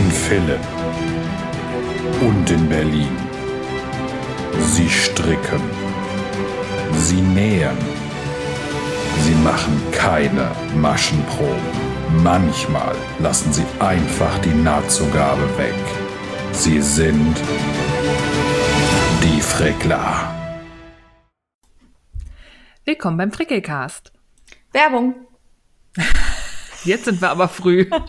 In Philipp und in Berlin. Sie stricken. Sie nähen. Sie machen keine Maschenproben. Manchmal lassen sie einfach die Nahtzugabe weg. Sie sind die Frickler. Willkommen beim Frickelcast. Werbung. Jetzt sind wir aber früh.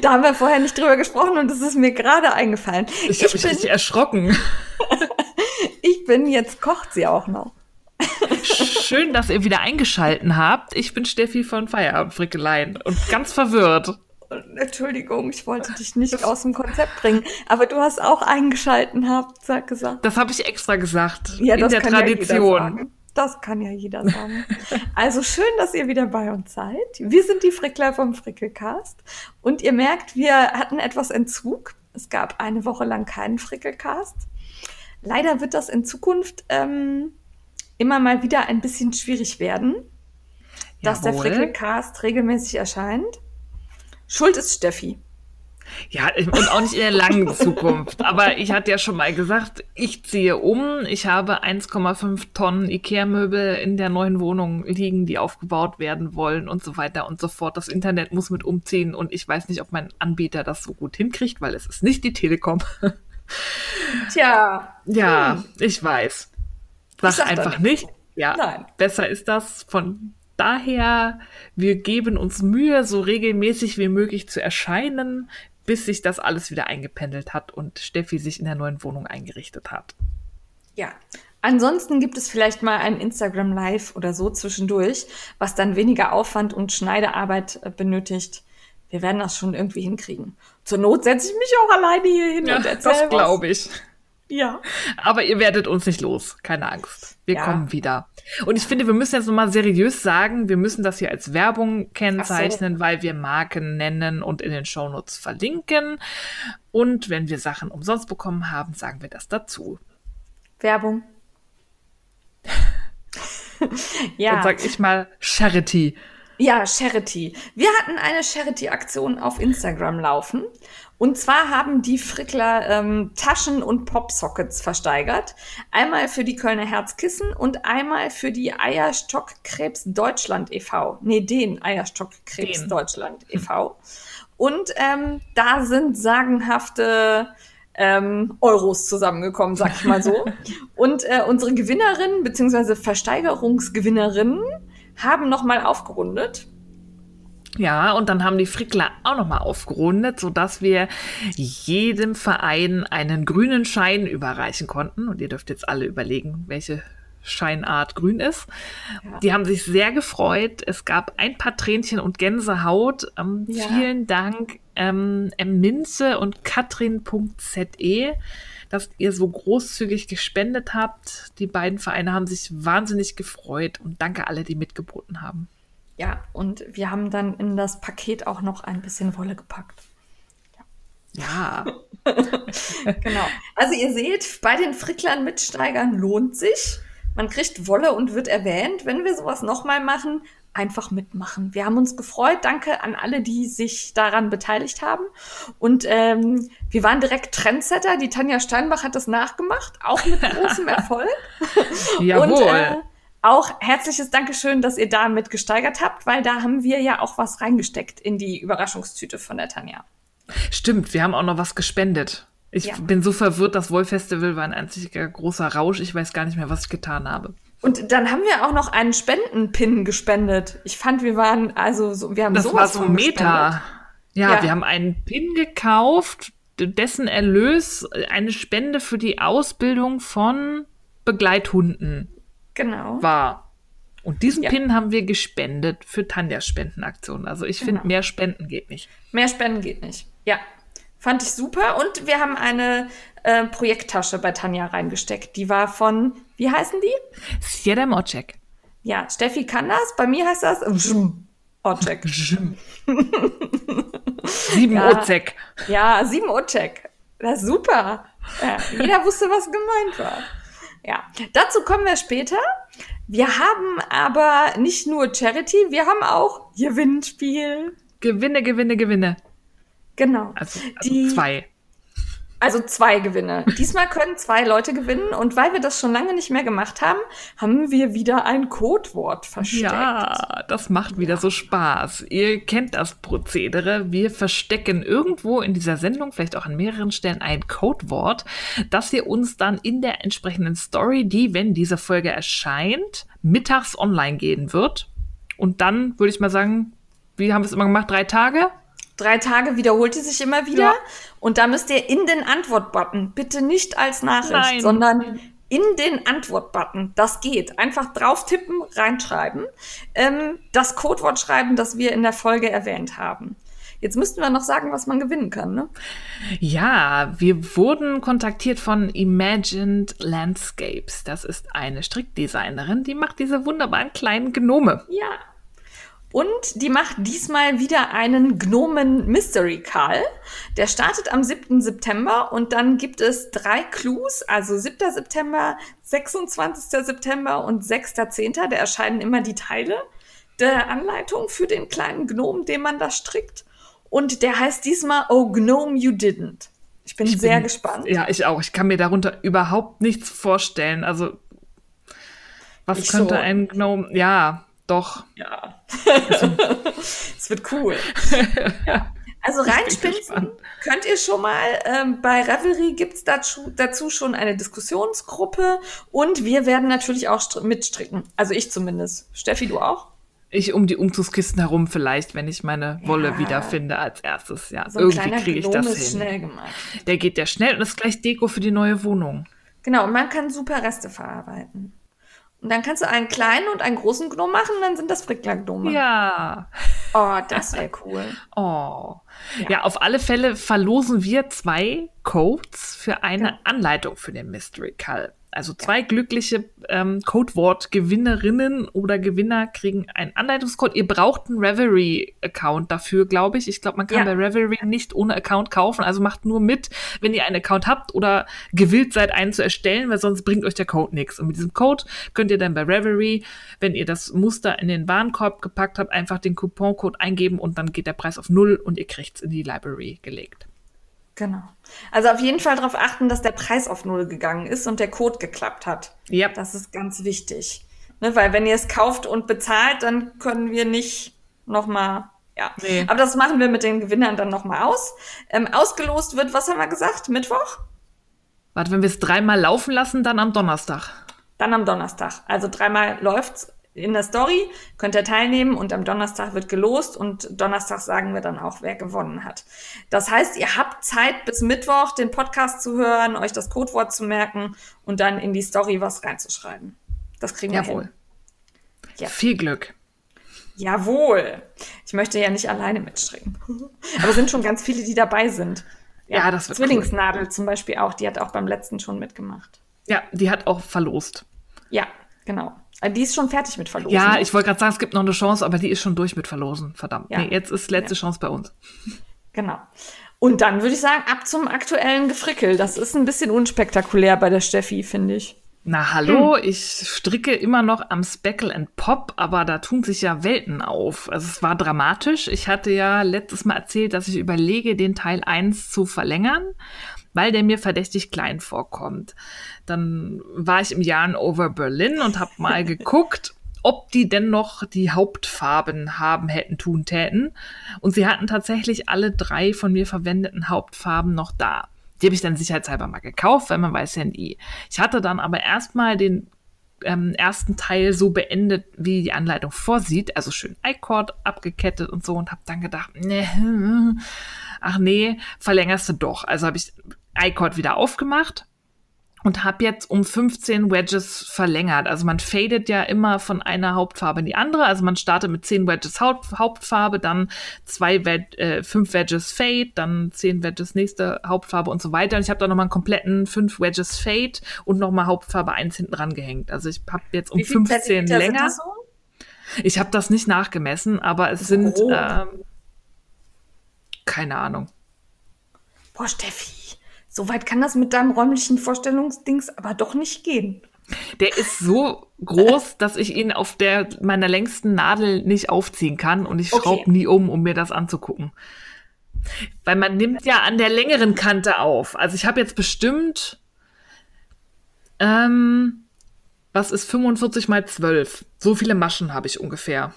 Da haben wir vorher nicht drüber gesprochen und es ist mir gerade eingefallen. Ich habe mich richtig erschrocken. Ich bin, jetzt kocht sie auch noch. Schön, dass ihr wieder eingeschalten habt. Ich bin Steffi von Feierabendfrickeleien und ganz verwirrt. Entschuldigung, ich wollte dich nicht aus dem Konzept bringen, aber du hast auch eingeschalten, habt sag gesagt. Das habe ich extra gesagt. Ja, in der Tradition. Das kann ja jeder sagen. also schön, dass ihr wieder bei uns seid. Wir sind die Frickler vom Frickelcast und ihr merkt, wir hatten etwas Entzug. Es gab eine Woche lang keinen Frickelcast. Leider wird das in Zukunft ähm, immer mal wieder ein bisschen schwierig werden, dass der Jawohl. Frickelcast regelmäßig erscheint. Schuld ist Steffi. Ja, und auch nicht in der langen Zukunft. Aber ich hatte ja schon mal gesagt, ich ziehe um. Ich habe 1,5 Tonnen Ikea-Möbel in der neuen Wohnung liegen, die aufgebaut werden wollen und so weiter und so fort. Das Internet muss mit umziehen und ich weiß nicht, ob mein Anbieter das so gut hinkriegt, weil es ist nicht die Telekom. Tja, Ja, ich weiß. Sag, sag einfach nichts. nicht. Ja, Nein. besser ist das. Von daher, wir geben uns Mühe, so regelmäßig wie möglich zu erscheinen, bis sich das alles wieder eingependelt hat und Steffi sich in der neuen Wohnung eingerichtet hat. Ja. Ansonsten gibt es vielleicht mal ein Instagram Live oder so zwischendurch, was dann weniger Aufwand und Schneidearbeit äh, benötigt. Wir werden das schon irgendwie hinkriegen. Zur Not setze ich mich auch alleine hier hin und erzähle das glaube ich. Ja. Aber ihr werdet uns nicht los. Keine Angst. Wir Ja. kommen wieder. Und ich finde, wir müssen jetzt nochmal seriös sagen, wir müssen das hier als Werbung kennzeichnen, weil wir Marken nennen und in den Shownotes verlinken. Und wenn wir Sachen umsonst bekommen haben, sagen wir das dazu. Werbung. Dann ja. sag ich mal Charity. Ja, Charity. Wir hatten eine Charity-Aktion auf Instagram laufen. Und zwar haben die Frickler ähm, Taschen und Popsockets versteigert. Einmal für die Kölner Herzkissen und einmal für die Eierstockkrebs Deutschland e.V. Nee, den Eierstockkrebs Den. Deutschland e.V. Und ähm, da sind sagenhafte ähm, Euros zusammengekommen, sag ich mal so. und äh, unsere Gewinnerinnen bzw. Versteigerungsgewinnerinnen haben nochmal aufgerundet. Ja, und dann haben die Frickler auch nochmal aufgerundet, sodass wir jedem Verein einen grünen Schein überreichen konnten. Und ihr dürft jetzt alle überlegen, welche Scheinart grün ist. Ja. Die haben sich sehr gefreut. Es gab ein paar Tränchen und Gänsehaut. Ähm, Ja. Vielen Dank, ähm, Minze und Katrin.ze, dass ihr so großzügig gespendet habt. Die beiden Vereine haben sich wahnsinnig gefreut und danke alle, die mitgeboten haben. Ja, und wir haben dann in das Paket auch noch ein bisschen Wolle gepackt. Ja. Genau. Also ihr seht, bei den Fricklern mitsteigern lohnt sich. Man kriegt Wolle und wird erwähnt. Wenn wir sowas nochmal machen, einfach mitmachen. Wir haben uns gefreut. Danke an alle, die sich daran beteiligt haben. Und ähm, wir waren direkt Trendsetter. Die Tanja Steinbach hat das nachgemacht, auch mit großem Erfolg. Jawohl. Und äh, auch herzliches Dankeschön, dass ihr da mit gesteigert habt, weil da haben wir ja auch was reingesteckt in die Überraschungstüte von der Tanja. Stimmt, wir haben auch noch was gespendet. Ich Ja. bin so verwirrt, das Wollfestival war ein einziger großer Rausch. Ich weiß gar nicht mehr, was ich getan habe. Und dann haben wir auch noch einen Spendenpin gespendet. Ich fand, wir waren also so, wir haben Das sowas war so von Meta. Ja, Ja. wir haben einen Pin gekauft, dessen Erlös eine Spende für die Ausbildung von Begleithunden Genau. war. Und diesen Ja. Pin haben wir gespendet für Tanjas Spendenaktion. Also ich finde, Genau. mehr Spenden geht nicht. Mehr Spenden geht nicht. Ja. Fand ich super. Und wir haben eine äh, Projekttasche bei Tanja reingesteckt. Die war von, wie heißen die? Sierra Mocek. Ja, Steffi kann das. Bei mir heißt das. Ocek. Sieben Ja. Ozek. Ja, sieben Ocek. Das ist super. Ja, jeder wusste, was gemeint war. Ja, dazu kommen wir später. Wir haben aber nicht nur Charity, wir haben auch Gewinnspiel. Gewinne, Gewinne, Gewinne. Genau. Also, also die, zwei. Also zwei Gewinne. Diesmal können zwei Leute gewinnen und weil wir das schon lange nicht mehr gemacht haben, haben wir wieder ein Codewort versteckt. Ja, das macht wieder so Spaß. Ihr kennt das Prozedere. Wir verstecken irgendwo in dieser Sendung, vielleicht auch an mehreren Stellen, ein Codewort, das wir uns dann in der entsprechenden Story, die, wenn diese Folge erscheint, mittags online gehen wird. Und dann würde ich mal sagen, wie haben wir es immer gemacht? Drei Tage? Drei Tage wiederholt die sich immer wieder. Ja. Und da müsst ihr in den Antwortbutton, bitte nicht als Nachricht, Nein. sondern in den Antwortbutton, das geht. Einfach drauf tippen, reinschreiben. Ähm, das Codewort schreiben, das wir in der Folge erwähnt haben. Jetzt müssten wir noch sagen, was man gewinnen kann, ne? Ja, wir wurden kontaktiert von Imagined Landscapes. Das ist eine Strickdesignerin, die macht diese wunderbaren kleinen Gnome. Ja, und die macht diesmal wieder einen Gnomen Mystery Call. Der startet am 7. September und dann gibt es drei Clues, also 7. September, 26. September und 6.10. Da erscheinen immer die Teile der Anleitung für den kleinen Gnom, den man da strickt. Und der heißt diesmal Oh Gnome You Didn't. Ich bin ich sehr bin, gespannt. Ja, ich auch. Ich kann mir darunter überhaupt nichts vorstellen. Also, was ich könnte schon. ein Gnome, ja, doch. Ja. Es wird cool. ja. Also reinspinsen könnt ihr schon mal. Ähm, bei Revelry gibt's dazu, dazu schon eine Diskussionsgruppe und wir werden natürlich auch mitstricken. Also ich zumindest. Steffi, du auch? Ich um die Umzugskisten herum vielleicht, wenn ich meine Wolle ja. wiederfinde als erstes. Ja, so irgendwie kriege ich das hin. Schnell gemacht. Der geht ja schnell und ist gleich Deko für die neue Wohnung. Genau, und man kann super Reste verarbeiten. Und dann kannst du einen kleinen und einen großen Gnom machen, dann sind das Frickler-Gnome. Ja. Oh, das wäre cool. Oh. Ja. ja. auf alle Fälle verlosen wir zwei Codes für eine ja. Anleitung für den Mystery Call. Also zwei glückliche ähm, Codewort-Gewinnerinnen oder Gewinner kriegen einen Anleitungscode. Ihr braucht einen Reverie-Account dafür, glaube ich. Ich glaube, man kann ja. bei Reverie nicht ohne Account kaufen. Also macht nur mit, wenn ihr einen Account habt oder gewillt seid, einen zu erstellen, weil sonst bringt euch der Code nichts. Und mit diesem Code könnt ihr dann bei Reverie, wenn ihr das Muster in den Warenkorb gepackt habt, einfach den Couponcode eingeben und dann geht der Preis auf Null und ihr kriegt es in die Library gelegt. Genau. Also auf jeden Fall darauf achten, dass der Preis auf Null gegangen ist und der Code geklappt hat. Ja. Das ist ganz wichtig. Ne, weil wenn ihr es kauft und bezahlt, dann können wir nicht nochmal, ja. Nee. Aber das machen wir mit den Gewinnern dann nochmal aus. Ähm, ausgelost wird, was haben wir gesagt? Mittwoch? Warte, wenn wir es dreimal laufen lassen, dann am Donnerstag. Dann am Donnerstag. Also dreimal läuft's in der Story, könnt ihr teilnehmen und am Donnerstag wird gelost und Donnerstag sagen wir dann auch, wer gewonnen hat. Das heißt, ihr habt Zeit bis Mittwoch den Podcast zu hören, euch das Codewort zu merken und dann in die Story was reinzuschreiben. Das kriegen wir Jawohl. hin. Ja. Viel Glück. Jawohl. Ich möchte ja nicht alleine mitstricken. Aber es sind schon ganz viele, die dabei sind. Ja, ja das wird Zwillingsnadel cool. zum Beispiel auch, die hat auch beim letzten schon mitgemacht. Ja, die hat auch verlost. Ja, genau. Äh, die ist schon fertig mit Verlosen. Ja, ich wollte gerade sagen, es gibt noch eine Chance, aber die ist schon durch mit Verlosen. Verdammt. Ja. Nee, jetzt ist letzte ja. Chance bei uns. Genau. Und dann würde ich sagen, ab zum aktuellen Gefrickel. Das ist ein bisschen unspektakulär bei der Steffi, finde ich. Na hallo, hm. ich stricke immer noch am Speckle and Pop, aber da tun sich ja Welten auf. Also es war dramatisch. Ich hatte ja letztes Mal erzählt, dass ich überlege, den Teil 1 zu verlängern weil der mir verdächtig klein vorkommt. Dann war ich im Jahr over Berlin und habe mal geguckt, ob die denn noch die Hauptfarben haben hätten tun täten. Und sie hatten tatsächlich alle drei von mir verwendeten Hauptfarben noch da. Die habe ich dann sicherheitshalber mal gekauft, weil man weiß ja nie. Ich hatte dann aber erstmal den ähm, ersten Teil so beendet, wie die Anleitung vorsieht, also schön I-Cord abgekettet und so und habe dann gedacht, nee, ach nee, verlängerst du doch. Also habe ich iCord wieder aufgemacht und habe jetzt um 15 Wedges verlängert. Also man fadet ja immer von einer Hauptfarbe in die andere. Also man startet mit 10 Wedges Haupt Hauptfarbe, dann zwei Wed äh, 5 Wedges Fade, dann 10 Wedges nächste Hauptfarbe und so weiter. Und ich habe da nochmal einen kompletten 5 Wedges Fade und nochmal Hauptfarbe 1 hinten dran gehängt. Also ich habe jetzt um 15 länger. So? Ich habe das nicht nachgemessen, aber es sind ähm, keine Ahnung. Boah, Steffi. So weit kann das mit deinem räumlichen Vorstellungsdings aber doch nicht gehen. Der ist so groß, dass ich ihn auf der meiner längsten Nadel nicht aufziehen kann und ich schraube okay. nie um, um mir das anzugucken. Weil man nimmt ja an der längeren Kante auf. Also ich habe jetzt bestimmt, ähm, was ist 45 mal 12? So viele Maschen habe ich ungefähr.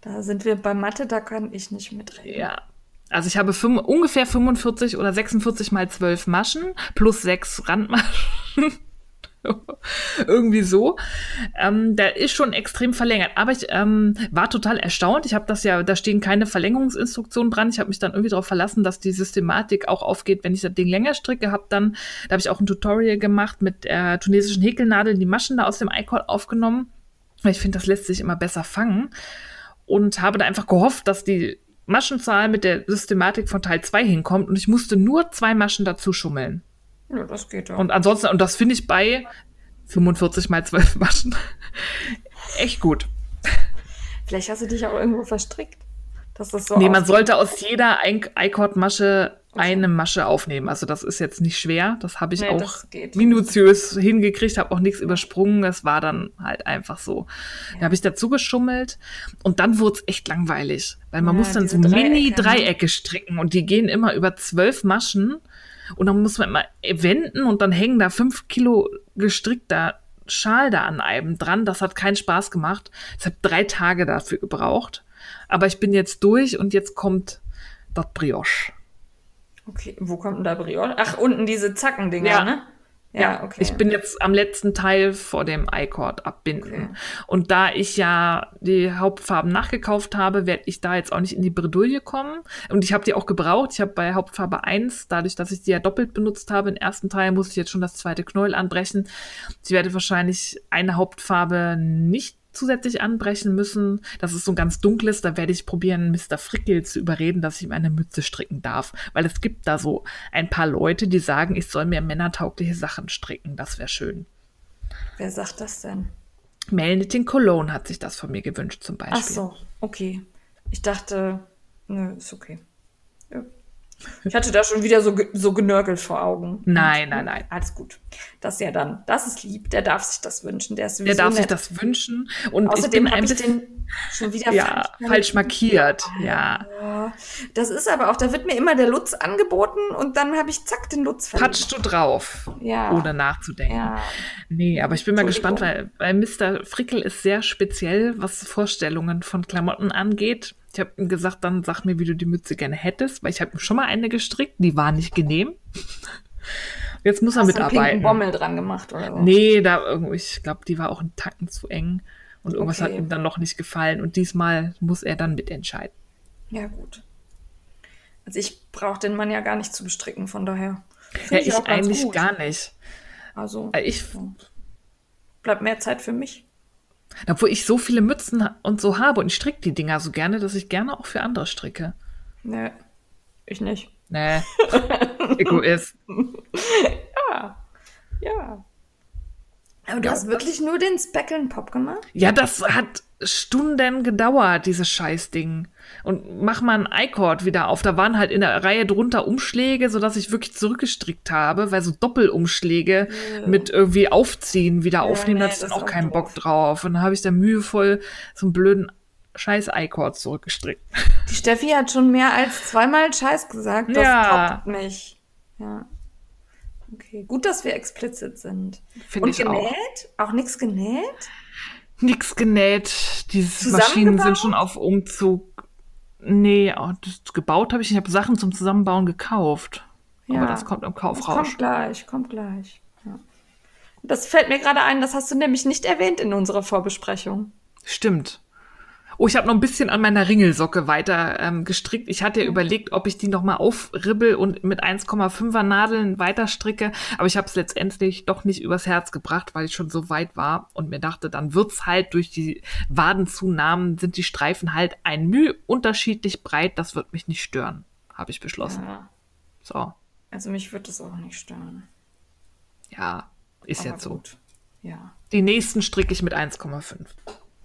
Da sind wir bei Mathe, da kann ich nicht mitreden. Ja. Also ich habe fünf, ungefähr 45 oder 46 mal 12 Maschen plus sechs Randmaschen. Irgendwie so. Ähm, der ist schon extrem verlängert. Aber ich ähm, war total erstaunt. Ich habe das ja, da stehen keine Verlängerungsinstruktionen dran. Ich habe mich dann irgendwie darauf verlassen, dass die Systematik auch aufgeht, wenn ich das Ding länger stricke. Hab dann, da habe ich auch ein Tutorial gemacht mit äh, tunesischen Häkelnadeln, die Maschen da aus dem iCord aufgenommen. Ich finde, das lässt sich immer besser fangen. Und habe da einfach gehofft, dass die Maschenzahl mit der Systematik von Teil 2 hinkommt. Und ich musste nur zwei Maschen dazu schummeln. Ja, das geht ja. Und ansonsten, und das finde ich bei 45 mal 12 Maschen echt gut. Vielleicht hast du dich auch irgendwo verstrickt. Dass das so nee, man sollte aus jeder I-Cord-Masche eine Masche aufnehmen. Also das ist jetzt nicht schwer. Das habe ich Nee, auch das minutiös hingekriegt, habe auch nichts übersprungen. Es war dann halt einfach so. Da habe ich dazu geschummelt und dann wurde es echt langweilig, weil man Ja, muss dann so ne? Mini-Dreiecke stricken und die gehen immer über zwölf Maschen und dann muss man immer wenden und dann hängen da fünf Kilo gestrickter Schal da an einem dran. Das hat keinen Spaß gemacht. Ich habe drei Tage dafür gebraucht. Aber ich bin jetzt durch und jetzt kommt das Brioche. Okay, wo kommt denn da Brioche? Ach, unten diese Zackendinger, Ja. ne? Ja, okay. Ich bin jetzt am letzten Teil vor dem iCord abbinden. Okay. Und da ich ja die Hauptfarben nachgekauft habe, werde ich da jetzt auch nicht in die Bredouille kommen. Und ich habe die auch gebraucht. Ich habe bei Hauptfarbe 1, dadurch, dass ich die ja doppelt benutzt habe, im ersten Teil muss ich jetzt schon das zweite Knäuel anbrechen. Ich werde wahrscheinlich eine Hauptfarbe nicht zusätzlich anbrechen müssen. Das ist so ein ganz dunkles. Da werde ich probieren, Mr. Frickel zu überreden, dass ich ihm eine Mütze stricken darf. Weil es gibt da so ein paar Leute, die sagen, ich soll mir männertaugliche Sachen stricken. Das wäre schön. Wer sagt das denn? Melnitin Cologne hat sich das von mir gewünscht zum Beispiel. Ach so, okay. Ich dachte, nö, ist okay. Ich hatte da schon wieder so, so genörgelt vor Augen. Nein, nein, nein. Alles gut. Das ist ja dann, das ist lieb. Der darf sich das wünschen. Der ist Der darf sich nett. das wünschen. Und Außerdem habe ich den schon wieder ja, falsch markiert. Ja. Ja, Das ist aber auch, da wird mir immer der Lutz angeboten und dann habe ich zack den Lutz verloren. Patschst du drauf, Ja. ohne nachzudenken. Ja. Nee, aber ich bin mal gespannt, weil, weil Mr. Frickel ist sehr speziell, was Vorstellungen von Klamotten angeht. Ich habe ihm gesagt, dann sag mir, wie du die Mütze gerne hättest, weil ich habe ihm schon mal eine gestrickt, die war nicht genehm. Jetzt muss er Hast du einen mitarbeiten. Bommel dran gemacht oder so? Nee, da irgendwie, ich glaube, die war auch einen Tacken zu eng und irgendwas Okay. hat ihm dann noch nicht gefallen und diesmal muss er dann mitentscheiden. Ja, gut. Also ich brauche den Mann ja gar nicht zu bestricken, von daher. Ja, ich, ganz eigentlich gut. gar nicht. Also Ich, bleibt mehr Zeit für mich. Obwohl ich so viele Mützen und so habe und ich stricke die Dinger so gerne, dass ich gerne auch für andere stricke. Nee, ich nicht. Nee, Egoist. Ja, ja. Aber du hast wirklich nur den Speckle Pop gemacht? Ja, das hat Stunden gedauert, dieses Scheißding. Und mach mal ein iCord wieder auf. Da waren halt in der Reihe drunter Umschläge, sodass ich wirklich zurückgestrickt habe, weil so Doppelumschläge mit irgendwie Aufziehen wieder aufnehmen, nee, da hatte ich das dann ist auch auch keinen. Bock drauf. Und dann habe ich da mühevoll so einen blöden scheiß iCord zurückgestrickt. Die Steffi hat schon mehr als zweimal Scheiß gesagt. Das Ja. poppt mich. Ja. Okay, gut, dass wir explizit sind. Finde Und ich auch. genäht? Auch nichts genäht? Nix genäht. Diese Maschinen sind schon auf Umzug. Nee, das gebaut habe ich nicht. Ich habe Sachen zum Zusammenbauen gekauft. Aber Ja. das kommt im Das Kaufrausch. kommt gleich, kommt gleich. Ja. Das fällt mir gerade ein, das hast du nämlich nicht erwähnt in unserer Vorbesprechung. Stimmt. Oh, ich habe noch ein bisschen an meiner Ringelsocke weiter ähm, gestrickt. Ich hatte ja überlegt, ob ich die noch mal aufribbel und mit 1,5er Nadeln weiter stricke, aber ich habe es letztendlich doch nicht übers Herz gebracht, weil ich schon so weit war und mir dachte, dann wird's halt durch die Wadenzunahmen sind die Streifen halt ein Mühe unterschiedlich breit, das wird mich nicht stören, habe ich beschlossen. Ja. So, Also mich würde es auch nicht stören. ja, ist Aber jetzt so. gut. Ja. Die nächsten stricke ich mit 1,5.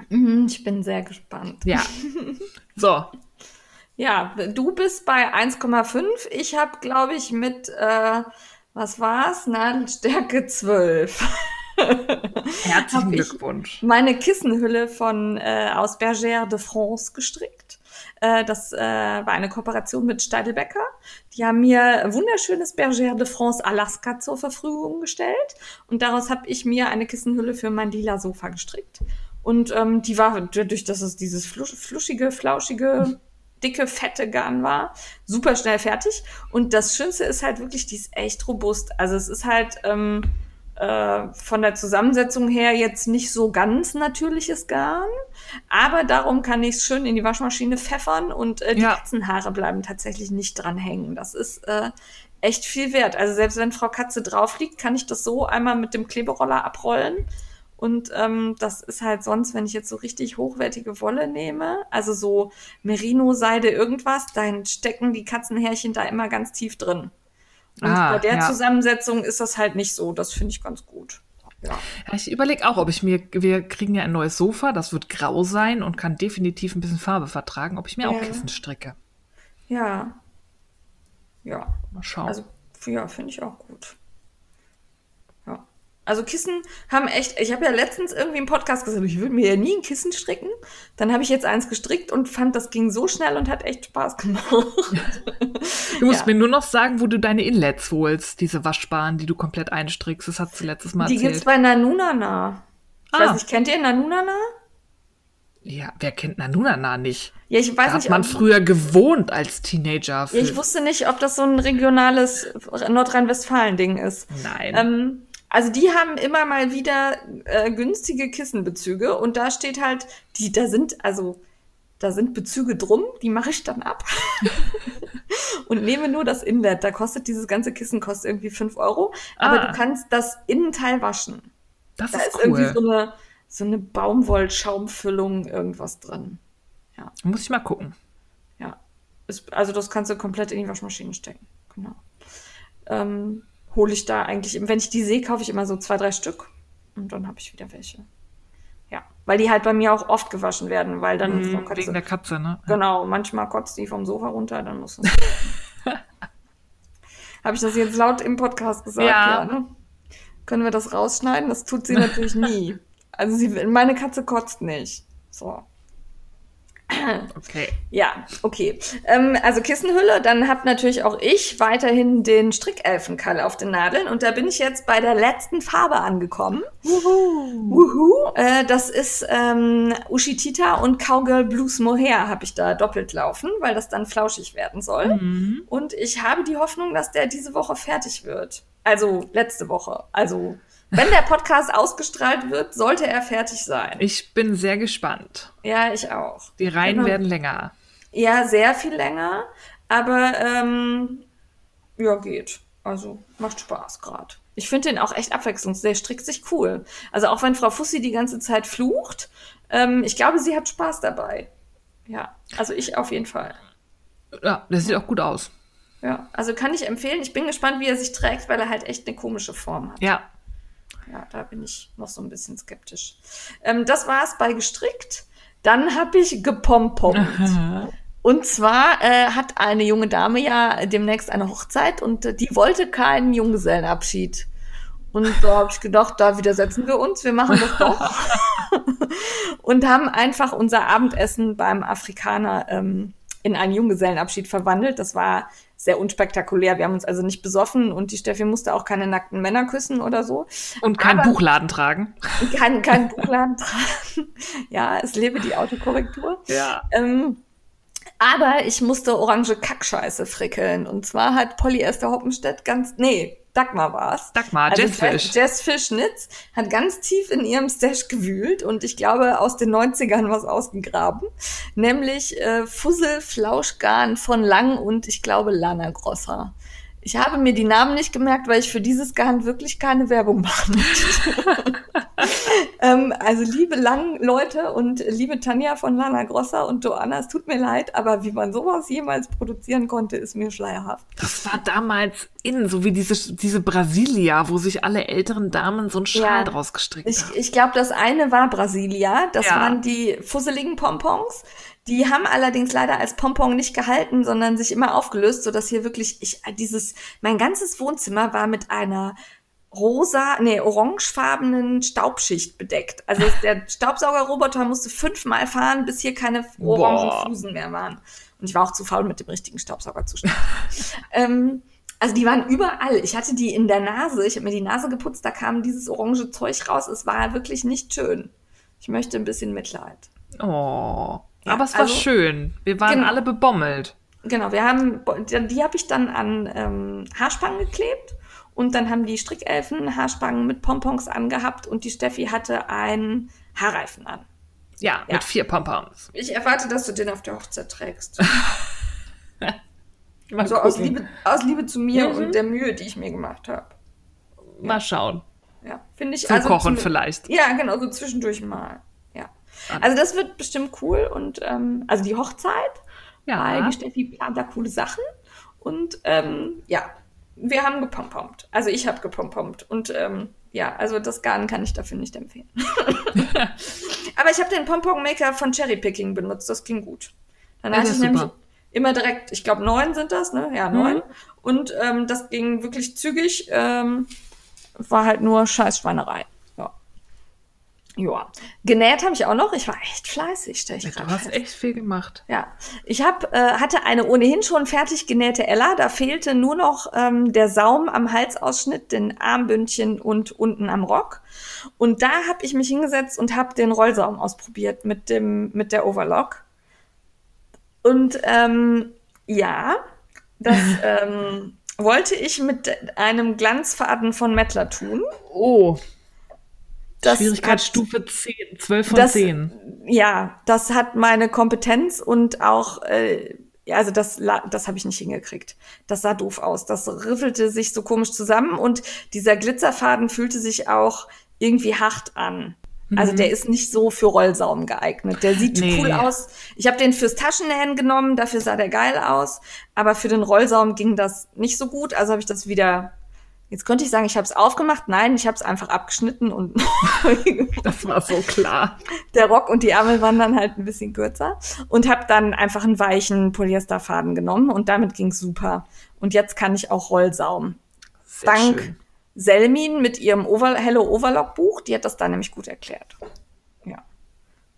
Mhm, Ich bin sehr gespannt. Ja. So, Ja, du bist bei 1,5. Ich habe, glaube ich, mit, äh, was war's? Nadelstärke 12. herzlichen Glückwunsch. Meine Kissenhülle von äh, aus Bergère de France gestrickt. Äh, das äh, war eine Kooperation mit Steidelbecker. Die haben mir wunderschönes Bergère de France Alaska zur Verfügung gestellt. Und daraus habe ich mir eine Kissenhülle für mein lila Sofa gestrickt. Und ähm, die war, dadurch, dass es dieses fluschige, flauschige dicke, fette Garn war. Super schnell fertig. Und das Schönste ist halt wirklich, die ist echt robust. Also es ist halt ähm, äh, von der Zusammensetzung her jetzt nicht so ganz natürliches Garn. Aber darum kann ich es schön in die Waschmaschine pfeffern und äh, die ja. Katzenhaare bleiben tatsächlich nicht dran hängen. Das ist äh, echt viel wert. Also selbst wenn Frau Katze drauf liegt, kann ich das so einmal mit dem Kleberoller abrollen und ähm, das ist halt sonst, wenn ich jetzt so richtig hochwertige Wolle nehme, also so Merino-Seide irgendwas, dann stecken die Katzenhärchen da immer ganz tief drin. Und ah, bei der ja. Zusammensetzung ist das halt nicht so. Das finde ich ganz gut. Ja. ich überlege auch, ob ich mir, wir kriegen ja ein neues Sofa, das wird grau sein und kann definitiv ein bisschen Farbe vertragen, ob ich mir ja. auch Kissen stricke. Ja. Ja. Mal schauen. Also, ja, finde ich auch gut. Also Kissen haben echt, ich habe ja letztens irgendwie im Podcast gesagt, ich würde mir ja nie ein Kissen stricken. Dann habe ich jetzt eins gestrickt und fand, das ging so schnell und hat echt Spaß gemacht. Du musst ja. mir nur noch sagen, wo du deine Inlets holst, diese waschbaren, die du komplett einstrickst. Das hast du letztes Mal die erzählt. Die gibt's bei Nanunana. Ich ah. weiß nicht, kennt ihr Nanunana? Ja, wer kennt Nanunana nicht? Ja, ich weiß da nicht. Hat man früher gewohnt als Teenager. Ja, ich wusste nicht, ob das so ein regionales Nordrhein-Westfalen-Ding ist. Nein. Ähm, also die haben immer mal wieder äh, günstige Kissenbezüge und da steht halt, die, da sind, also da sind Bezüge drum, die mache ich dann ab und nehme nur das Inlet. Da kostet dieses ganze Kissen kostet irgendwie fünf Euro, aber ah. du kannst das Innenteil waschen. Das da ist, cool. irgendwie so eine, so eine Baumwollschaumfüllung irgendwas drin. Ja. Muss ich mal gucken. Ja. Ist, also das kannst du komplett in die Waschmaschine stecken. Genau. Ähm, hole ich da eigentlich, wenn ich die sehe, kaufe ich immer so zwei, drei Stück und dann habe ich wieder welche. Ja, weil die halt bei mir auch oft gewaschen werden, weil dann mhm, Katze, wegen der Katze, ne? Genau, manchmal kotzt die vom Sofa runter, dann muss es. habe ich das jetzt laut im Podcast gesagt? Ja. ja ne? Können wir das rausschneiden? Das tut sie natürlich nie. Also sie, meine Katze kotzt nicht. So. Okay. Ja, okay. Ähm, also Kissenhülle, dann habe natürlich auch ich weiterhin den Strickelfenkall auf den Nadeln und da bin ich jetzt bei der letzten Farbe angekommen. Wuhu. Wuhu. Äh, das ist ähm, Ushitita und Cowgirl Blues Mohair habe ich da doppelt laufen, weil das dann flauschig werden soll. Mhm. Und ich habe die Hoffnung, dass der diese Woche fertig wird. Also letzte Woche. Also wenn der Podcast ausgestrahlt wird, sollte er fertig sein. Ich bin sehr gespannt. Ja, ich auch. Die Reihen genau. werden länger. Ja, sehr viel länger. Aber ähm, ja, geht. Also macht Spaß gerade. Ich finde den auch echt abwechslungsreich. Der strickt sich cool. Also auch wenn Frau Fussi die ganze Zeit flucht, ähm, ich glaube, sie hat Spaß dabei. Ja, also ich auf jeden Fall. Ja, der sieht auch gut aus. Ja, also kann ich empfehlen. Ich bin gespannt, wie er sich trägt, weil er halt echt eine komische Form hat. Ja, ja, da bin ich noch so ein bisschen skeptisch. Ähm, das war es bei gestrickt. Dann habe ich gepompommt. Und zwar äh, hat eine junge Dame ja demnächst eine Hochzeit und äh, die wollte keinen Junggesellenabschied. Und da habe ich gedacht, da widersetzen wir uns, wir machen das doch. und haben einfach unser Abendessen beim Afrikaner ähm, in einen Junggesellenabschied verwandelt. Das war sehr unspektakulär. Wir haben uns also nicht besoffen und die Steffi musste auch keine nackten Männer küssen oder so. Und keinen Buchladen tragen. Keinen kein Buchladen tragen. Ja, es lebe die Autokorrektur. Ja. Ähm, aber ich musste orange Kackscheiße frickeln. Und zwar hat Polyester Hoppenstedt ganz, nee, Dagmar war's. Dagmar, also Jazzfish. Jazz Fischnitz hat ganz tief in ihrem Stash gewühlt und ich glaube aus den 90ern was ausgegraben. Nämlich äh, Fussel Flauschgarn von Lang und ich glaube Lana Grosser. Ich habe mir die Namen nicht gemerkt, weil ich für dieses Garn wirklich keine Werbung machen möchte. ähm, also liebe Lang Leute und liebe Tanja von Lana Grosser und Joanna, es tut mir leid, aber wie man sowas jemals produzieren konnte, ist mir schleierhaft. Das war damals in, so wie diese, diese Brasilia, wo sich alle älteren Damen so einen Schal ja, draus gestrickt ich, haben. Ich glaube, das eine war Brasilia, das ja. waren die fusseligen Pompons. Die haben allerdings leider als Pompon nicht gehalten, sondern sich immer aufgelöst, so dass hier wirklich ich dieses mein ganzes Wohnzimmer war mit einer rosa, nee, orangefarbenen Staubschicht bedeckt. Also der Staubsaugerroboter musste fünfmal fahren, bis hier keine orangen. Flusen mehr waren. Und ich war auch zu faul, mit dem richtigen Staubsauger zu starten. ähm, also die waren überall. Ich hatte die in der Nase. Ich habe mir die Nase geputzt, da kam dieses orange Zeug raus. Es war wirklich nicht schön. Ich möchte ein bisschen Mitleid. Oh. Ja, Aber es war also- schön. Wir waren Genau. alle bebommelt. Genau, wir haben, die, habe ich dann an ähm, Haarspangen geklebt und dann haben die Strickelfen Haarspangen mit Pompons angehabt und die Steffi hatte einen Haarreifen an. Ja, Ja. mit vier Pompons. Ich erwarte, dass du den auf der Hochzeit trägst. Mal, So aus. Liebe, aus Liebe zu mir Mhm. und der Mühe, die ich mir gemacht habe. Mal schauen. Ja, finde ich. Zum Kochen zum- vielleicht. Ja, genau, so zwischendurch mal. Also das wird bestimmt cool und ähm, also die Hochzeit, weil Ja. die Steffi plant da coole Sachen und ähm, ja, wir haben gepompomt. Also ich habe gepompomt und ähm, ja, also das Garn kann ich dafür nicht empfehlen. Aber ich habe den Pompon-Maker von Cherry Picking benutzt, das ging gut. Dann Ja, hatte das ich nämlich super. immer direkt, ich glaube neun sind das, ne? Ja, neun. Mhm. Und ähm, das ging wirklich zügig. Ähm, war halt nur Scheißschweinerei. Ja. Ja. Genäht habe ich auch noch. Ich war echt fleißig, stell ich Du gerade hast fest. echt viel gemacht. Ja, ich hab, äh, hatte eine ohnehin schon fertig genähte Ella. Da fehlte nur noch ähm, der Saum am Halsausschnitt, den Armbündchen und unten am Rock. Und da habe ich mich hingesetzt und habe den Rollsaum ausprobiert mit dem mit der Overlock. Und ähm, ja, das ähm, wollte ich mit einem Glanzfaden von Mettler tun. Oh, Das Schwierigkeitsstufe 10, 12 von das, 10. Ja, das hat meine Kompetenz und auch, äh, also das, das habe ich nicht hingekriegt. Das sah doof aus. Das riffelte sich so komisch zusammen und dieser Glitzerfaden fühlte sich auch irgendwie hart an. Also der ist nicht so für Rollsaum geeignet. Der sieht Nee. cool aus. Ich habe den fürs Taschennähen genommen, dafür sah der geil aus. Aber für den Rollsaum ging das nicht so gut. Also habe ich das wieder. Jetzt könnte ich sagen, ich habe es aufgemacht. Nein, ich habe es einfach abgeschnitten und Das war so klar. der Rock und die Ärmel waren dann halt ein bisschen kürzer und habe dann einfach einen weichen Polyesterfaden genommen und damit ging's super. Und jetzt kann ich auch Rollsaum. Sehr Dank schön. Selmin mit ihrem Over Hello Overlock Buch, die hat das da nämlich gut erklärt. Ja.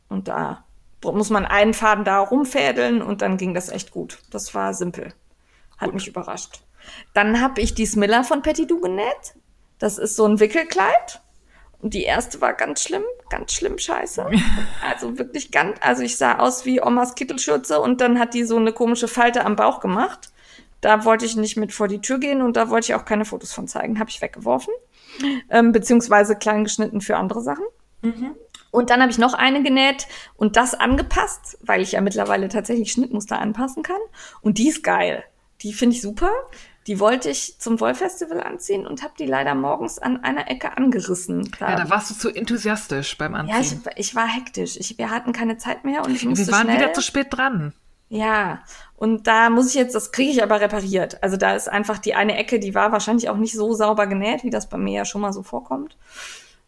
Und da muss man einen Faden da rumfädeln und dann ging das echt gut. Das war simpel. Hat mich überrascht. Dann habe ich die Smiller von Petty Du genäht. Das ist so ein Wickelkleid. Und die erste war ganz schlimm, ganz schlimm scheiße. Also wirklich ganz, also ich sah aus wie Omas Kittelschürze und dann hat die so eine komische Falte am Bauch gemacht. Da wollte ich nicht mit vor die Tür gehen und da wollte ich auch keine Fotos von zeigen. Habe ich weggeworfen. Ähm, beziehungsweise klein geschnitten für andere Sachen. Und dann habe ich noch eine genäht und das angepasst, weil ich ja mittlerweile tatsächlich Schnittmuster anpassen kann. Und die ist geil. Die finde ich super. Die wollte ich zum Wollfestival anziehen und habe die leider morgens an einer Ecke angerissen. Ja, da warst du zu enthusiastisch beim Ja, ich, Anziehen. ich war hektisch. Ich, wir hatten keine Zeit mehr und ich musste wir waren schnell. wieder zu spät dran. Ja, und da muss ich jetzt, das kriege ich aber repariert. Also da ist einfach die eine Ecke, die war wahrscheinlich auch nicht so sauber genäht, wie das bei mir ja schon mal so vorkommt.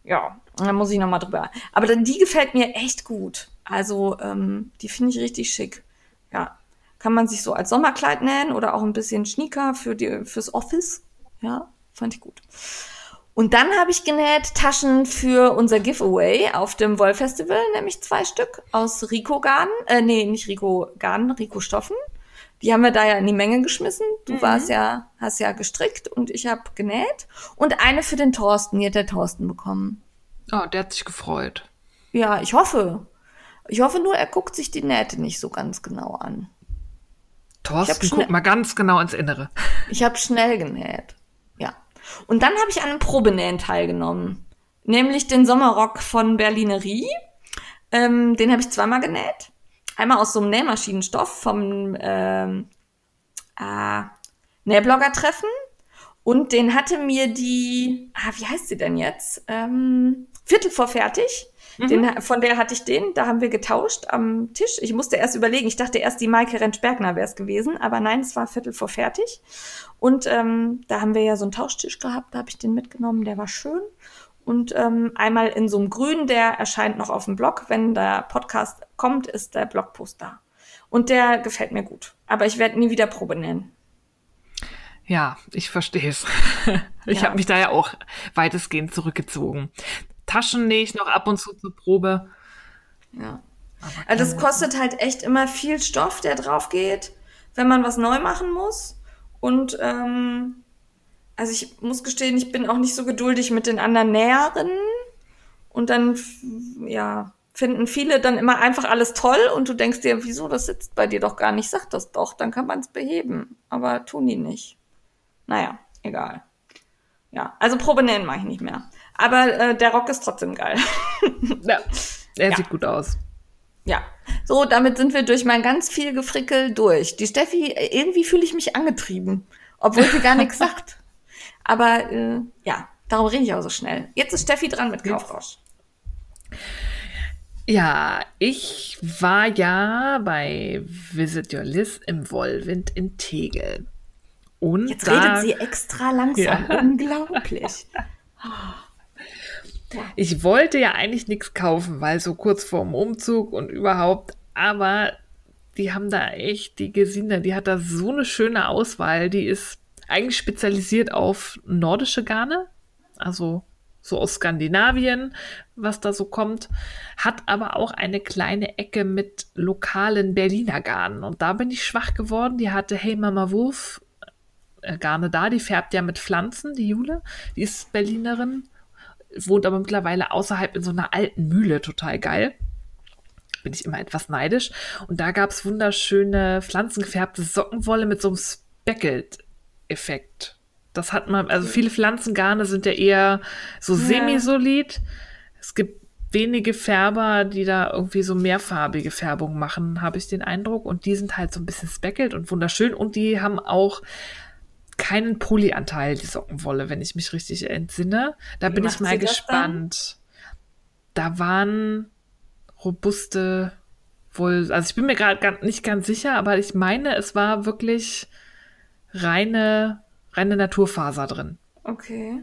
Ja, da muss ich nochmal drüber. Aber dann, die gefällt mir echt gut. Also ähm, die finde ich richtig schick. Ja, kann man sich so als Sommerkleid nähen oder auch ein bisschen Schnieker für die, fürs Office. Ja, fand ich gut. Und dann habe ich genäht Taschen für unser Giveaway auf dem Wollfestival, nämlich zwei Stück aus Rico Garn, äh, nee, nicht Rico Garn, Rico Stoffen. Die haben wir da ja in die Menge geschmissen. Du warst ja, hast ja gestrickt und ich habe genäht. Und eine für den Thorsten, die hat der Thorsten bekommen. Oh, der hat sich gefreut. Ja, ich hoffe. Ich hoffe nur, er guckt sich die Nähte nicht so ganz genau an. Thorsten, guck mal ganz genau ins Innere. Ich habe schnell genäht. Ja. Und dann habe ich an einem Probenähen teilgenommen. Nämlich den Sommerrock von Berlinerie. Ähm, den habe ich zweimal genäht. Einmal aus so einem Nähmaschinenstoff vom ähm, äh, Nähblogger-Treffen. Und den hatte mir die, ah, wie heißt sie denn jetzt? Ähm, Viertel vor fertig. Den, von der hatte ich den, da haben wir getauscht am Tisch. Ich musste erst überlegen, ich dachte erst, die Maike Rentsch-Bergner wäre es gewesen, aber nein, es war Viertel vor fertig. Und ähm, da haben wir ja so einen Tauschtisch gehabt, da habe ich den mitgenommen, der war schön. Und ähm, einmal in so einem Grün, der erscheint noch auf dem Blog. Wenn der Podcast kommt, ist der Blogpost da. Und der gefällt mir gut. Aber ich werde nie wieder Probe nähen. Ja, ich verstehe es. ich Ja. habe mich da ja auch weitestgehend zurückgezogen. Taschen nähe ich noch ab und zu zur Probe. Ja. Also das kostet halt echt immer viel Stoff, der drauf geht, wenn man was neu machen muss. Und ähm, also ich muss gestehen, ich bin auch nicht so geduldig mit den anderen Näherinnen. Und dann, ja, finden viele dann immer einfach alles toll und du denkst dir, wieso, das sitzt bei dir doch gar nicht, sag das doch, dann kann man es beheben. Aber tun die nicht. Naja, egal. Ja, also Probe nähen mache ich nicht mehr. Aber äh, der Rock ist trotzdem geil. Ja, er Ja. sieht gut aus. Ja, so, damit sind wir durch mein ganz viel Gefrickel durch. Die Steffi, irgendwie fühle ich mich angetrieben, obwohl sie gar nichts sagt. Aber äh, ja, darum rede ich auch so schnell. Jetzt ist Steffi dran mit Kaufrausch. Ja, ich war ja bei Visit Your Liz im Wollwind in Tegel. Und Jetzt da, redet sie extra langsam. Ja. Unglaublich. ich wollte ja eigentlich nichts kaufen, weil so kurz vorm Umzug und überhaupt, aber die haben da echt, die Gesine, die hat da so eine schöne Auswahl. Die ist eigentlich spezialisiert auf nordische Garne, also so aus Skandinavien, was da so kommt, hat aber auch eine kleine Ecke mit lokalen Berliner Garnen. Und da bin ich schwach geworden. Die hatte Hey Mama Wurf äh, Garne da, die färbt ja mit Pflanzen, die Jule, die ist Berlinerin, wohnt aber mittlerweile außerhalb in so einer alten Mühle, total geil. Bin ich immer etwas neidisch. Und da gab es wunderschöne pflanzengefärbte Sockenwolle mit so einem Speckelt-Effekt. Das hat man, also viele Pflanzengarne sind ja eher so semi-solid. Es gibt wenige Färber, die da irgendwie so mehrfarbige Färbung machen, habe ich den Eindruck. Und die sind halt so ein bisschen speckelt und wunderschön. Und die haben auch keinen Polyanteil, die Sockenwolle, wenn ich mich richtig entsinne. Da Wie bin ich mal gespannt. Da waren robuste wohl, also ich bin mir gerade nicht ganz sicher, aber ich meine, es war wirklich reine, reine Naturfaser drin. Okay.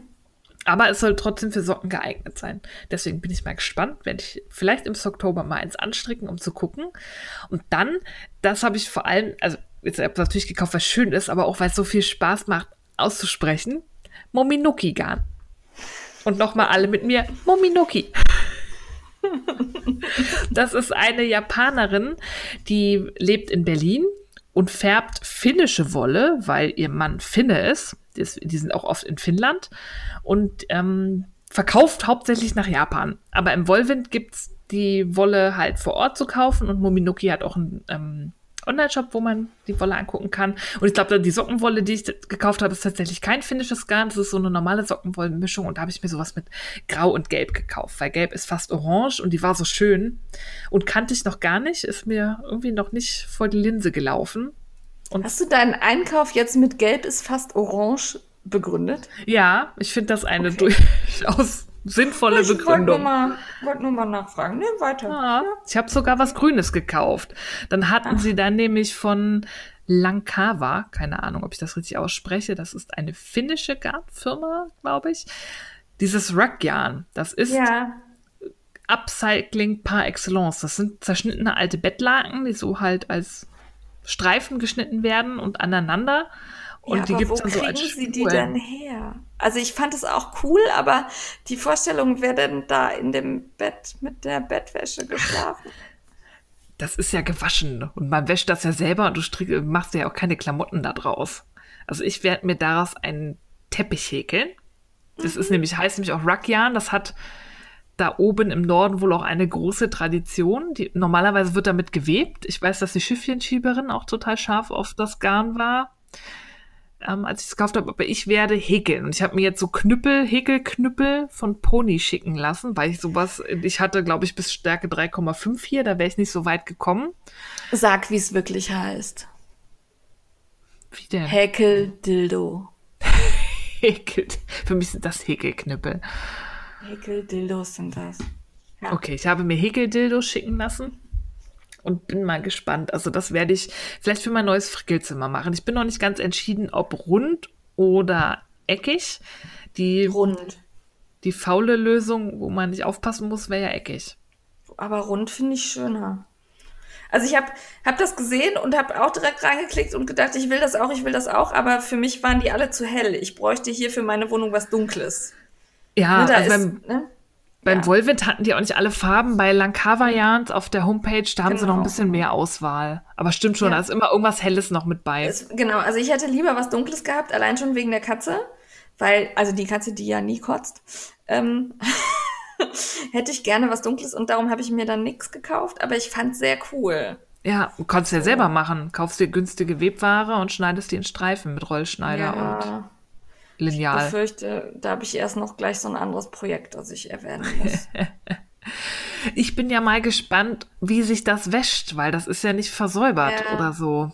Aber es soll trotzdem für Socken geeignet sein. Deswegen bin ich mal gespannt, werde ich vielleicht im Oktober mal eins anstricken, um zu gucken. Und dann, das habe ich vor allem, also jetzt habe ich natürlich gekauft, was schön ist, aber auch weil es so viel Spaß macht, auszusprechen. Mominuki Garn. Und nochmal alle mit mir, Mominuki. Das ist eine Japanerin, die lebt in Berlin und färbt finnische Wolle, weil ihr Mann Finne ist. Die, sind auch oft in Finnland und ähm, verkauft hauptsächlich nach Japan. Aber im Wollwind gibt's die Wolle halt vor Ort zu kaufen und Mominuki hat auch einen ähm, Online-Shop, wo man die Wolle angucken kann. Und ich glaube, die Sockenwolle, die ich gekauft habe, ist tatsächlich kein finnisches Garn. Das ist so eine normale Sockenwollenmischung. Und da habe ich mir sowas mit Grau und Gelb gekauft, weil Gelb ist fast orange und die war so schön. Und kannte ich noch gar nicht, ist mir irgendwie noch nicht vor die Linse gelaufen. Hast du deinen Einkauf jetzt mit Gelb ist fast orange begründet? Ja, ich finde das eine Okay. durchaus sinnvolle ich nur, Begründung. mal- wollte nur mal nachfragen. Ne, weiter. Ja, ich habe sogar was Grünes gekauft. Dann hatten sie dann nämlich von Lankava, keine Ahnung, ob ich das richtig ausspreche, das ist eine finnische Garnfirma, glaube ich. Dieses Ruggarn, das ist Ja. Upcycling par excellence. Das sind zerschnittene alte Bettlaken, die so halt als Streifen geschnitten werden und aneinander. Und ja, die aber wo dann so kriegen sie die denn her? Also ich fand es auch cool, aber die Vorstellung, wer denn da in dem Bett mit der Bettwäsche geschlafen? Das ist ja gewaschen und man wäscht das ja selber und du strick, machst ja auch keine Klamotten da draus. Also ich werde mir daraus einen Teppich häkeln. Das ist nämlich, heißt nämlich auch Ruggarn. Das hat da oben im Norden wohl auch eine große Tradition. Die, normalerweise wird damit gewebt. Ich weiß, dass die Schiffchenschieberin auch total scharf auf das Garn war, ähm, als ich es gekauft habe. Aber ich werde häkeln. Und ich habe mir jetzt so Knüppel, Häkelknüppel von Pony schicken lassen, weil ich sowas, ich hatte, glaube ich, bis Stärke 3,5 hier. Da wäre ich nicht so weit gekommen. Sag, wie es wirklich heißt. Wie denn? Häkel-Dildo. Häkel. Für mich sind das Häkelknüppel. Häkel-Dildos sind das. Ja. Okay, ich habe mir Häkeldildos schicken lassen und bin mal gespannt. Also das werde ich vielleicht für mein neues Frickelzimmer machen. Ich bin noch nicht ganz entschieden, ob rund oder eckig. Die, Rund. die faule Lösung, wo man nicht aufpassen muss, wäre ja eckig. Aber rund finde ich schöner. Also ich habe hab das gesehen und habe auch direkt reingeklickt und gedacht, ich will das auch, ich will das auch, aber für mich waren die alle zu hell. Ich bräuchte hier für meine Wohnung was Dunkles. Ja, Ne, also ist, beim, ne? Beim Ja. Volvit hatten die auch nicht alle Farben. Bei Lankava Jans auf der Homepage, da haben sie noch ein Genau. bisschen mehr Auswahl. Aber stimmt schon, Ja. da ist immer irgendwas Helles noch mit bei. Es, genau, also ich hätte lieber was Dunkles gehabt, allein schon wegen der Katze, weil, also die Katze, die ja nie kotzt, ähm, hätte ich gerne was Dunkles und darum habe ich mir dann nichts gekauft, aber ich fand sehr cool. Ja, du kannst ja selber machen. Kaufst dir günstige Webware und schneidest die in Streifen mit Rollschneider und Ja, ich Lineal. befürchte, da habe ich erst noch gleich so ein anderes Projekt, das ich erwähnen muss. Ich bin ja mal gespannt, wie sich das wäscht, weil das ist ja nicht versäubert Ja. oder so.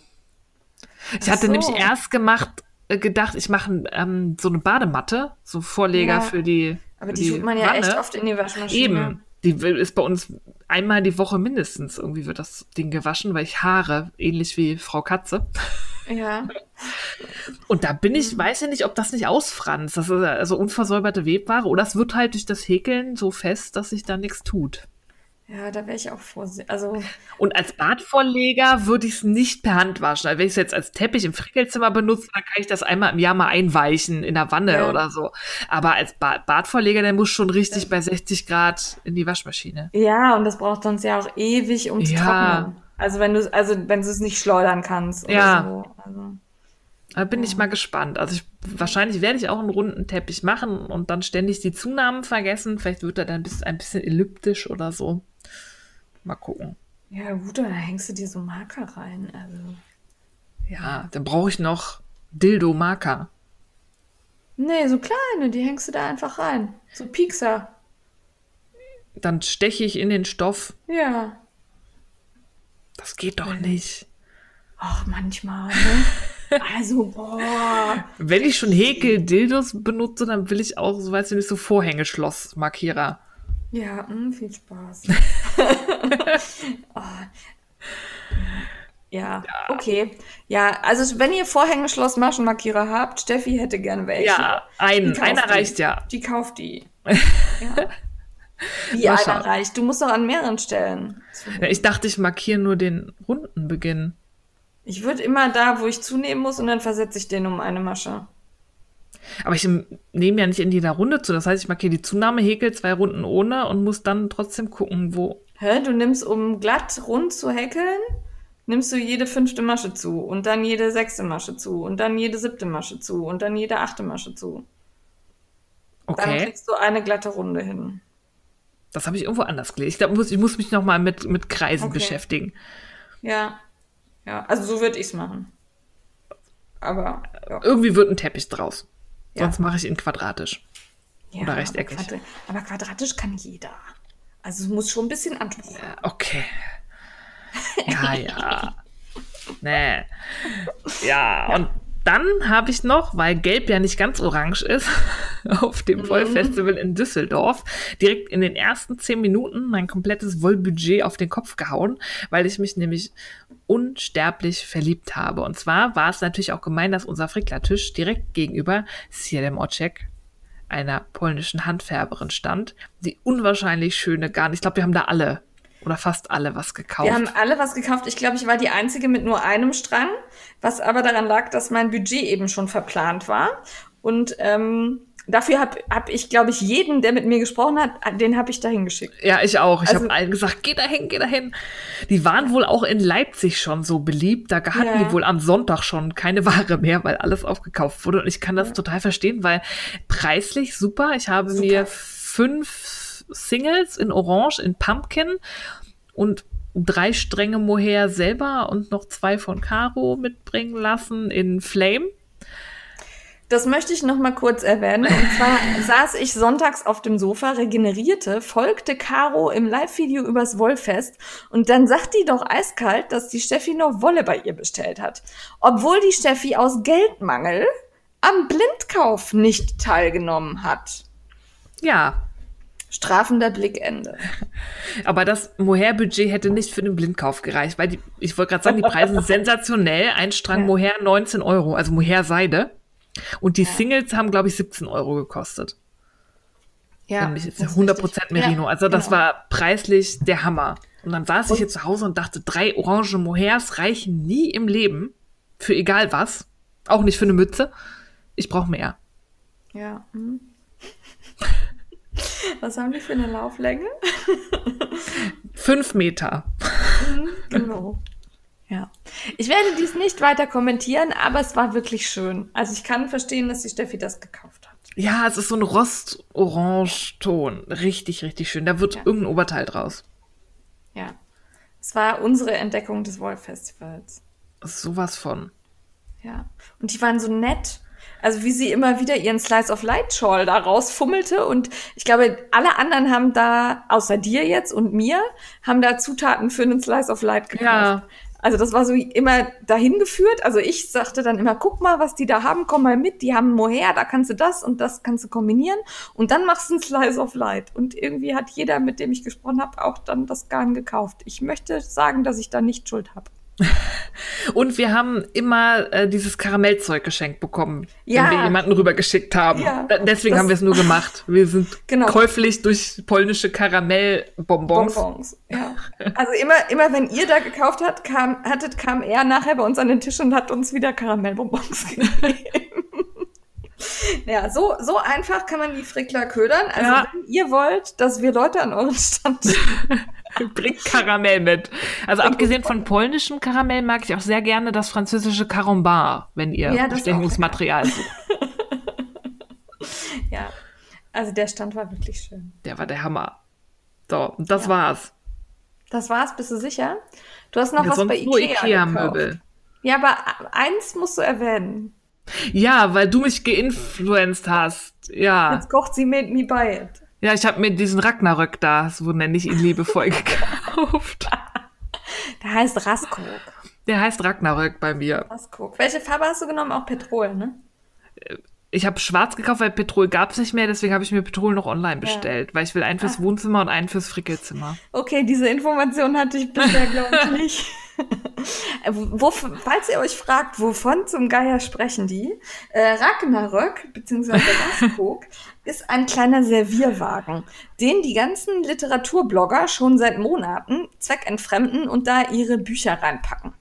Ich Ach hatte so. nämlich erst gemacht, äh, gedacht, ich mache ähm, so eine Badematte, so Vorleger Ja. für die. Aber für die tut man ja Wanne. echt oft in die Waschmaschine. Eben. Die ist bei uns einmal die Woche mindestens irgendwie wird das Ding gewaschen, weil ich haare, ähnlich wie Frau Katze. Ja. Und da bin Mhm. ich, weiß ja nicht, ob das nicht ausfranst. Das ist also unversäuberte Webware oder es wird halt durch das Häkeln so fest, dass sich da nichts tut. Ja, da wäre ich auch vorsichtig. Also, Und als Badvorleger würde ich es nicht per Hand waschen. Also wenn ich es jetzt als Teppich im Frickelzimmer benutze, dann kann ich das einmal im Jahr mal einweichen in der Wanne Ja. oder so. Aber als ba Badvorleger, der muss schon richtig bei 60 Grad in die Waschmaschine. ja, und das braucht sonst ja auch ewig, um zu Ja. trocknen. Also wenn du also wenn du es nicht schleudern kannst oder Ja. so. Also, Da bin ich mal gespannt. Also ich, wahrscheinlich werde ich auch einen runden Teppich machen und dann ständig die Zunahmen vergessen. Vielleicht wird er dann ein bisschen, ein bisschen elliptisch oder so. Mal gucken. ja gut, da hängst du dir so Marker rein. Also. Ja, dann brauche ich noch Dildo-Marker. Nee, so kleine, die hängst du da einfach rein. So Piekser. Dann steche ich in den Stoff. Ja. Das geht doch nicht. Ach, manchmal, ne? Also, boah. Wenn ich schon Häkel-Dildos benutze, dann will ich auch, so weißt du nicht, so Vorhängeschloss-Markierer. Ja, mh, viel Spaß. oh. ja, okay. Ja, also wenn ihr Vorhängeschloss Maschenmarkierer habt, Steffi hätte gern welche. Ja, ein, Die kauft einer die. reicht ja. Die kauft die. Ja. Wie Mal einer schauen. reicht. Du musst doch an mehreren Stellen. Ja, Ich dachte, ich markiere nur den runden Beginn. Ich würde immer da, wo ich zunehmen muss, und dann versetze ich den um eine Masche. Aber ich nehme ja nicht in jeder Runde zu. Das heißt, ich markiere die Zunahme, häkel zwei Runden ohne und muss dann trotzdem gucken, wo. Hä? Du nimmst, um glatt rund zu häkeln, nimmst du jede fünfte Masche zu und dann jede sechste Masche zu und dann jede siebte Masche zu und dann jede achte Masche zu. Dann Okay, kriegst du eine glatte Runde hin. das habe ich irgendwo anders gelesen. Ich glaube, muss, ich muss mich noch mal mit, mit Kreisen Okay. beschäftigen. Ja. Ja, also so würde ich's machen. Aber, ja. Irgendwie wird ein Teppich draus. Ja. Sonst mache ich ihn quadratisch. ja Oder rechteckig. Aber, quadra aber quadratisch kann jeder. Also es muss schon ein bisschen Anspruch haben. Okay. Ja, ja. Nee. Ja, und dann habe ich noch, weil Gelb ja nicht ganz orange ist, auf dem Wollfestival in Düsseldorf direkt in den ersten zehn Minuten mein komplettes Wollbudget auf den Kopf gehauen, weil ich mich nämlich unsterblich verliebt habe. Und zwar war es natürlich auch gemein, dass unser Fricklertisch direkt gegenüber Siedem Ocek einer polnischen Handfärberin stand, die unwahrscheinlich schöne Garn. Ich glaube, wir haben da alle oder fast alle was gekauft. Wir haben alle was gekauft. Ich glaube, ich war die Einzige mit nur einem Strang, was aber daran lag, dass mein Budget eben schon verplant war. Und ähm, dafür habe hab ich, glaube ich, jeden, der mit mir gesprochen hat, den habe ich dahin geschickt. Ja, ich auch. Ich Also- habe allen gesagt, geh dahin, geh dahin. Die waren wohl auch in Leipzig schon so beliebt. Da hatten Ja. die wohl am Sonntag schon keine Ware mehr, weil alles aufgekauft wurde. Und ich kann das total verstehen, weil preislich super. Ich habe Super. mir fünf Singles in Orange, in Pumpkin und drei Stränge Mohair selber und noch zwei von Caro mitbringen lassen in Flame. Das möchte ich noch mal kurz erwähnen. Und zwar saß ich sonntags auf dem Sofa, regenerierte, folgte Caro im Live-Video übers Wollfest und dann sagt die doch eiskalt, dass die Steffi noch Wolle bei ihr bestellt hat. Obwohl die Steffi aus Geldmangel am Blindkauf nicht teilgenommen hat. Ja, Strafender Blickende. Aber das Mohair-Budget hätte nicht für den Blindkauf gereicht, weil die, ich wollte gerade sagen, die Preise sind sensationell. Ein Strang Ja. Mohair 19 Euro, also Mohair-Seide. Und die Singles haben, glaube ich, 17 Euro gekostet. Ja, Nämlich jetzt das ist 100% richtig. Merino. Ja, also das genau. war preislich der Hammer. Und dann saß ich hier zu Hause und dachte, drei orange Mohairs reichen nie im Leben. Für egal was. Auch nicht für eine Mütze. Ich brauche mehr. Ja. Hm. Was haben die für eine Lauflänge? Fünf Meter. Mhm, genau. Ja. Ich werde dies nicht weiter kommentieren, aber es war wirklich schön. Also ich kann verstehen, dass die Steffi das gekauft hat. Ja, es ist so ein Rostorange-Ton. Richtig, richtig schön. Da wird Ja. irgendein Oberteil draus. Ja. Es war unsere Entdeckung des Wolf-Festivals. Sowas von. Ja. Und die waren so nett. Also wie sie immer wieder ihren Slice of Light Shawl da rausfummelte. Und ich glaube, alle anderen haben da, außer dir jetzt und mir, haben da Zutaten für einen Slice of Light gekauft. Ja. Also das war so immer dahin geführt. Also ich sagte dann immer, guck mal, was die da haben, komm mal mit. Die haben Mohair, da kannst du das und das kannst du kombinieren. Und dann machst du einen Slice of Light. Und irgendwie hat jeder, mit dem ich gesprochen habe, auch dann das Garn gekauft. Ich möchte sagen, dass ich da nicht Schuld habe. Und wir haben immer äh, dieses Karamellzeug geschenkt bekommen, Ja. wenn wir jemanden rübergeschickt haben. Ja. Deswegen haben wir es nur gemacht. Wir sind Genau. käuflich durch polnische Karamellbonbons. Bonbons. Ja. Also immer, immer wenn ihr da gekauft habt, kam, hattet, kam er nachher bei uns an den Tisch und hat uns wieder Karamellbonbons gegeben. Ja, so, so einfach kann man die Frickler ködern. Also Ja. wenn ihr wollt, dass wir Leute an euren Stand Bringt Karamell mit. Also abgesehen von polnischem Karamell mag ich auch sehr gerne das französische Carambart, wenn ihr Ja, Bestechungsmaterial sucht. Ja, also der Stand war wirklich schön. Der war der Hammer. So, das Ja. war's. Das war's, bist du sicher? Du hast noch Ja, was bei Ikea, Ikea-Möbel. gekauft. Ja, aber eins musst du erwähnen. Ja, weil du mich geinfluenced hast. Ja. Jetzt kocht sie made me it. Ja, ich habe mir diesen Ragnarök da, so nenne ich ihn liebevoll gekauft. Der heißt Raskok. Der heißt Ragnarök bei mir. Raskok. Welche Farbe hast du genommen? Auch Petrol, ne? Ich habe schwarz gekauft, weil Petrol gab's nicht mehr, deswegen habe ich mir Petrol noch online bestellt, weil ich will einen fürs Wohnzimmer und einen fürs Frickelzimmer. Okay, diese Information hatte ich bisher, glaube ich, nicht. Äh, Wo, falls ihr euch fragt, wovon zum Geier sprechen die, äh, Ragnarök bzw. Raskok ist ein kleiner Servierwagen, den die ganzen Literaturblogger schon seit Monaten zweckentfremden und da ihre Bücher reinpacken.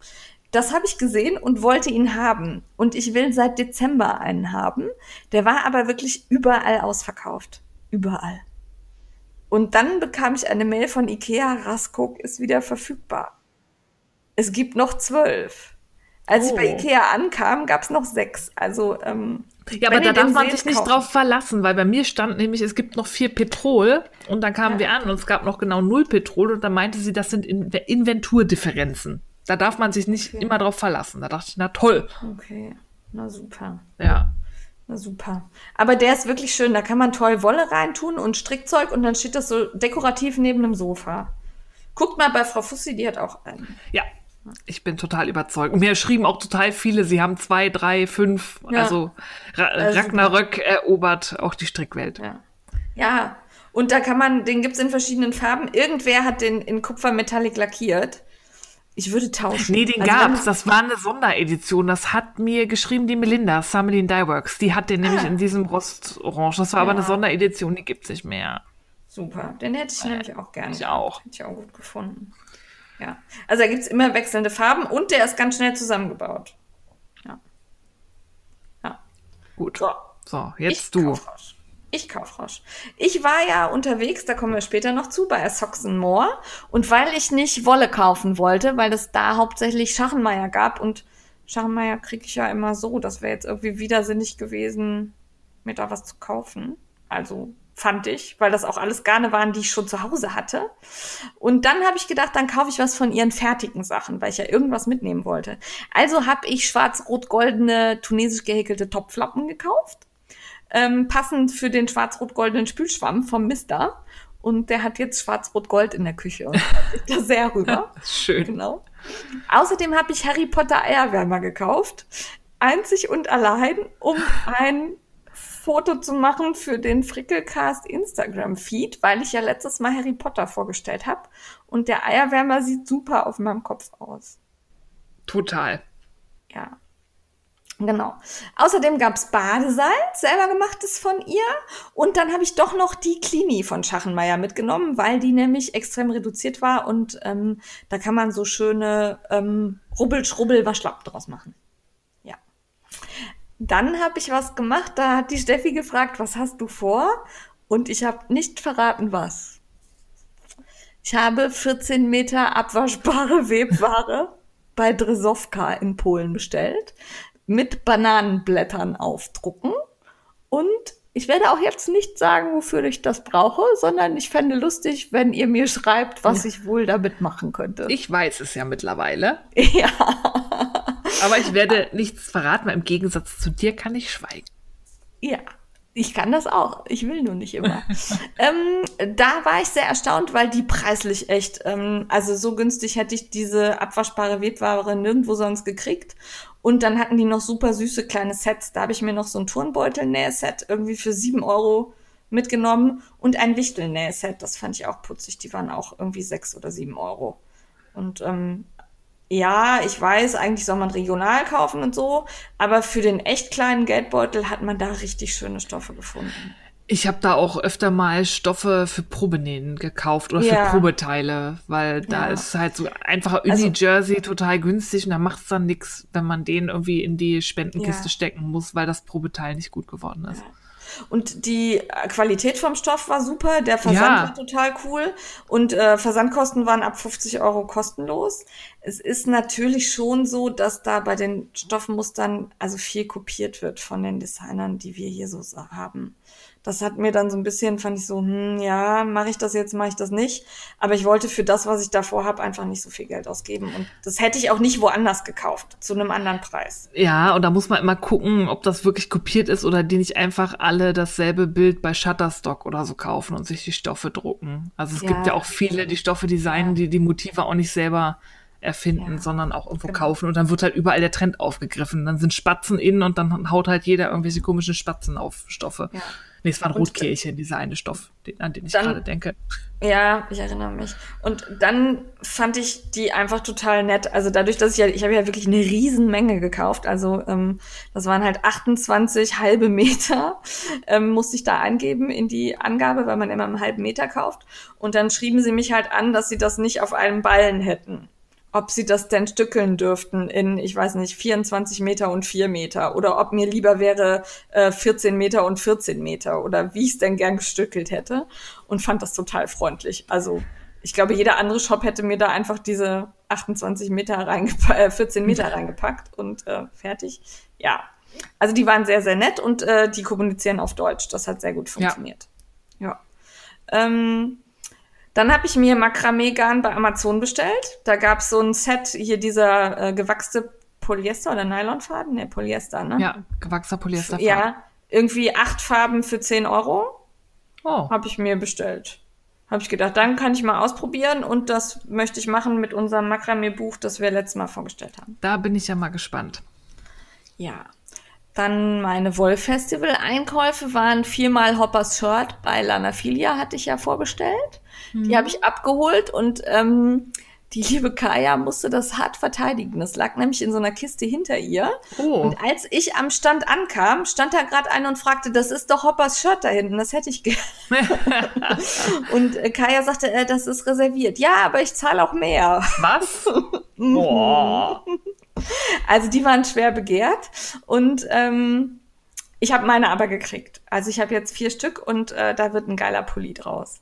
Das habe ich gesehen und wollte ihn haben. Und ich will seit Dezember einen haben. Der war aber wirklich überall ausverkauft. Überall. Und dann bekam ich eine Mail von Ikea, Raskok ist wieder verfügbar. Es gibt noch zwölf. Als ich bei Oh. Ikea ankam, gab es noch sechs. Also, ähm, Ja, aber da darf man sich nicht drauf verlassen, weil bei mir stand nämlich, es gibt noch vier Petrol und dann kamen Ja. wir an und es gab noch genau null Petrol und dann meinte sie, das sind In Inventurdifferenzen. Da darf man sich nicht Okay. immer drauf verlassen. Da dachte ich, na toll. Okay, na super. Ja. Na super. Aber der ist wirklich schön. Da kann man toll Wolle reintun und Strickzeug und dann steht das so dekorativ neben dem Sofa. Guckt mal bei Frau Fussi, die hat auch einen. Ja. Ich bin total überzeugt. Und mir schrieben auch total viele, sie haben zwei, drei, fünf. Ja. Also Ra Äh. Ragnarök erobert auch die Strickwelt. Ja. Ja. Und da kann man, den gibt's in verschiedenen Farben. Irgendwer hat den in Kupfermetallic lackiert. Ich würde tauschen. Nee, den Also gab's. Das war eine Sonderedition. Das hat mir geschrieben die Melinda, Summerlin Dyeworks. Die hat den nämlich Ah. in diesem Rostorange. Das war aber Ja. eine Sonderedition, die gibt's nicht mehr. Super. Den hätte ich nämlich auch gerne. ich auch. Hätte ich auch gut gefunden. Also da gibt's immer wechselnde Farben und der ist ganz schnell zusammengebaut. Ja. Ja. Gut. So. So, jetzt ich du. Kauf Rausch. Ich kauf Rausch. Ich war ja unterwegs, da kommen wir später noch zu, bei Socks More. Und weil ich nicht Wolle kaufen wollte, weil es da hauptsächlich Schachenmeier gab und Schachenmeier kriege ich ja immer so, das wäre jetzt irgendwie widersinnig gewesen, mir da was zu kaufen. Also fand ich, weil das auch alles Garne waren, die ich schon zu Hause hatte. Und dann habe ich gedacht, dann kaufe ich was von ihren fertigen Sachen, weil ich ja irgendwas mitnehmen wollte. Also habe ich schwarz-rot-goldene tunesisch gehäkelte Topflappen gekauft ähm, passend für den schwarz-rot-goldenen Spülschwamm vom Mister. Und der hat jetzt schwarz-rot-gold in der Küche und da sehr rüber. Schön. Genau. Außerdem habe ich Harry Potter Eierwärmer gekauft. Einzig und allein, um ein Foto zu machen für den Frickelcast Instagram-Feed, weil ich ja letztes Mal Harry Potter vorgestellt habe. Und der Eierwärmer sieht super auf meinem Kopf aus. Total. Ja. Genau. Außerdem gab's Badesalz, selber gemachtes von ihr. Und dann habe ich doch noch die Klini von Schachenmeier mitgenommen, weil die nämlich extrem reduziert war und ähm, da kann man so schöne ähm, Rubbel-Schrubbel-Waschlappen draus machen. Dann habe ich was gemacht, da hat die Steffi gefragt, was hast du vor? Und ich habe nicht verraten, was. Ich habe 14 Meter abwaschbare Webware bei Dresowka in Polen bestellt mit Bananenblättern aufdrucken. Und ich werde auch jetzt nicht sagen, wofür ich das brauche, sondern ich fände lustig, wenn ihr mir schreibt, was ich wohl damit machen könnte. Ich weiß es ja mittlerweile. Ja. Aber ich werde nichts verraten, weil im Gegensatz zu dir kann ich schweigen. Ja. Ich kann das auch. Ich will nur nicht immer. ähm, da war ich sehr erstaunt, weil die preislich echt, ähm, also so günstig hätte ich diese abwaschbare Webware nirgendwo sonst gekriegt. Und dann hatten die noch super süße kleine Sets. Da habe ich mir noch so ein Turnbeutel-Nähset irgendwie für sieben Euro mitgenommen und ein Wichtel-Nähset. Das fand ich auch putzig. Die waren auch irgendwie sechs oder sieben Euro. Und ähm, ja, ich weiß, eigentlich soll man regional kaufen und so, aber für den echt kleinen Geldbeutel hat man da richtig schöne Stoffe gefunden. Ich habe da auch öfter mal Stoffe für Probenähen gekauft oder ja. für Probeteile, weil da ja. ist halt so einfacher Uni-Jersey also, total günstig und da macht es dann nichts, wenn man den irgendwie in die Spendenkiste ja. stecken muss, weil das Probeteil nicht gut geworden ist. Und die Qualität vom Stoff war super, der Versand war total cool. Und äh, Versandkosten waren ab 50 Euro kostenlos. Es ist natürlich schon so, dass da bei den Stoffmustern also viel kopiert wird von den Designern, die wir hier so haben das hat mir dann so ein bisschen, fand ich so, hm, ja, mache ich das jetzt, mache ich das nicht. Aber ich wollte für das, was ich davor habe, einfach nicht so viel Geld ausgeben. Und das hätte ich auch nicht woanders gekauft, zu einem anderen Preis. Ja, und da muss man immer gucken, ob das wirklich kopiert ist oder die nicht einfach alle dasselbe Bild bei Shutterstock oder so kaufen und sich die Stoffe drucken. Also es ja. gibt ja auch viele, die Stoffe designen, die die Motive auch nicht selber erfinden, ja. sondern auch irgendwo genau. kaufen und dann wird halt überall der Trend aufgegriffen. Dann sind Spatzen innen und dann haut halt jeder irgendwelche komischen Spatzen auf Stoffe. Ja. Nee, es war ein Rotkehlchen, dieser eine Stoff, den, an den ich gerade denke. Ja, ich erinnere mich. Und dann fand ich die einfach total nett. Also dadurch, dass ich ja, ich habe ja wirklich eine Riesenmenge gekauft. Also ähm, das waren halt 28 halbe Meter, ähm, musste ich da eingeben in die Angabe, weil man immer einen halben Meter kauft. Und dann schrieben sie mich halt an, dass sie das nicht auf einem Ballen hätten ob sie das denn stückeln dürften in, ich weiß nicht, 24 Meter und 4 Meter oder ob mir lieber wäre äh, 14 Meter und 14 Meter oder wie ich es denn gern gestückelt hätte und fand das total freundlich. Also ich glaube, jeder andere Shop hätte mir da einfach diese 28 Meter reingepackt, äh, 14 Meter reingepackt und äh, fertig. Ja, also die waren sehr, sehr nett und äh, die kommunizieren auf Deutsch. Das hat sehr gut funktioniert. Ja. ja. Ähm, dann habe ich mir Makramee-Garn bei Amazon bestellt. Da gab es so ein Set, hier dieser äh, gewachste Polyester oder Nylonfaden? Ne, Polyester, ne? Ja, gewachster Polyester. Ja, irgendwie acht Farben für 10 Euro. Oh. Habe ich mir bestellt. Habe ich gedacht, dann kann ich mal ausprobieren und das möchte ich machen mit unserem Makramee-Buch, das wir letztes Mal vorgestellt haben. Da bin ich ja mal gespannt. Ja. Dann meine Wollfestival-Einkäufe waren viermal Hoppers Shirt bei Lanafilia, hatte ich ja vorbestellt. Mhm. Die habe ich abgeholt und ähm, die liebe Kaya musste das hart verteidigen. Das lag nämlich in so einer Kiste hinter ihr. Oh. Und als ich am Stand ankam, stand da gerade einer und fragte, das ist doch Hoppers Shirt da hinten, das hätte ich gerne. und äh, Kaya sagte, äh, das ist reserviert. Ja, aber ich zahle auch mehr. Was? Boah. Also die waren schwer begehrt und ähm, ich habe meine aber gekriegt. Also ich habe jetzt vier Stück und äh, da wird ein geiler Pulli draus.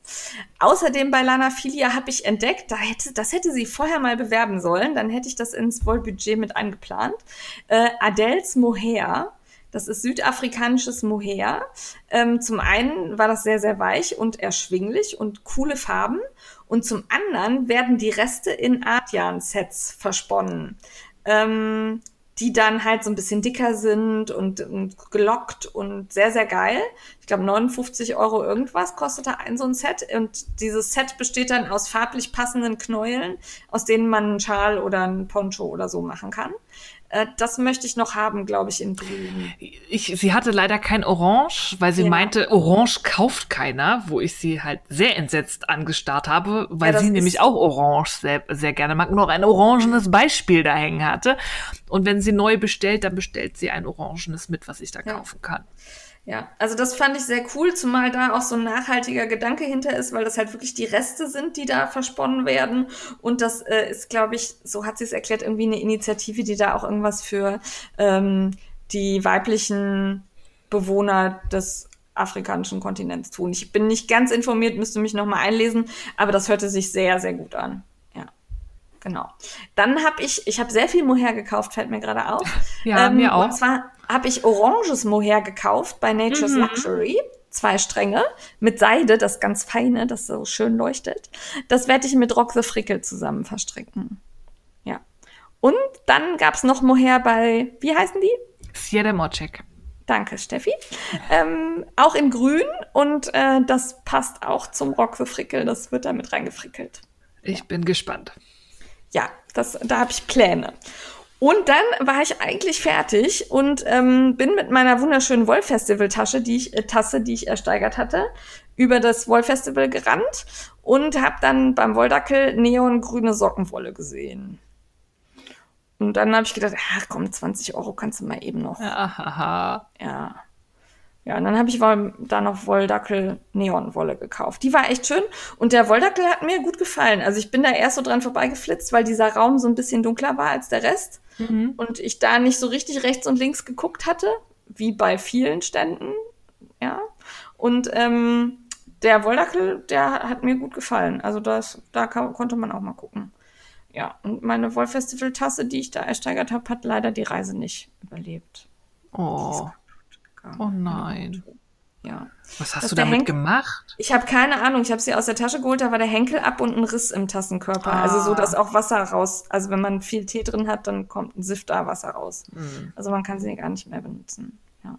Außerdem bei Lana Filia habe ich entdeckt, da hätte, das hätte sie vorher mal bewerben sollen, dann hätte ich das ins Wollbudget mit eingeplant. Äh, Adels Mohair. Das ist südafrikanisches Mohair. Ähm, zum einen war das sehr, sehr weich und erschwinglich und coole Farben. Und zum anderen werden die Reste in Artian-Sets versponnen. Ähm, die dann halt so ein bisschen dicker sind und, und gelockt und sehr, sehr geil. Ich glaube, 59 Euro irgendwas kostete ein so ein Set. Und dieses Set besteht dann aus farblich passenden Knäueln, aus denen man einen Schal oder einen Poncho oder so machen kann. Äh, das möchte ich noch haben, glaube ich, in grün. Ich, sie hatte leider kein Orange, weil sie Ja. meinte, Orange kauft keiner, wo ich sie halt sehr entsetzt angestarrt habe, weil Ja, sie nämlich auch Orange sehr, sehr gerne mag, nur ein orangenes Beispiel da hängen hatte. Und wenn sie neu bestellt, dann bestellt sie ein orangenes mit, was ich da Ja. kaufen kann. Ja, also das fand ich sehr cool, zumal da auch so ein nachhaltiger Gedanke hinter ist, weil das halt wirklich die Reste sind, die da versponnen werden. Und das äh, ist, glaube ich, so hat sie es erklärt, irgendwie eine Initiative, die da auch irgendwas für ähm, die weiblichen Bewohner des afrikanischen Kontinents tun. Ich bin nicht ganz informiert, müsste mich noch mal einlesen, aber das hörte sich sehr, sehr gut an. Ja, genau. Dann habe ich, ich habe sehr viel Mohair gekauft, fällt mir gerade auf. Ja, mir auch. Und zwar habe ich oranges Mohair gekauft bei Nature's Mhm. Luxury. Zwei Stränge mit Seide, das ganz feine, das so schön leuchtet. Das werde ich mit Rock the Frickel zusammen verstricken. Ja. Und dann gab's noch Mohair bei, wie heißen die? Sierra Moczek. Danke, Steffi. Ähm, auch in grün und äh, das passt auch zum Rock the Frickel. Das wird da mit reingefrickelt. Ich bin gespannt. Ja, das, da habe ich Pläne. Und dann war ich eigentlich fertig und ähm, bin mit meiner wunderschönen Wollfestival-Tasche, die ich, äh, Tasse, die ich ersteigert hatte, über das Wollfestival gerannt und habe dann beim Wolldackel neongrüne Sockenwolle gesehen. Und dann habe ich gedacht, ach komm, 20 Euro kannst du mal eben noch. Ahaha. Ja. Ja, und dann habe ich da noch Wolldackel Neonwolle gekauft. Die war echt schön und der Wolldackel hat mir gut gefallen. Also ich bin da erst so dran vorbeigeflitzt, weil dieser Raum so ein bisschen dunkler war als der Rest Mhm. und ich da nicht so richtig rechts und links geguckt hatte, wie bei vielen Ständen. Ja. Und ähm, der Wolldackel, der hat mir gut gefallen. Also das, da konnte man auch mal gucken. Ja, und meine Wollfestival-Tasse, die ich da ersteigert habe, hat leider die Reise nicht überlebt. Oh, oh nein. Ja. Was hast Das du damit Henk- gemacht? Ich habe keine Ahnung, ich habe sie aus der Tasche geholt, da war der Henkel ab und ein Riss im Tassenkörper. Ah. Also so, dass auch Wasser raus, also wenn man viel Tee drin hat, dann kommt ein Sift da Wasser raus. Hm. Also man kann sie gar nicht mehr benutzen. Ja.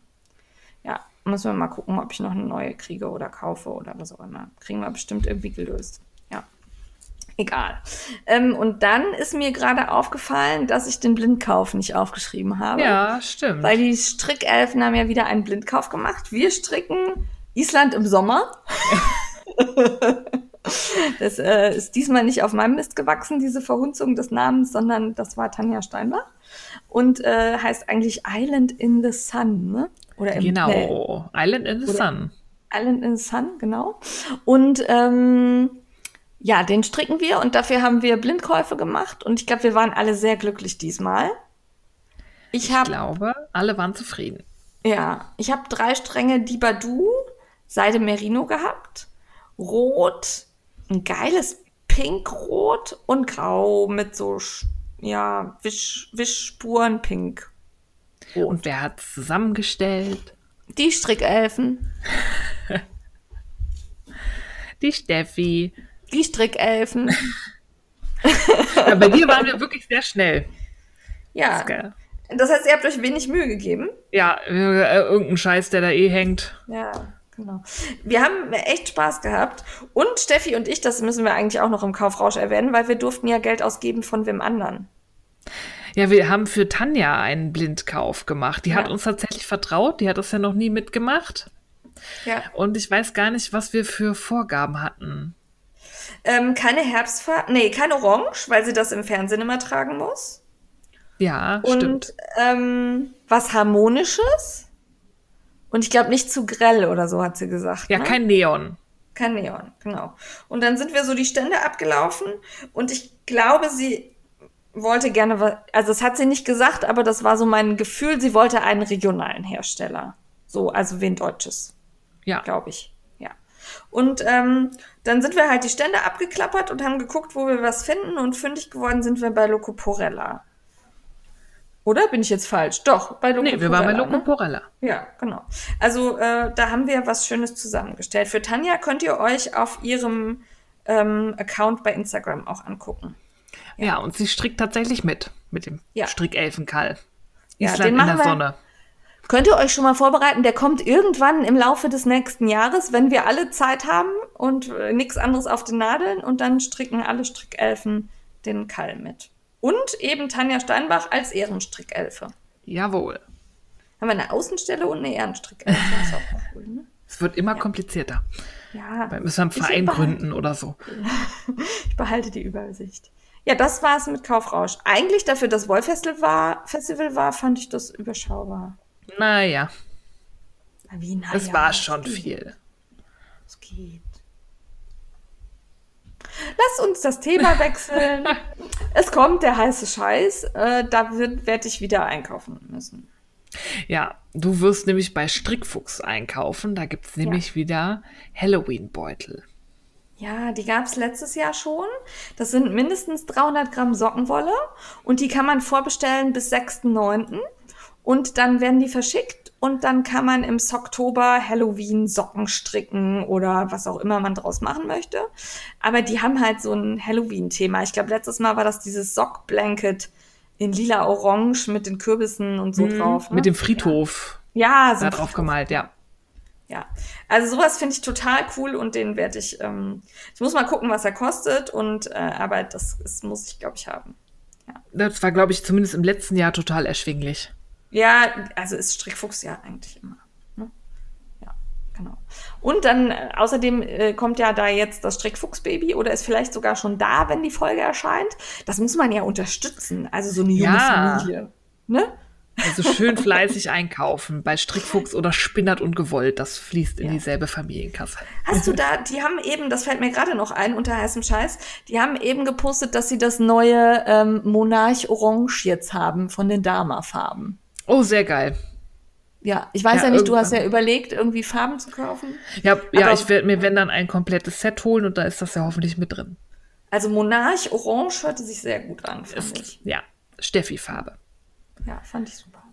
Ja, müssen wir mal gucken, ob ich noch eine neue kriege oder kaufe oder was auch immer. Kriegen wir bestimmt irgendwie gelöst. Egal. Ähm, und dann ist mir gerade aufgefallen, dass ich den Blindkauf nicht aufgeschrieben habe. Ja, stimmt. Weil die Strickelfen haben ja wieder einen Blindkauf gemacht. Wir stricken Island im Sommer. das äh, ist diesmal nicht auf meinem Mist gewachsen, diese Verhunzung des Namens, sondern das war Tanja Steinbach. Und äh, heißt eigentlich Island in the Sun, ne? Oder im, nee, Genau. Island in the Sun. Island in the Sun, genau. Und ähm, ja, den stricken wir und dafür haben wir Blindkäufe gemacht und ich glaube, wir waren alle sehr glücklich diesmal. Ich Ich habe glaube, alle waren zufrieden. ja, ich habe drei Stränge Dibadu, Seide Merino gehabt, Rot, ein geiles Pinkrot und Grau mit so ja Wisch, Wischspuren Pink. Und wer hat zusammengestellt? Die Strickelfen, Die Steffi. Die Strickelfen. Ja, bei dir waren wir wirklich sehr schnell. Ja, das heißt, ihr habt euch wenig Mühe gegeben. Ja, äh, irgendein Scheiß, der da eh hängt. Ja, genau. Wir haben echt Spaß gehabt. Und Steffi und ich, das müssen wir eigentlich auch noch im Kaufrausch erwähnen, weil wir durften ja Geld ausgeben von wem anderen. Ja, wir haben für Tanja einen Blindkauf gemacht. Die hat Ja. uns tatsächlich vertraut. Die hat das ja noch nie mitgemacht. Ja. Und ich weiß gar nicht, was wir für Vorgaben hatten. Ähm, keine Herbstfarbe, nee, kein Orange, weil sie das im Fernsehen immer tragen muss. Ja, Und stimmt. ähm, was Harmonisches. Und ich glaube nicht zu grell oder so, hat sie gesagt. Ja, ne? kein Neon. Kein Neon, genau. Und dann sind wir so die Stände abgelaufen und ich glaube, sie wollte gerne was, also das hat sie nicht gesagt, aber das war so mein Gefühl, sie wollte einen regionalen Hersteller. So, also wen Deutsches, Ja. glaube ich. Ja. Und ähm, dann sind wir halt die Stände abgeklappert und haben geguckt, wo wir was finden und fündig geworden sind wir bei Locoporella. Oder bin ich jetzt falsch? Doch, bei Locoporella. Nee, wir waren bei ne? Locoporella. Ja, genau. Also äh, da haben wir was Schönes zusammengestellt. Für Tanja könnt ihr euch auf ihrem ähm, Account bei Instagram auch angucken. Ja. und sie strickt tatsächlich mit. Mit dem Ja. Strickelfenkall. Ja, Island den in der wir- Sonne. Könnt ihr euch schon mal vorbereiten? Der kommt irgendwann im Laufe des nächsten Jahres, wenn wir alle Zeit haben und äh, nichts anderes auf den Nadeln und dann stricken alle Strickelfen den Kall mit. Und eben Tanja Steinbach als Ehrenstrickelfe. Jawohl. Haben wir eine Außenstelle und eine Ehrenstrickelfe. Das ist auch cool, ne? Es wird immer ja. komplizierter. Ja. Wir müssen einen Verein gründen oder so. ich behalte die Übersicht. Ja, das war es mit Kaufrausch. Eigentlich dafür, dass Wollfestival war, Festival war, fand ich das überschaubar. Naja. Wie, naja es war schon viel. Es geht. Lass uns das Thema wechseln. es kommt der heiße Scheiß. Äh, da werde ich wieder einkaufen müssen. Ja, du wirst nämlich bei Strickfuchs einkaufen. Da gibt es nämlich ja. wieder Halloween-Beutel. Ja, die gab es letztes Jahr schon. Das sind mindestens 300 Gramm Sockenwolle und die kann man vorbestellen bis 6.9. Und dann werden die verschickt und dann kann man im Socktober Halloween Socken stricken oder was auch immer man draus machen möchte. Aber die haben halt so ein Halloween-Thema. Ich glaube, letztes Mal war das dieses Sock-Blanket in lila-orange mit den Kürbissen und so mhm, drauf. Ne? Mit dem Friedhof. Ja, so. Da drauf gemalt, ja. Ja, also sowas finde ich total cool und den werde ich, ähm, ich muss mal gucken, was er kostet und, äh, aber das, das muss ich, glaube ich, haben. Ja. Das war, glaube ich, zumindest im letzten Jahr total erschwinglich. Ja, also ist Strickfuchs ja eigentlich immer. Ne? Ja, genau. Und dann, äh, außerdem äh, kommt ja da jetzt das Strickfuchs-Baby oder ist vielleicht sogar schon da, wenn die Folge erscheint. Das muss man ja unterstützen, also so eine junge ja. Familie. Ne? Also schön fleißig einkaufen bei Strickfuchs oder Spinnert und Gewollt. Das fließt in ja. dieselbe Familienkasse. Hast du da, die haben eben, das fällt mir gerade noch ein unter heißem Scheiß, die haben eben gepostet, dass sie das neue ähm, Monarch Orange jetzt haben von den Dama-Farben. Oh, sehr geil. Ja, ich weiß ja, ja nicht, du hast ja überlegt, irgendwie Farben zu kaufen. Ja, ja ich werde mir, wenn dann, ein komplettes Set holen und da ist das ja hoffentlich mit drin. Also Monarch Orange hörte sich sehr gut an, fand ist, ich. Ja, Steffi-Farbe. Ja, fand ich super.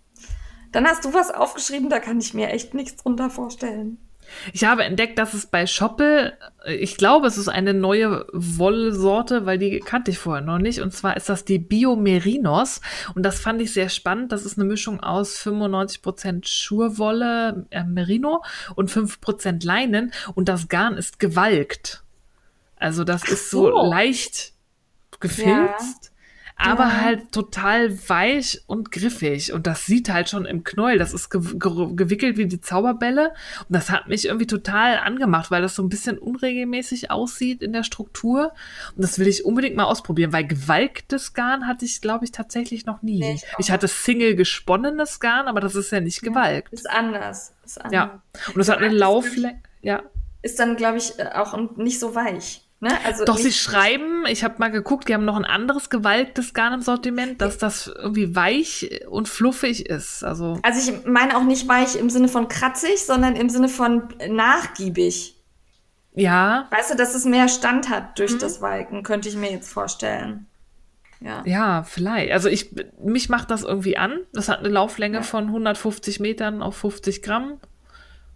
Dann hast du was aufgeschrieben, da kann ich mir echt nichts drunter vorstellen. Ich habe entdeckt, dass es bei Schoppel, ich glaube, es ist eine neue Wollsorte, weil die kannte ich vorher noch nicht. Und zwar ist das die Bio Merinos. Und das fand ich sehr spannend. Das ist eine Mischung aus 95% Schurwolle, äh, Merino und 5% Leinen. Und das Garn ist gewalkt. Also das ist so, so leicht gefilzt. Ja aber ja. halt total weich und griffig. Und das sieht halt schon im Knäuel. Das ist ge ge gewickelt wie die Zauberbälle. Und das hat mich irgendwie total angemacht, weil das so ein bisschen unregelmäßig aussieht in der Struktur. Und das will ich unbedingt mal ausprobieren, weil gewalktes Garn hatte ich, glaube ich, tatsächlich noch nie. Nee, ich, ich, hatte Single gesponnenes Garn, aber das ist ja nicht gewalkt. Ja, ist anders. Ist anders. Ja. Und es hat eine Lauflänge. Ja. Ist dann, glaube ich, auch nicht so weich. Ne? Also Doch, sie schreiben, ich habe mal geguckt, die haben noch ein anderes gewalktes Garn im Sortiment, dass das irgendwie weich und fluffig ist. Also, also ich meine auch nicht weich im Sinne von kratzig, sondern im Sinne von nachgiebig. Ja. Weißt du, dass es mehr Stand hat durch mhm. das Walken, könnte ich mir jetzt vorstellen. Ja. ja, vielleicht. Also ich, mich macht das irgendwie an. Das hat eine Lauflänge ja. von 150 Metern auf 50 Gramm.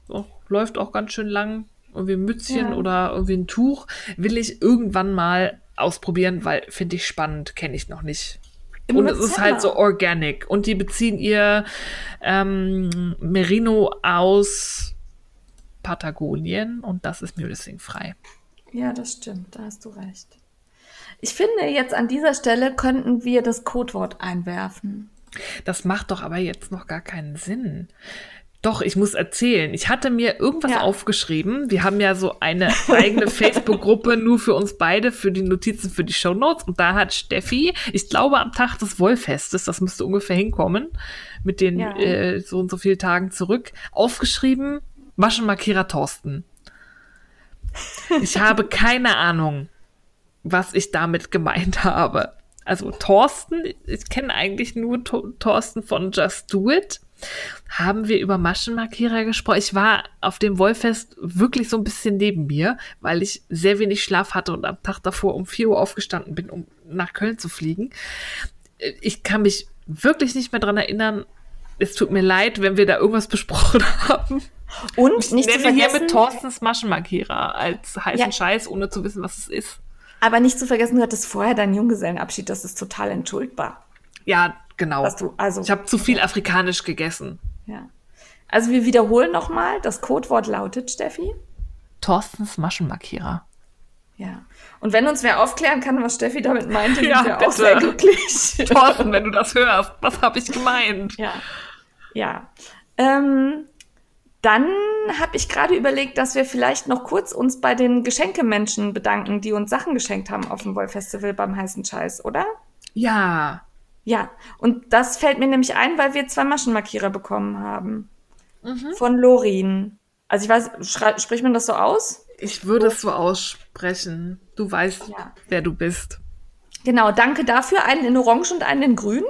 So, läuft auch ganz schön lang irgendwie ein Mützchen ja. oder irgendwie ein Tuch, will ich irgendwann mal ausprobieren, weil finde ich spannend, kenne ich noch nicht. Im und es ist halt so organic. Und die beziehen ihr ähm, Merino aus Patagonien und das ist frei. Ja, das stimmt, da hast du recht. Ich finde, jetzt an dieser Stelle könnten wir das Codewort einwerfen. Das macht doch aber jetzt noch gar keinen Sinn. Doch, ich muss erzählen. Ich hatte mir irgendwas ja. aufgeschrieben. Wir haben ja so eine eigene Facebook-Gruppe nur für uns beide, für die Notizen, für die Show Notes. Und da hat Steffi, ich glaube am Tag des Wollfestes, das müsste ungefähr hinkommen, mit den ja. äh, so und so vielen Tagen zurück, aufgeschrieben, Maschenmarkierer Thorsten. Ich habe keine Ahnung, was ich damit gemeint habe. Also Thorsten, ich kenne eigentlich nur Thorsten von Just Do It haben wir über Maschenmarkierer gesprochen. Ich war auf dem Wollfest wirklich so ein bisschen neben mir, weil ich sehr wenig Schlaf hatte und am Tag davor um 4 Uhr aufgestanden bin, um nach Köln zu fliegen. Ich kann mich wirklich nicht mehr dran erinnern. Es tut mir leid, wenn wir da irgendwas besprochen haben. Und ich nicht zu vergessen, hier mit Thorstens Maschenmarkierer als heißen ja. Scheiß, ohne zu wissen, was es ist. Aber nicht zu vergessen, du hattest vorher deinen Junggesellenabschied, das ist total entschuldbar. Ja, genau. Du, also, ich habe zu viel afrikanisch gegessen. Ja. Also wir wiederholen nochmal, das Codewort lautet, Steffi? Thorstens Maschenmarkierer. Ja. Und wenn uns wer aufklären kann, was Steffi damit meinte, Ja, sind wir auch bitte. sehr glücklich. Thorsten, wenn du das hörst, was habe ich gemeint? Ja. Ja. Ähm, dann habe ich gerade überlegt, dass wir vielleicht noch kurz uns bei den Geschenkemenschen bedanken, die uns Sachen geschenkt haben auf dem Woll-Festival beim heißen Scheiß, oder? Ja. Ja, und das fällt mir nämlich ein, weil wir zwei Maschenmarkierer bekommen haben. Von Lorin. Also ich weiß, spricht man das so aus? Ich würde es so aussprechen. Du weißt, Ja. wer du bist. Genau, danke dafür. Einen in Orange und einen in Grün.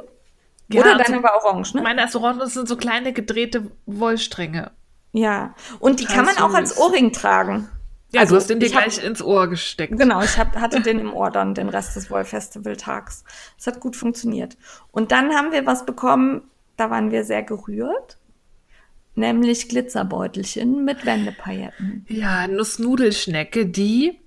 Ja, Oder also deine war orange, ne? Meine Restaurants das sind so kleine gedrehte Wollstränge. Ja. Und die Total kann man auch als süß. Ohrring tragen. Ja, Also, du hast den dir hab- gleich ins Ohr gesteckt. Genau, ich hab, hatte den im Ohr dann den Rest des Woll Festival Tags. Es hat gut funktioniert. Und dann haben wir was bekommen, da waren wir sehr gerührt. Nämlich Glitzerbeutelchen mit Wendepailletten. Ja, Nussnudelschnecke, die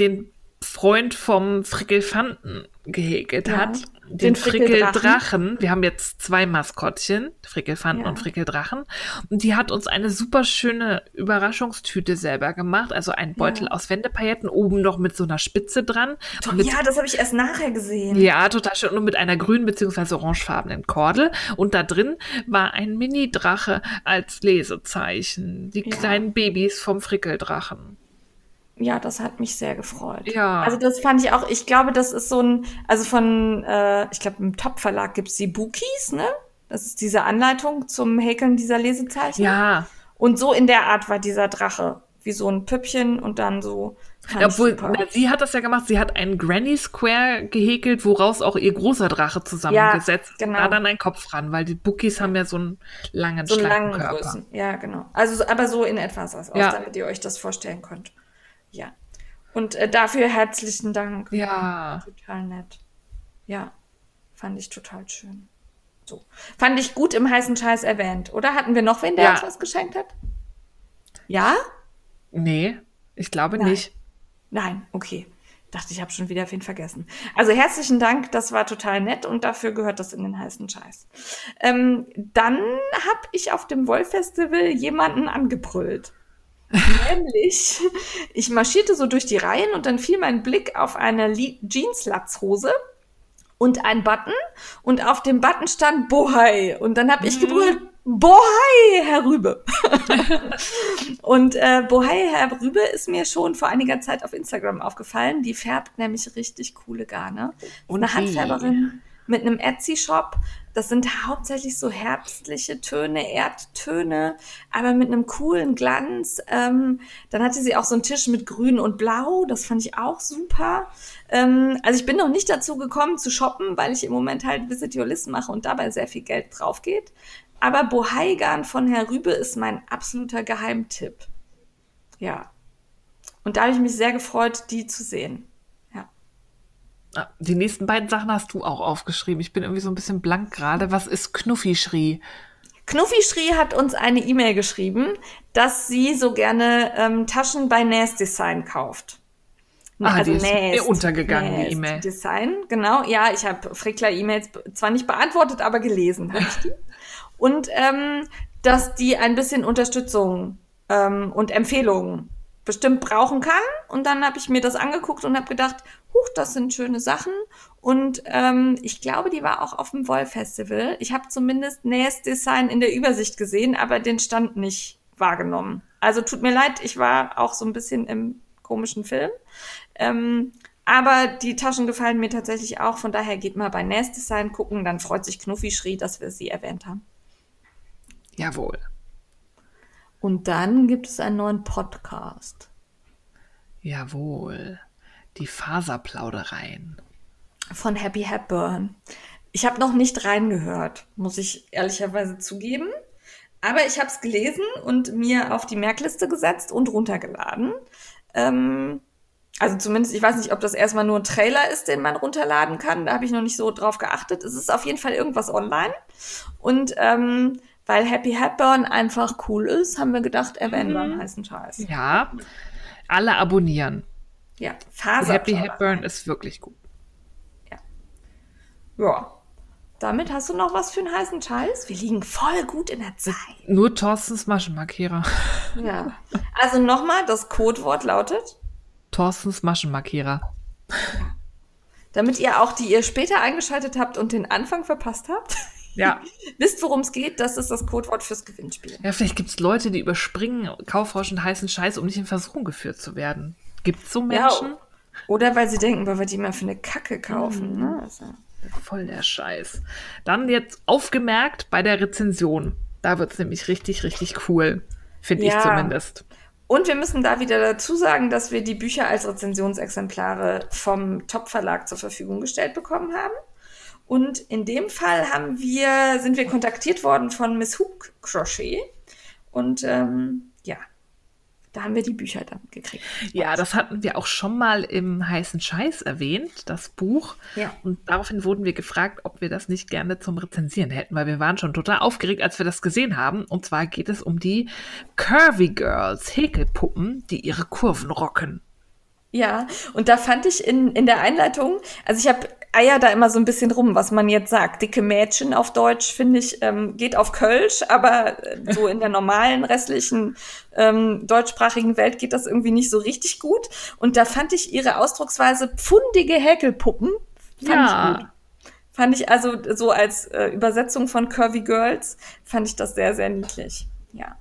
den Freund vom Frickelfanten gehäkelt Ja, hat. Den Den Frickeldrachen. Frickeldrachen. Wir haben jetzt zwei Maskottchen, Frickelfanten Ja. und Frickeldrachen. Und die hat uns eine super schöne Überraschungstüte selber gemacht. Also ein Beutel aus Wendepailletten, oben noch mit so einer Spitze dran. Mit Ja, das habe ich erst nachher gesehen. Ja, total schön. Und mit einer grün- bzw. orangefarbenen Kordel. Und da drin war ein Mini-Drache als Lesezeichen. Die Ja. kleinen Babys vom Frickeldrachen. Ja, das hat mich sehr gefreut. Ja. Also das fand ich auch, ich glaube, das ist so ein, also von, äh, ich glaube, im Top-Verlag gibt's die Bookies, ne? Das ist diese Anleitung zum Häkeln dieser Lesezeichen. Ja. Und so in der Art war dieser Drache. Wie so ein Püppchen und dann so. ich Obwohl, na, sie hat das ja gemacht. Sie hat einen Granny Square gehäkelt, woraus auch ihr großer Drache zusammengesetzt. Ja, genau. Da dann ein Kopf ran, weil die Bookies haben ja so einen langen, so einen langen Körper. Größen. Ja, genau. Also, so- aber so in etwa sah es aus, Ja. damit ihr euch das vorstellen könnt. Ja. Und äh, dafür herzlichen Dank. Ja. Total nett. Ja, fand ich total schön. So. Fand ich gut im heißen Scheiß erwähnt, oder? Hatten wir noch wen, der Ja. uns was geschenkt hat? Ja? Nee, ich glaube Nein. nicht. Nein, okay. Dachte, ich habe schon wieder wen vergessen. Also herzlichen Dank, das war total nett und dafür gehört das in den heißen Scheiß. Ähm, dann habe ich auf dem Woll-Festival jemanden angebrüllt. Nämlich, ich marschierte so durch die Reihen und dann fiel mein Blick auf eine Jeans-Latzhose und ein Button und auf dem Button stand Bohai und dann habe ich gebrüllt, Bohai, Herr Rübe. und äh, Bohai, Herr Rübe ist mir schon vor einiger Zeit auf Instagram aufgefallen. Die färbt nämlich richtig coole Garne. Und eine? Handfärberin mit einem Etsy-Shop. Das sind hauptsächlich so herbstliche Töne, Erdtöne, aber mit einem coolen Glanz. Ähm, dann hatte sie auch so einen Tisch mit Grün und Blau. Das fand ich auch super. Ähm, also ich bin noch nicht dazu gekommen zu shoppen, weil ich im Moment halt Visit Your List mache und dabei sehr viel Geld drauf geht. Aber Bohaigan von Herr Rübe ist mein absoluter Geheimtipp. Ja. Und da habe ich mich sehr gefreut, die zu sehen. Ah, Die nächsten beiden Sachen hast du auch aufgeschrieben. Ich bin irgendwie so ein bisschen blank gerade. Was ist Knuffi-Schrie? Knuffi Schrie hat uns eine E-Mail geschrieben, dass sie so gerne ähm, Taschen bei Nast Design kauft. Ah, die ist mir untergegangen, die Nast E-Mail. Design, genau. Ja, ich habe Frickler-E-Mails zwar nicht beantwortet, aber gelesen habe ich die. Und ähm, dass die ein bisschen Unterstützung ähm, und Empfehlungen bestimmt brauchen kann. Und dann habe ich mir das angeguckt und habe gedacht, huch, das sind schöne Sachen. Und ähm, ich glaube, die war auch auf dem Woll-Festival. Ich habe zumindest Nast Design in der Übersicht gesehen, aber den Stand nicht wahrgenommen. Also tut mir leid, ich war auch so ein bisschen im komischen Film. Ähm, aber die Taschen gefallen mir tatsächlich auch. Von daher geht mal bei Nast Design gucken. Dann freut sich Knuffi Schrie, dass wir sie erwähnt haben. Jawohl. Und dann gibt es einen neuen Podcast. Jawohl. Die Faserplaudereien. von Happy Hepburn. Ich habe noch nicht reingehört, muss ich ehrlicherweise zugeben. Aber ich habe es gelesen und mir auf die Merkliste gesetzt und runtergeladen. Ähm, also zumindest, ich weiß nicht, ob das erstmal nur ein Trailer ist, den man runterladen kann. Da habe ich noch nicht so drauf geachtet. Es ist auf jeden Fall irgendwas online. Und ähm, weil Happy Hepburn einfach cool ist, haben wir gedacht, erwähnen wir einen heißen Scheiß. Ja. Alle abonnieren. Ja, Faser. Happy Hepburn ist wirklich gut. Ja. Damit hast du noch was für einen heißen Scheiß? Wir liegen voll gut in der Zeit. Nur Thorstens Maschenmarkierer. Ja. Also nochmal, das Codewort lautet Thorstens Maschenmarkierer. Damit ihr auch, die ihr später eingeschaltet habt und den Anfang verpasst habt, Ja. wisst, worum es geht. Das ist das Codewort fürs Gewinnspiel. Ja, vielleicht gibt es Leute, die überspringen Kaufrausch und heißen Scheiß, um nicht in Versuchung geführt zu werden. Gibt es so Menschen? Oder weil sie denken, weil wir die mal für eine Kacke kaufen. Ne? Also, Voll der Scheiß. Dann jetzt aufgemerkt bei der Rezension. Da wird es nämlich richtig, richtig cool. Finde ich Ja. zumindest. Und wir müssen da wieder dazu sagen, dass wir die Bücher als Rezensionsexemplare vom Top-Verlag zur Verfügung gestellt bekommen haben. Und in dem Fall haben wir, sind wir kontaktiert worden von Miss Hook Crochet. Und ähm, ja, da haben wir die Bücher dann gekriegt. Ja, das hatten wir auch schon mal im heißen Scheiß erwähnt, das Buch. Ja. Und daraufhin wurden wir gefragt, ob wir das nicht gerne zum Rezensieren hätten, weil wir waren schon total aufgeregt, als wir das gesehen haben. Und zwar geht es um die Curvy Girls, Häkelpuppen, die ihre Kurven rocken. Ja, und da fand ich in, in der Einleitung, also ich habe Eier da immer so ein bisschen rum, was man jetzt sagt. Dicke Mädchen auf Deutsch, finde ich, ähm, geht auf Kölsch, aber äh, so in der normalen restlichen ähm, deutschsprachigen Welt geht das irgendwie nicht so richtig gut. Und da fand ich ihre Ausdrucksweise pfundige Häkelpuppen, fand ich gut. Fand ich also so als äh, Übersetzung von Curvy Girls, fand ich das sehr, sehr niedlich. Ja.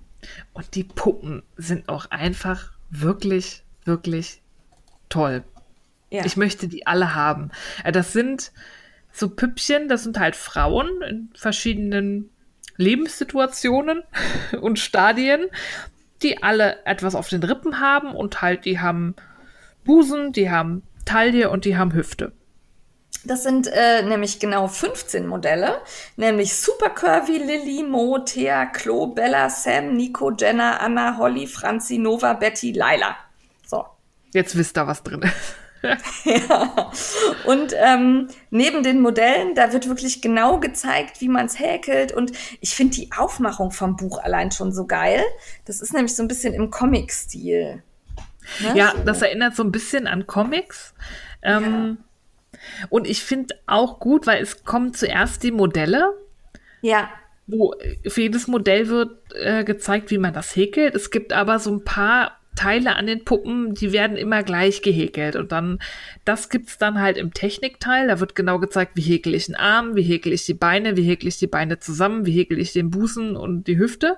Und die Puppen sind auch einfach wirklich, wirklich toll. Ja. Ich möchte die alle haben. Äh, Das sind so Püppchen, das sind halt Frauen in verschiedenen Lebenssituationen und Stadien, die alle etwas auf den Rippen haben und halt die haben Busen, die haben Taille und die haben Hüfte. Das sind äh, nämlich genau 15 Modelle, nämlich Super Curvy, Lilly, Mo, Thea, Chlo, Bella, Sam, Nico, Jenna, Anna, Holly, Franzi, Nova, Betty, Laila. So. Jetzt wisst ihr, was drin ist. ja. Und ähm, neben den Modellen, da wird wirklich genau gezeigt, wie man es häkelt. Und ich finde die Aufmachung vom Buch allein schon so geil. Das ist nämlich so ein bisschen im Comic-Stil. Ne? Ja, das erinnert so ein bisschen an Comics. Ähm, Und ich finde auch gut, weil es kommen zuerst die Modelle Ja, wo für jedes Modell wird äh, gezeigt, wie man das häkelt. Es gibt aber so ein paar Teile an den Puppen, die werden immer gleich gehäkelt. Und dann, das gibt's dann halt im Technikteil. Da wird genau gezeigt, wie häkel ich einen Arm, wie häkel ich die Beine, wie häkel ich die Beine zusammen, wie häkel ich den Busen und die Hüfte.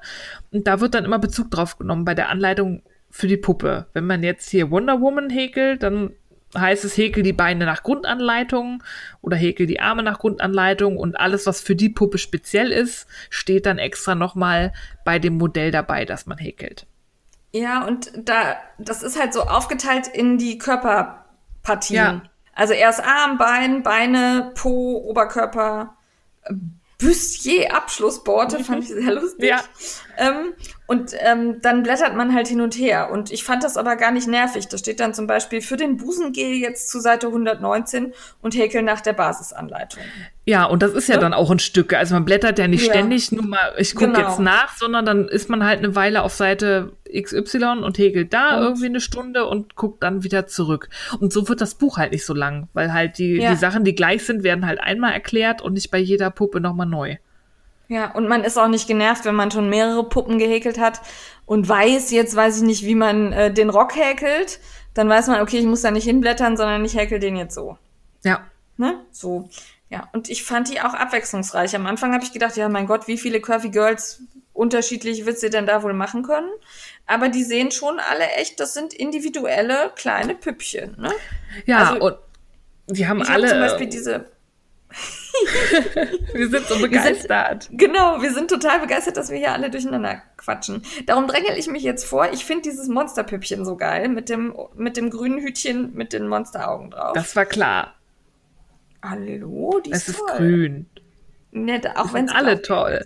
Und da wird dann immer Bezug drauf genommen bei der Anleitung für die Puppe. Wenn man jetzt hier Wonder Woman häkelt, dann heißt es, häkel die Beine nach Grundanleitung oder häkel die Arme nach Grundanleitung und alles, was für die Puppe speziell ist, steht dann extra nochmal bei dem Modell dabei, das man häkelt. Ja, und da, das ist halt so aufgeteilt in die Körperpartien. Ja. Also erst Arm, Bein, Beine, Po, Oberkörper, äh, Bustier, Abschlussborte, fand ich sehr lustig. Ja. Ähm, und ähm, dann blättert man halt hin und her. Und ich fand das aber gar nicht nervig. Da steht dann zum Beispiel für den Busengel jetzt zu Seite 119 und häkeln nach der Basisanleitung. Ja, und das ist ja Ja. dann auch ein Stück. Also man blättert ja nicht Ja. ständig nur mal, ich gucke Genau. jetzt nach, sondern dann ist man halt eine Weile auf Seite XY und häkelt da Und- irgendwie eine Stunde und guckt dann wieder zurück. Und so wird das Buch halt nicht so lang, weil halt die, Ja. die Sachen, die gleich sind, werden halt einmal erklärt und nicht bei jeder Puppe nochmal neu. Ja, und man ist auch nicht genervt, wenn man schon mehrere Puppen gehäkelt hat und weiß, jetzt weiß ich nicht, wie man äh, den Rock häkelt. Dann weiß man, okay, ich muss da nicht hinblättern, sondern ich häkel den jetzt so. Ja. Ne? So. Ja, und ich fand die auch abwechslungsreich. Am Anfang habe ich gedacht, ja, mein Gott, wie viele Curvy Girls unterschiedlich wird sie denn da wohl machen können? Aber die sehen schon alle echt, das sind individuelle kleine Püppchen. Ne? Ja, Also, und die haben Ich alle. zum Beispiel diese wir sind so begeistert. Genau, wir sind total begeistert, dass wir hier alle durcheinander quatschen. Darum drängel ich mich jetzt vor. Ich finde dieses Monsterpüppchen so geil mit dem, mit dem grünen Hütchen mit den Monsteraugen drauf. Das war klar. Hallo, die Es ist, ist toll. grün. Nett, auch wenn es alle toll.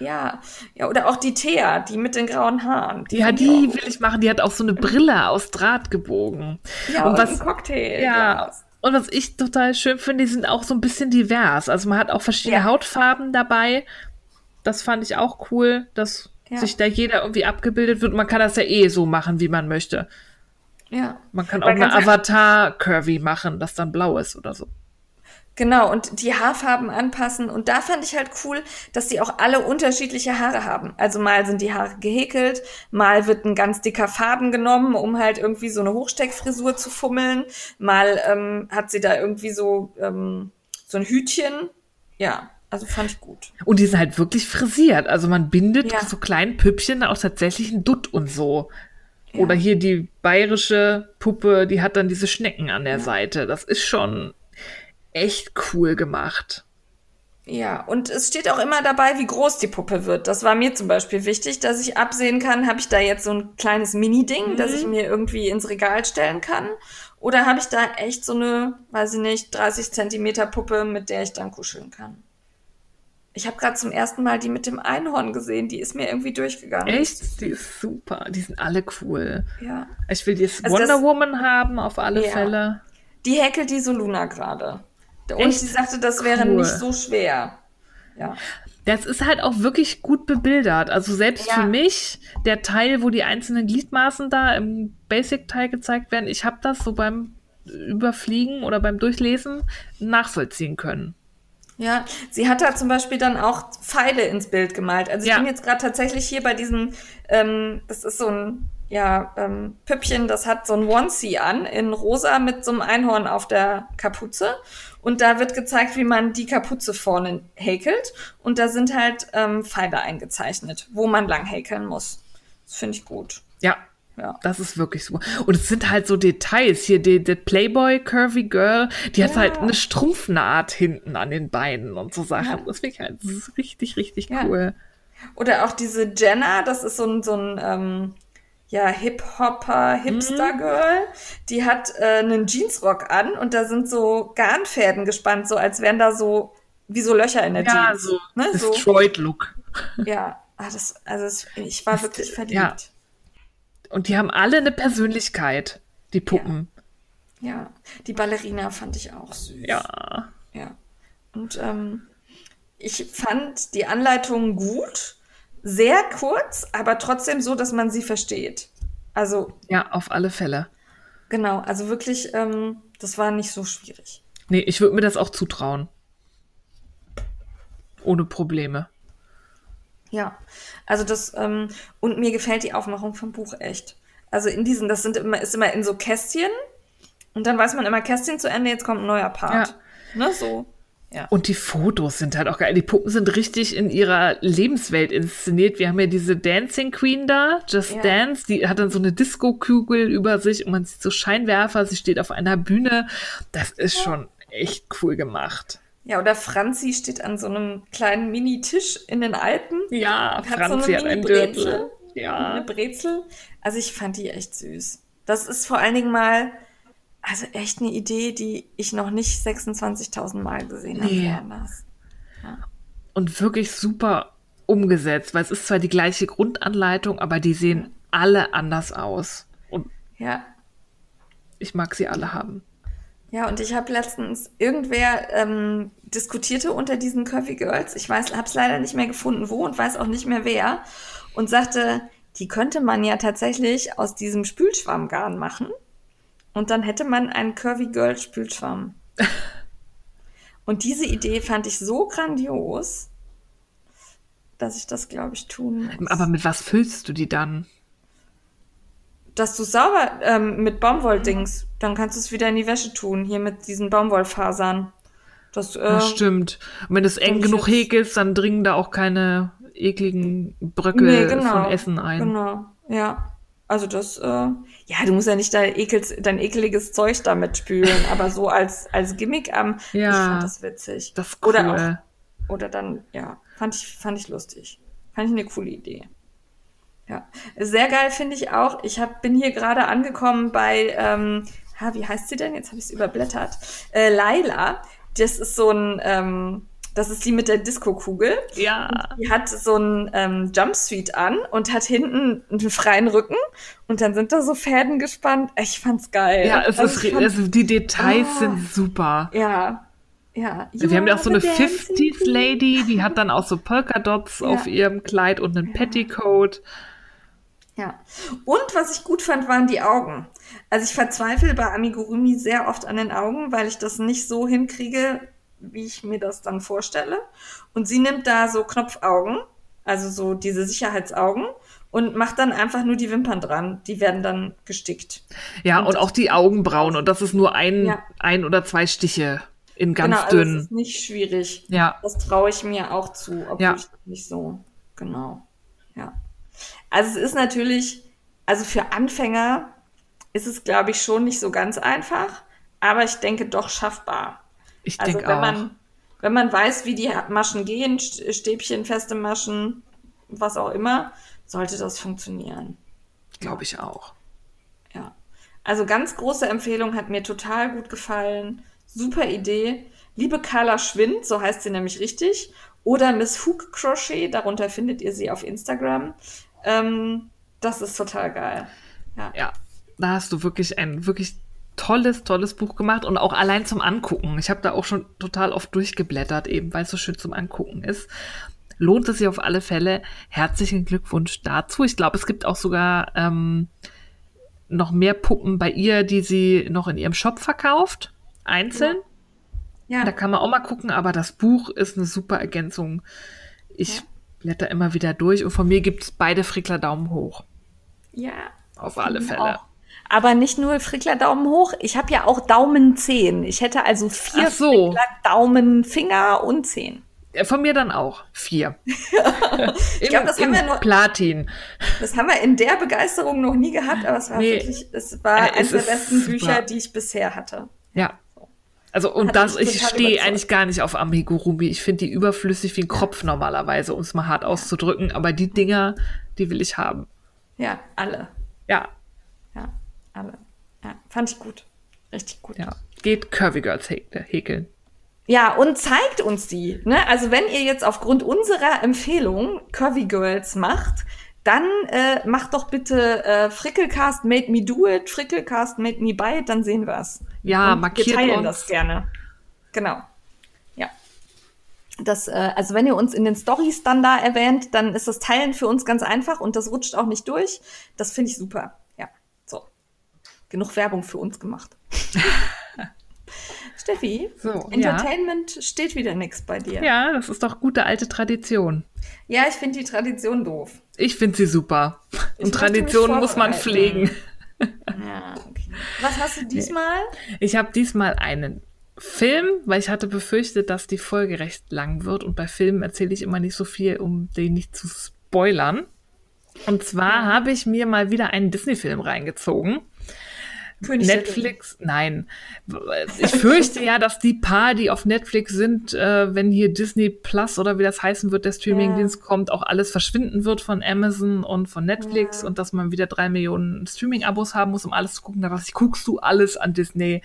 Ja, ja, oder auch die Thea, die mit den grauen Haaren. Ja, find ich die auch- will ich machen. Die hat auch so eine Brille aus Draht gebogen. Ja, und und, was- Cocktail. Ja. Und was ich total schön finde, die sind auch so ein bisschen divers. Also man hat auch verschiedene Ja. Hautfarben dabei. Das fand ich auch cool, dass Ja. sich da jeder irgendwie abgebildet wird. Man kann das ja eh so machen, wie man möchte. ja. Man kann auch Man eine kann's ja- Avatar-Curvy machen, das dann blau ist oder so. Genau, und die Haarfarben anpassen. Und da fand ich halt cool, dass die auch alle unterschiedliche Haare haben. Also mal sind die Haare gehäkelt, mal wird ein ganz dicker Faden genommen, um halt irgendwie so eine Hochsteckfrisur zu fummeln. Mal ähm, hat sie da irgendwie so, ähm, so ein Hütchen. Ja, also fand ich gut. Und die sind halt wirklich frisiert. Also man bindet Ja. so kleinen Püppchen auch tatsächlich ein Dutt und so. Ja. Oder hier die bayerische Puppe, die hat dann diese Schnecken an der Seite. Das ist schon echt cool gemacht. Ja, und es steht auch immer dabei, wie groß die Puppe wird. Das war mir zum Beispiel wichtig, dass ich absehen kann, habe ich da jetzt so ein kleines Mini-Ding, das ich mir irgendwie ins Regal stellen kann? Oder habe ich da echt so eine, weiß ich nicht, 30 Zentimeter Puppe, mit der ich dann kuscheln kann? Ich habe gerade zum ersten Mal die mit dem Einhorn gesehen, die ist mir irgendwie durchgegangen. Echt? Die ist super. Die sind alle cool. Ja. Ich will jetzt Also Wonder Woman haben, auf alle Ja. Fälle. Die häkelt die Soluna gerade. Und Echt? sie sagte, das wäre Cool. nicht so schwer. Ja. Das ist halt auch wirklich gut bebildert. Also selbst Ja. für mich, der Teil, wo die einzelnen Gliedmaßen da im Basic-Teil gezeigt werden, ich habe das so beim Überfliegen oder beim Durchlesen nachvollziehen können. Ja, sie hat da zum Beispiel dann auch Pfeile ins Bild gemalt. Also ich Ja. bin jetzt gerade tatsächlich hier bei diesem, ähm, das ist so ein, ja, ähm, Püppchen, das hat so ein Onesie an, in rosa mit so einem Einhorn auf der Kapuze. Und da wird gezeigt, wie man die Kapuze vorne häkelt. Und da sind halt ähm, Pfeile eingezeichnet, wo man lang häkeln muss. Das finde ich gut. Ja, Ja. das ist wirklich super. Und es sind halt so Details. Hier, die, die Playboy Curvy Girl, die hat Ja. halt eine Strumpfnaht hinten an den Beinen und so Sachen. Ja. Das finde ich halt das ist richtig, richtig cool. Oder auch diese Jenna, das ist so ein, so ein ähm, ja, Hip-Hopper, Hipster-Girl. Die hat äh, einen Jeansrock an und da sind so Garnfäden gespannt, so als wären da so wie so Löcher in der Ja, Jeans. so ne, so. Destroyed-Look. Ja, ah, das, also das, ich war wirklich verliebt. ja. Und die haben alle eine Persönlichkeit, die Puppen. Ja, die Ballerina fand ich auch süß. Ja. Ja. Und ähm, ich fand die Anleitung gut, sehr kurz, aber trotzdem so, dass man sie versteht. Also Ja, auf alle Fälle. Genau, also wirklich, ähm, das war nicht so schwierig. Nee, ich würde mir das auch zutrauen. Ohne Probleme. Ja, also das, ähm, und mir gefällt die Aufmachung vom Buch echt. Also in diesen, das sind immer, ist immer in so Kästchen und dann weiß man immer Kästchen zu Ende, jetzt kommt ein neuer Part. Ne, so. Ja. Und die Fotos sind halt auch geil. Die Puppen sind richtig in ihrer Lebenswelt inszeniert. Wir haben ja diese Dancing Queen da, Just Ja. Dance, die hat dann so eine Disco-Kugel über sich und man sieht so Scheinwerfer, sie steht auf einer Bühne. Das ist schon echt cool gemacht. Ja, oder Franzi steht an so einem kleinen Mini-Tisch in den Alpen. Ja, und hat Franzi so hat eine ein Mini-Brezel. Dürtel. Ja. Eine Brezel. Also ich fand die echt süß. Das ist vor allen Dingen mal, also echt eine Idee, die ich noch nicht 26.000 Mal gesehen habe. Nee. woanders. Und wirklich super umgesetzt, weil es ist zwar die gleiche Grundanleitung, aber die sehen alle anders aus. Und Ja, ich mag sie alle haben. Ja, und ich habe letztens irgendwer ähm, diskutierte unter diesen Curvy Girls. Ich weiß, habe es leider nicht mehr gefunden, wo und weiß auch nicht mehr wer. Und sagte, die könnte man ja tatsächlich aus diesem Spülschwammgarn machen. Und dann hätte man einen Curvy Girl Spülschwamm. und diese Idee fand ich so grandios, dass ich das, glaube ich, tun muss. Aber mit was füllst du die dann? dass du sauber ähm, mit Baumwolldings, dann kannst du es wieder in die Wäsche tun, hier mit diesen Baumwollfasern. Das, äh, Das stimmt. Und wenn du es eng genug häkelst, dann dringen da auch keine ekligen Bröckel nee, genau, von Essen ein. Genau, ja. Also das, äh, ja, du musst ja nicht dein, ekels, dein ekeliges Zeug damit spülen, aber so als, als Gimmick am, ich Ja. fand das witzig. Das ist cool. Oder auch, oder dann, ja, fand ich, fand ich lustig. Fand ich eine coole Idee. Ja, sehr geil finde ich auch. Ich hab, bin hier gerade angekommen bei, ähm, ha, wie heißt sie denn? Jetzt habe ich es überblättert. Äh, Laila. Das ist so ein, ähm, das ist die mit der Disco-Kugel. Ja. Die hat so ein ähm, Jumpsuit an und hat hinten einen freien Rücken und dann sind da so Fäden gespannt. Ich fand's geil. Ja, es Also ist, also die Details Ah. sind super. ja, ja. Wir haben ja auch so eine You are the 50s dancing Lady, die hat dann auch so Polkadots Ja. auf ihrem Kleid und einen Petticoat. Ja. Und was ich gut fand, waren die Augen. Also ich verzweifle bei Amigurumi sehr oft an den Augen, weil ich das nicht so hinkriege, wie ich mir das dann vorstelle. Und sie nimmt da so Knopfaugen, also so diese Sicherheitsaugen und macht dann einfach nur die Wimpern dran. Die werden dann gestickt. Ja, und, und auch die Augenbrauen. Und das ist nur ein, ja. ein oder zwei Stiche in ganz genau, dünn. Also das ist nicht schwierig. Ja. Das traue ich mir auch zu, obwohl ja. ich nicht so. Genau. Ja. Also es ist natürlich, also für Anfänger ist es, glaube ich, schon nicht so ganz einfach, aber ich denke doch schaffbar. Ich also denke wenn auch. Man, wenn man weiß, wie die Maschen gehen, Stäbchen, feste Maschen, was auch immer, sollte das funktionieren. Glaube ich auch. Ja. Also ganz große Empfehlung, hat mir total gut gefallen. Super Idee. Liebe Carla Schwind, so heißt sie nämlich richtig, oder Miss Hook Crochet, darunter findet ihr sie auf Instagram. Ähm, das ist total geil. Ja. ja, da hast du wirklich ein wirklich tolles, tolles Buch gemacht und auch allein zum Angucken. Ich habe da auch schon total oft durchgeblättert, eben weil es so schön zum Angucken ist. Lohnt es sich auf alle Fälle. Herzlichen Glückwunsch dazu. Ich glaube, es gibt auch sogar ähm, noch mehr Puppen bei ihr, die sie noch in ihrem Shop verkauft, einzeln. Ja. ja. Da kann man auch mal gucken, aber das Buch ist eine super Ergänzung. Ich ja. blätter immer wieder durch und von mir gibt es beide Frickler Daumen hoch. Ja. Auf alle Fälle. Auch. Aber nicht nur Frickler Daumen hoch, ich habe ja auch Daumen 10. Ich hätte also vier so. Frickler Daumen, Finger und Zehen. Von mir dann auch vier. ich glaube, das haben wir nur. Platin. Das haben wir in der Begeisterung noch nie gehabt, aber es war nee, wirklich, es war äh, eines der besten super. Bücher, die ich bisher hatte. Ja. Also und Hat das, ich stehe eigentlich gar nicht auf Amigurumi. Ich finde die überflüssig wie ein Kropf normalerweise, um es mal hart auszudrücken. Aber die Dinger, die will ich haben. Ja, alle. Ja. Alle. Ja, fand ich gut. Richtig gut. Ja. Geht Curvy Girls häkeln. Ja, und zeigt uns die. Ne? Also wenn ihr jetzt aufgrund unserer Empfehlung Curvy Girls macht, dann äh, macht doch bitte äh, Frickelcast Made Me Do It, Frickelcast Made Me Buy It, dann sehen wir es. Ja, und markiert wir teilen uns. das gerne. Genau. Ja. Das, äh, also wenn ihr uns in den Stories dann da erwähnt, dann ist das Teilen für uns ganz einfach und das rutscht auch nicht durch. Das finde ich super. Genug Werbung für uns gemacht. Steffi, so, Entertainment ja. steht wieder nichts bei dir. Ja, das ist doch gute alte Tradition. Ja, ich finde die Tradition doof. Ich finde sie super. Ich Und Tradition muss man pflegen. Ja, okay. Was hast du diesmal? Ich habe diesmal einen Film, weil ich hatte befürchtet, dass die Folge recht lang wird. Und bei Filmen erzähle ich immer nicht so viel, um den nicht zu spoilern. Und zwar ja. habe ich mir mal wieder einen Disney-Film reingezogen. König Netflix, nein. Ich fürchte ja, dass die paar, die auf Netflix sind, äh, wenn hier Disney Plus oder wie das heißen wird, der Streamingdienst ja. kommt, auch alles verschwinden wird von Amazon und von Netflix ja. und dass man wieder drei Millionen Streaming-Abos haben muss, um alles zu gucken. Da was guckst du alles an Disney,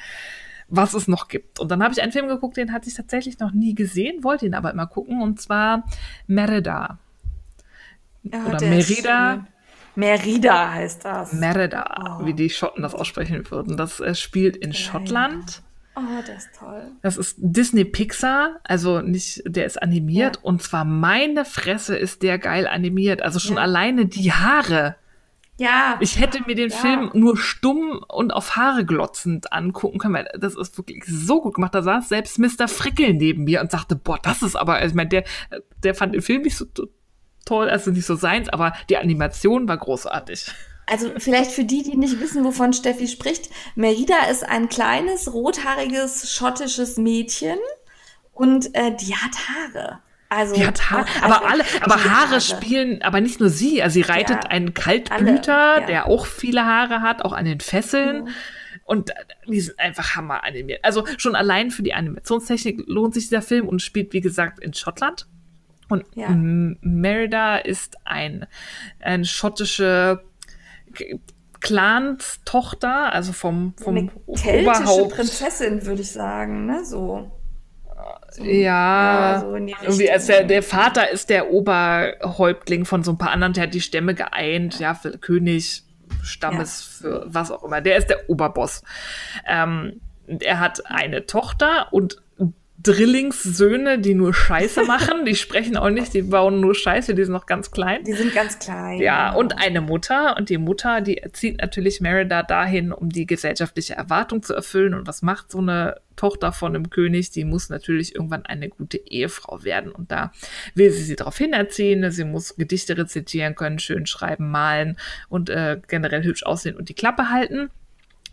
was es noch gibt. Und dann habe ich einen Film geguckt, den hatte ich tatsächlich noch nie gesehen, wollte ihn aber immer gucken, und zwar Merida. Ja, oder Merida. Merida heißt das. Merida, oh. wie die Schotten das aussprechen würden. Das äh, spielt in Merida. Schottland. Oh, das ist toll. Das ist Disney Pixar, also nicht, der ist animiert. Ja. Und zwar meine Fresse ist der geil animiert. Also schon ja. alleine die Haare. Ja. Ich hätte mir den ja. Film nur stumm und auf Haare glotzend angucken können, weil das ist wirklich so gut gemacht. Da saß selbst Mr. Frickel neben mir und sagte, boah, das ist aber, ich meine, der, der fand den Film nicht so toll, also nicht so seins, aber die Animation war großartig. Also vielleicht für die, die nicht wissen, wovon Steffi spricht, Merida ist ein kleines, rothaariges, schottisches Mädchen und äh, die hat Haare. Also, die hat Haare, also, aber alle, aber Haare, Haare, spielen, aber nicht nur sie. Also sie reitet ja, einen Kaltblüter, alle, ja. der auch viele Haare hat, auch an den Fesseln. Mhm. Und die sind einfach hammer animiert. Also schon allein für die Animationstechnik lohnt sich dieser Film und spielt, wie gesagt, in Schottland. Und ja. Merida ist ein, eine schottische Clanstochter, also vom, vom eine Oberhaupt. Prinzessin, würde ich sagen, ne? So. so ja, ja so irgendwie als der, der Vater ist der Oberhäuptling von so ein paar anderen, der hat die Stämme geeint, ja, für König, Stammes, ja. für was auch immer. Der ist der Oberboss. Ähm, er hat eine Tochter und Drillingssöhne, die nur Scheiße machen. Die sprechen auch nicht, die bauen nur Scheiße, die sind noch ganz klein. Die sind ganz klein. Ja, und eine Mutter. Und die Mutter, die erzieht natürlich Merida dahin, um die gesellschaftliche Erwartung zu erfüllen. Und was macht so eine Tochter von einem König? Die muss natürlich irgendwann eine gute Ehefrau werden. Und da will sie sie darauf hinerziehen. Sie muss Gedichte rezitieren können, schön schreiben, malen und äh, generell hübsch aussehen und die Klappe halten.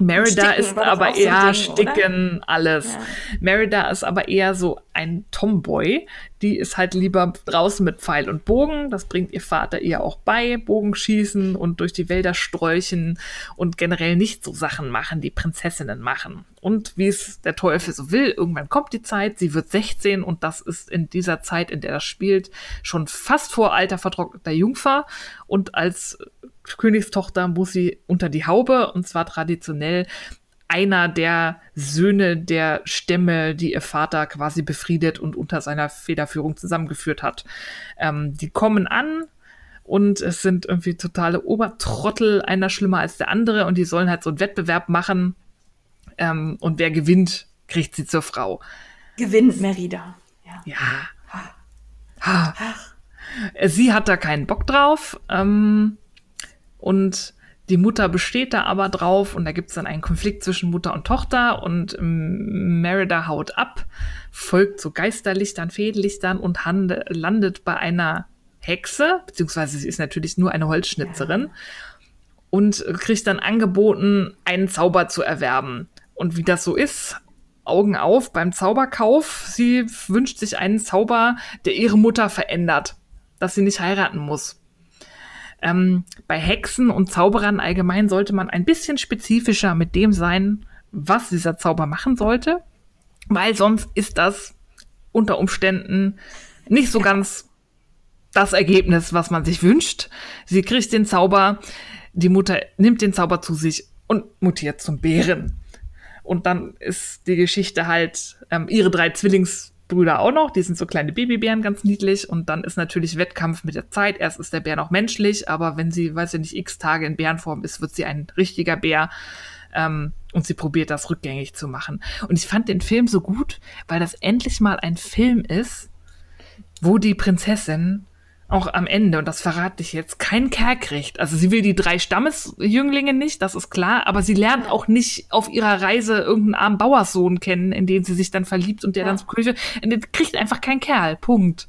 Merida ist aber auch so eher Ding, Sticken, alles. Ja. Merida ist aber eher so ein Tomboy. Die ist halt lieber draußen mit Pfeil und Bogen. Das bringt ihr Vater ihr auch bei. Bogenschießen und durch die Wälder sträuchen und generell nicht so Sachen machen, die Prinzessinnen machen. Und wie es der Teufel so will, irgendwann kommt die Zeit, sie wird 16 und das ist in dieser Zeit, in der das spielt, schon fast vor Alter vertrockneter Jungfer. Und als Königstochter muss sie unter die Haube und zwar traditionell einer der Söhne der Stämme, die ihr Vater quasi befriedet und unter seiner Federführung zusammengeführt hat. Ähm, die kommen an und es sind irgendwie totale Obertrottel, einer schlimmer als der andere und die sollen halt so einen Wettbewerb machen ähm, und wer gewinnt, kriegt sie zur Frau. Gewinnt Merida. Ja. Ja. Ha. Sie hat da keinen Bock drauf. Ähm, und die Mutter besteht da aber drauf und da gibt es dann einen Konflikt zwischen Mutter und Tochter und ähm, Merida haut ab, folgt so Geisterlichtern, Feenlichtern und hande, landet bei einer Hexe, beziehungsweise sie ist natürlich nur eine Holzschnitzerin und kriegt dann angeboten, einen Zauber zu erwerben. Und wie das so ist, Augen auf beim Zauberkauf. Sie wünscht sich einen Zauber, der ihre Mutter verändert, dass sie nicht heiraten muss. Ähm, bei Hexen und Zauberern allgemein sollte man ein bisschen spezifischer mit dem sein, was dieser Zauber machen sollte, weil sonst ist das unter Umständen nicht so ganz das Ergebnis, was man sich wünscht. Sie kriegt den Zauber, die Mutter nimmt den Zauber zu sich und mutiert zum Bären. Und dann ist die Geschichte halt ähm, ihre drei Zwillingsbrüder auch noch, die sind so kleine Babybären, ganz niedlich. Und dann ist natürlich Wettkampf mit der Zeit. Erst ist der Bär noch menschlich, aber wenn sie, weiß ich nicht, x Tage in Bärenform ist, wird sie ein richtiger Bär. Ähm, und sie probiert das rückgängig zu machen. Und ich fand den Film so gut, weil das endlich mal ein Film ist, wo die Prinzessin auch am Ende, und das verrate ich jetzt, keinen Kerl kriegt. Also sie will die drei Stammesjünglinge nicht, das ist klar, aber sie lernt auch nicht auf ihrer Reise irgendeinen armen Bauerssohn kennen, in den sie sich dann verliebt und der Ja. dann Kirche, und der kriegt einfach keinen Kerl. Punkt.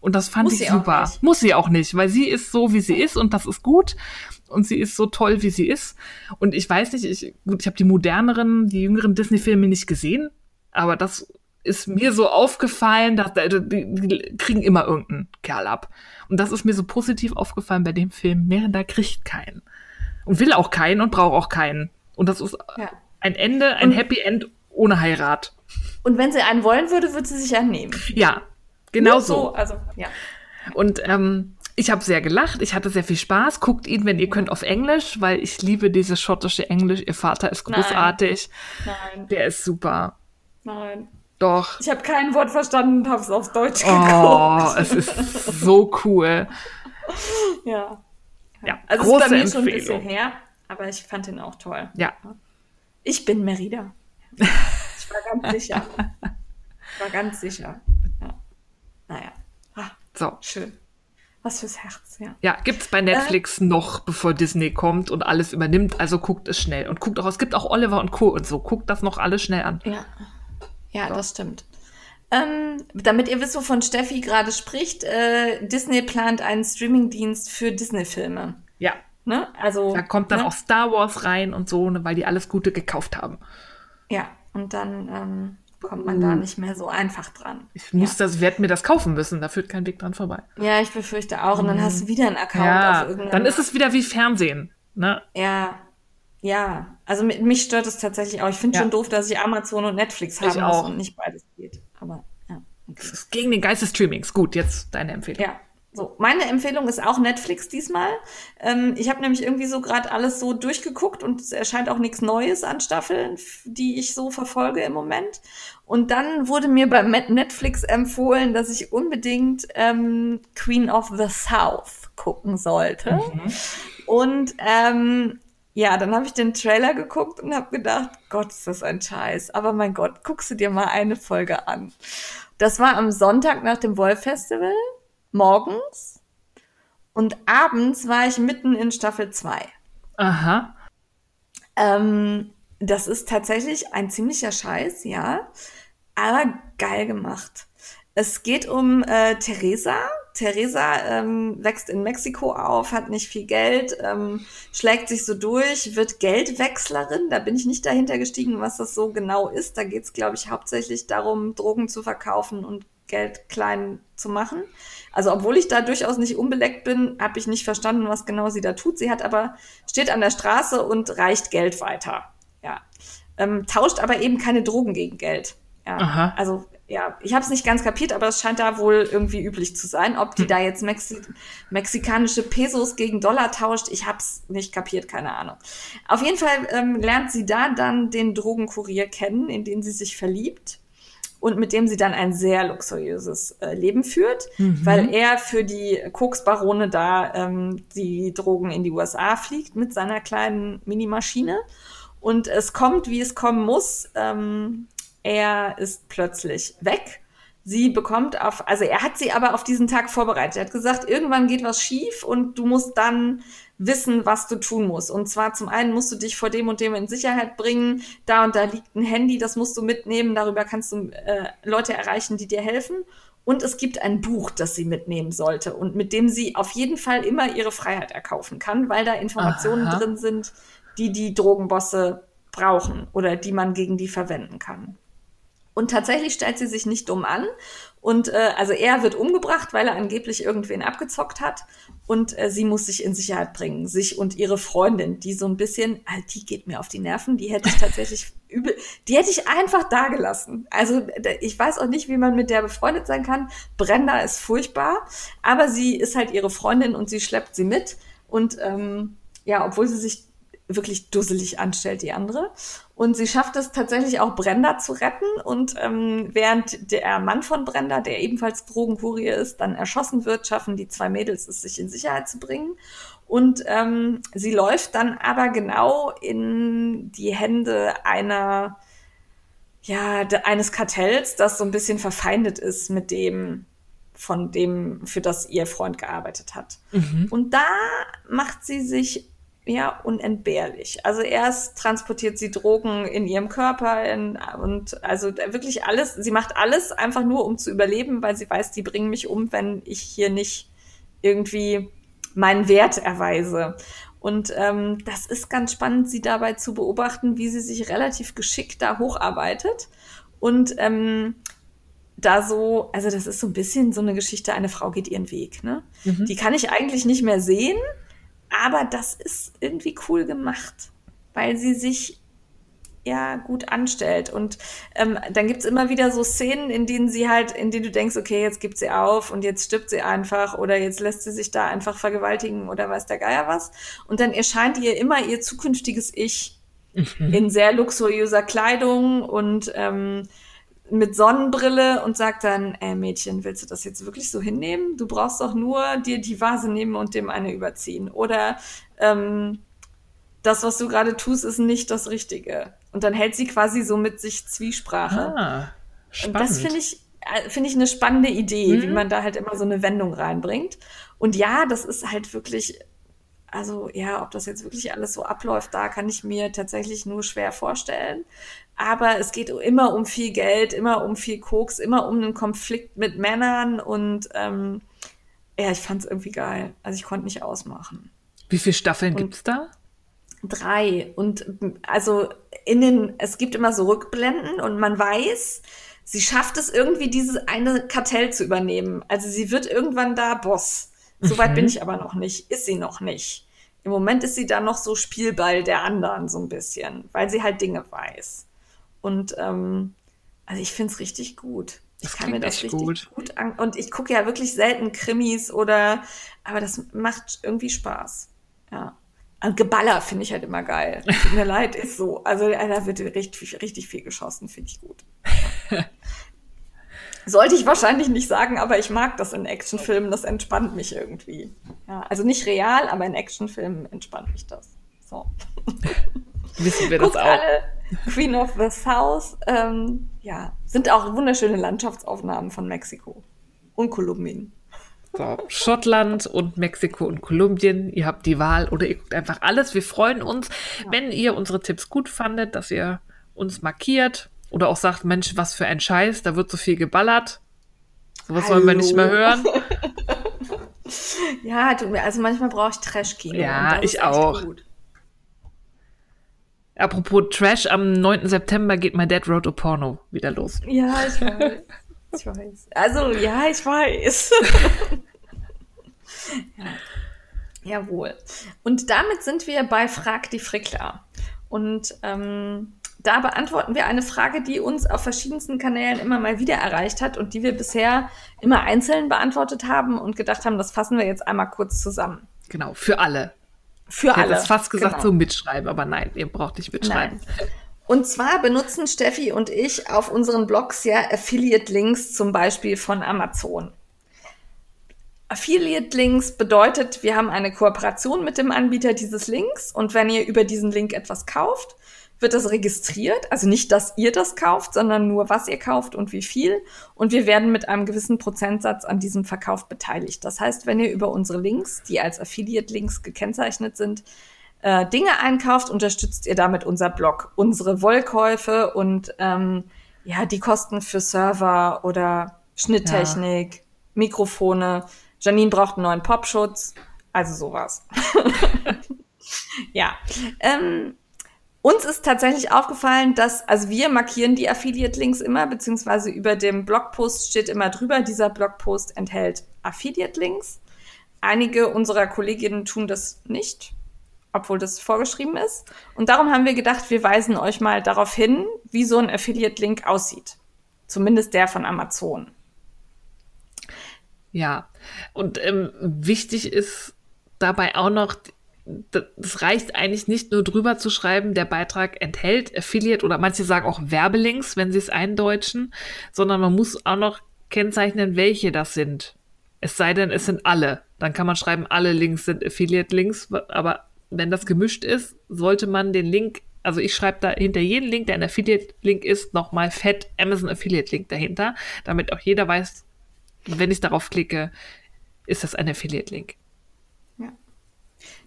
Und das fand Muss ich super. Muss sie auch nicht, weil sie ist so, wie sie ist und das ist gut. Und sie ist so toll, wie sie ist. Und ich weiß nicht, ich, gut, ich habe die moderneren, die jüngeren Disney-Filme nicht gesehen, aber das ist mir so aufgefallen, dass die, die kriegen immer irgendeinen Kerl ab. Und das ist mir so positiv aufgefallen bei dem Film. Merida kriegt keinen. Und will auch keinen und braucht auch keinen. Und das ist Ja. ein Ende, ein Und- Happy End ohne Heirat. Und wenn sie einen wollen würde, würde sie sich einen nehmen. Ja, genau Nur so. Also, ja. Und ähm, ich habe sehr gelacht, ich hatte sehr viel Spaß. Guckt ihn, wenn ihr könnt, auf Englisch, weil ich liebe dieses schottische Englisch. Ihr Vater ist Nein. großartig. Nein, Der ist super. nein. Doch. Ich habe kein Wort verstanden und habe es auf Deutsch Oh, geguckt. es ist so cool. Ja. Ja, Also große ist bei mir schon ein bisschen Empfehlung. her, aber ich fand ihn auch toll. Ja, Ich bin Merida. Ich war ganz sicher. Ich war ganz sicher. Ja. Naja. Ah, so. schön. Was fürs Herz, ja. Ja, gibt's bei Netflix noch, bevor Disney kommt und alles übernimmt. Also guckt es schnell. Und guckt auch, es gibt auch Oliver und Co. und so. Guckt das noch alles schnell an. Ja, ja das stimmt. Ähm, damit ihr wisst, wovon Steffi gerade spricht, äh, Disney plant einen Streamingdienst für Disney-Filme. Ja. Ne? Also, Da kommt dann ne? auch Star Wars rein und so, ne, weil die alles Gute gekauft haben. Ja, und dann ähm, kommt man da nicht mehr so einfach dran. Ich muss das, werd mir das kaufen müssen. Da führt kein Weg dran vorbei. Ja, ich befürchte auch. Und dann hast du wieder einen Account Ja, dann ist es wieder wie Fernsehen. Ne? Ja, ja. Also mit, mich stört es tatsächlich auch. Ich finde Ja. schon doof, dass ich Amazon und Netflix muss und nicht beides geht. Aber ja, Das okay. ist gegen den Geist des Streamings. Gut, jetzt deine Empfehlung. Ja. So, meine Empfehlung ist auch Netflix diesmal. Ähm, ich habe nämlich irgendwie so gerade alles so durchgeguckt und es erscheint auch nichts Neues an Staffeln, die ich so verfolge im Moment. Und dann wurde mir bei Netflix empfohlen, dass ich unbedingt ähm, Queen of the South gucken sollte. Und ähm, ja, dann habe ich den Trailer geguckt und habe gedacht, Gott, ist das ein Scheiß. Aber mein Gott, guckst du dir mal eine Folge an. Das war am Sonntag nach dem Wolf Festival, morgens. Und abends war ich mitten in Staffel 2. Aha. Ähm, das ist tatsächlich ein ziemlicher Scheiß, ja. Aber geil gemacht. Es geht um äh, Theresa. Theresa ähm, wächst in Mexiko auf, hat nicht viel Geld, ähm, schlägt sich so durch, wird Geldwechslerin. Da bin ich nicht dahinter gestiegen, was das so genau ist. Da geht es, glaube ich, hauptsächlich darum, Drogen zu verkaufen und Geld klein zu machen. Also obwohl ich da durchaus nicht unbeleckt bin, habe ich nicht verstanden, was genau sie da tut. Sie hat aber, steht an der Straße und reicht Geld weiter. Ja. Ähm, tauscht aber eben keine Drogen gegen Geld. Ja. Aha. Also ja, ich habe es nicht ganz kapiert, aber es scheint da wohl irgendwie üblich zu sein. Ob die hm. da jetzt Mexi mexikanische Pesos gegen Dollar tauscht, ich habe es nicht kapiert, keine Ahnung. Auf jeden Fall ähm, lernt sie da dann den Drogenkurier kennen, in den sie sich verliebt und mit dem sie dann ein sehr luxuriöses äh, Leben führt, mhm. weil er für die Koksbarone da ähm, die Drogen in die USA fliegt mit seiner kleinen Minimaschine. Und es kommt, wie es kommen muss. Ähm, er ist plötzlich weg. Sie bekommt auf, also er hat sie aber auf diesen Tag vorbereitet. Er hat gesagt, irgendwann geht was schief und du musst dann wissen, was du tun musst. Und zwar zum einen musst du dich vor dem und dem in Sicherheit bringen. Da und da liegt ein Handy, das musst du mitnehmen. Darüber kannst du äh, Leute erreichen, die dir helfen. Und es gibt ein Buch, das sie mitnehmen sollte und mit dem sie auf jeden Fall immer ihre Freiheit erkaufen kann, weil da Informationen Aha. drin sind, die die Drogenbosse brauchen oder die man gegen die verwenden kann. Und tatsächlich stellt sie sich nicht dumm an. Und äh, also er wird umgebracht, weil er angeblich irgendwen abgezockt hat. Und äh, sie muss sich in Sicherheit bringen. Sich und ihre Freundin, die so ein bisschen, ah, die geht mir auf die Nerven, die hätte ich tatsächlich übel, die hätte ich einfach da gelassen. Also ich weiß auch nicht, wie man mit der befreundet sein kann. Brenda ist furchtbar, aber sie ist halt ihre Freundin und sie schleppt sie mit. Und ähm, ja, obwohl sie sich wirklich dusselig anstellt, die andere. Und sie schafft es tatsächlich auch, Brenda zu retten. Und ähm, während der Mann von Brenda, der ebenfalls Drogenkurier ist, dann erschossen wird, schaffen die zwei Mädels es, sich in Sicherheit zu bringen. Und ähm, sie läuft dann aber genau in die Hände einer, ja, eines Kartells, das so ein bisschen verfeindet ist mit dem, von dem, für das ihr Freund gearbeitet hat. Mhm. Und da macht sie sich ja, unentbehrlich. Also erst transportiert sie Drogen in ihrem Körper in, und also wirklich alles, sie macht alles einfach nur, um zu überleben, weil sie weiß, die bringen mich um, wenn ich hier nicht irgendwie meinen Wert erweise. Und ähm, das ist ganz spannend, sie dabei zu beobachten, wie sie sich relativ geschickt da hocharbeitet. Und ähm, da so, also das ist so ein bisschen so eine Geschichte, eine Frau geht ihren Weg. Ne? Mhm. Die kann ich eigentlich nicht mehr sehen, aber das ist irgendwie cool gemacht, weil sie sich ja gut anstellt. Und ähm, dann gibt's immer wieder so Szenen, in denen sie halt, in denen du denkst, okay, jetzt gibt sie auf und jetzt stirbt sie einfach oder jetzt lässt sie sich da einfach vergewaltigen oder weiß der Geier was. Und dann erscheint ihr immer ihr zukünftiges Ich mhm. in sehr luxuriöser Kleidung und ähm, mit Sonnenbrille und sagt dann, ey Mädchen, willst du das jetzt wirklich so hinnehmen? Du brauchst doch nur dir die Vase nehmen und dem eine überziehen. Oder ähm, das, was du gerade tust, ist nicht das Richtige. Und dann hält sie quasi so mit sich Zwiesprache. Ah, spannend. Und das finde ich, äh, finde ich eine spannende Idee, mhm. wie man da halt immer so eine Wendung reinbringt. Und ja, das ist halt wirklich, also ja, ob das jetzt wirklich alles so abläuft, da kann ich mir tatsächlich nur schwer vorstellen. Aber es geht immer um viel Geld, immer um viel Koks, immer um einen Konflikt mit Männern und ähm, ja, ich fand es irgendwie geil. Also ich konnte nicht ausmachen. Wie viele Staffeln und gibt's da? Drei. Und also in den, es gibt immer so Rückblenden und man weiß, sie schafft es irgendwie, dieses eine Kartell zu übernehmen. Also sie wird irgendwann da Boss. Soweit mhm. bin ich aber noch nicht. Ist sie noch nicht. Im Moment ist sie da noch so Spielball der anderen so ein bisschen, weil sie halt Dinge weiß. Und ähm, also ich finde es richtig gut. Ich kann mir das richtig gut, gut an. Und ich gucke ja wirklich selten Krimis oder, aber das macht irgendwie Spaß. Ja. Und Geballer finde ich halt immer geil. Tut mir leid, ist so. Also da wird richtig, richtig viel geschossen, finde ich gut. Sollte ich wahrscheinlich nicht sagen, aber ich mag das in Actionfilmen, das entspannt mich irgendwie. Ja, also nicht real, aber in Actionfilmen entspannt mich das. So. Wissen wir das Guckt auch. alle Queen of the South. Ähm, ja, sind auch wunderschöne Landschaftsaufnahmen von Mexiko und Kolumbien. So, Schottland und Mexiko und Kolumbien. Ihr habt die Wahl oder ihr guckt einfach alles. Wir freuen uns, wenn ihr unsere Tipps gut fandet, dass ihr uns markiert oder auch sagt, Mensch, was für ein Scheiß, da wird so viel geballert. Sowas wollen wir nicht mehr hören. Ja, tut mir, also manchmal brauche ich Trash-Kino. Ja, ich auch. gut. Apropos Trash, am 9. September geht My Dead Road to Porno wieder los. Ja, ich weiß. Ich weiß. Also, ja, ich weiß. ja. Jawohl. Und damit sind wir bei Frag die Frickler. Und ähm, da beantworten wir eine Frage, die uns auf verschiedensten Kanälen immer mal wieder erreicht hat und die wir bisher immer einzeln beantwortet haben und gedacht haben, das fassen wir jetzt einmal kurz zusammen. Genau, für alle. Für Ich alle. jetzt fast gesagt Genau. so mitschreiben, aber nein, ihr braucht nicht mitschreiben. Nein. Und zwar benutzen Steffi und ich auf unseren Blogs ja Affiliate-Links zum Beispiel von Amazon. Affiliate-Links bedeutet, wir haben eine Kooperation mit dem Anbieter dieses Links und wenn ihr über diesen Link etwas kauft, wird das registriert. Also nicht, dass ihr das kauft, sondern nur, was ihr kauft und wie viel. Und wir werden mit einem gewissen Prozentsatz an diesem Verkauf beteiligt. Das heißt, wenn ihr über unsere Links, die als Affiliate-Links gekennzeichnet sind, äh, Dinge einkauft, unterstützt ihr damit unser Blog, unsere Wollkäufe und ähm, ja, die Kosten für Server oder Schnitttechnik, Mikrofone. Janine braucht einen neuen Popschutz, also sowas. ja. Ähm, uns ist tatsächlich aufgefallen, dass, also wir markieren die Affiliate-Links immer, beziehungsweise über dem Blogpost steht immer drüber, dieser Blogpost enthält Affiliate-Links. Einige unserer Kolleginnen tun das nicht, obwohl das vorgeschrieben ist. Und darum haben wir gedacht, wir weisen euch mal darauf hin, wie so ein Affiliate-Link aussieht. Zumindest der von Amazon. Ja, und ähm, wichtig ist dabei auch noch, das reicht eigentlich nicht nur drüber zu schreiben, der Beitrag enthält Affiliate oder manche sagen auch Werbelinks, wenn sie es eindeutschen, sondern man muss auch noch kennzeichnen, welche das sind. Es sei denn, es sind alle. Dann kann man schreiben, alle Links sind Affiliate-Links, aber wenn das gemischt ist, sollte man den Link, also ich schreibe da hinter jeden Link, der ein Affiliate-Link ist, nochmal fett Amazon Affiliate-Link dahinter, damit auch jeder weiß, wenn ich darauf klicke, ist das ein Affiliate-Link.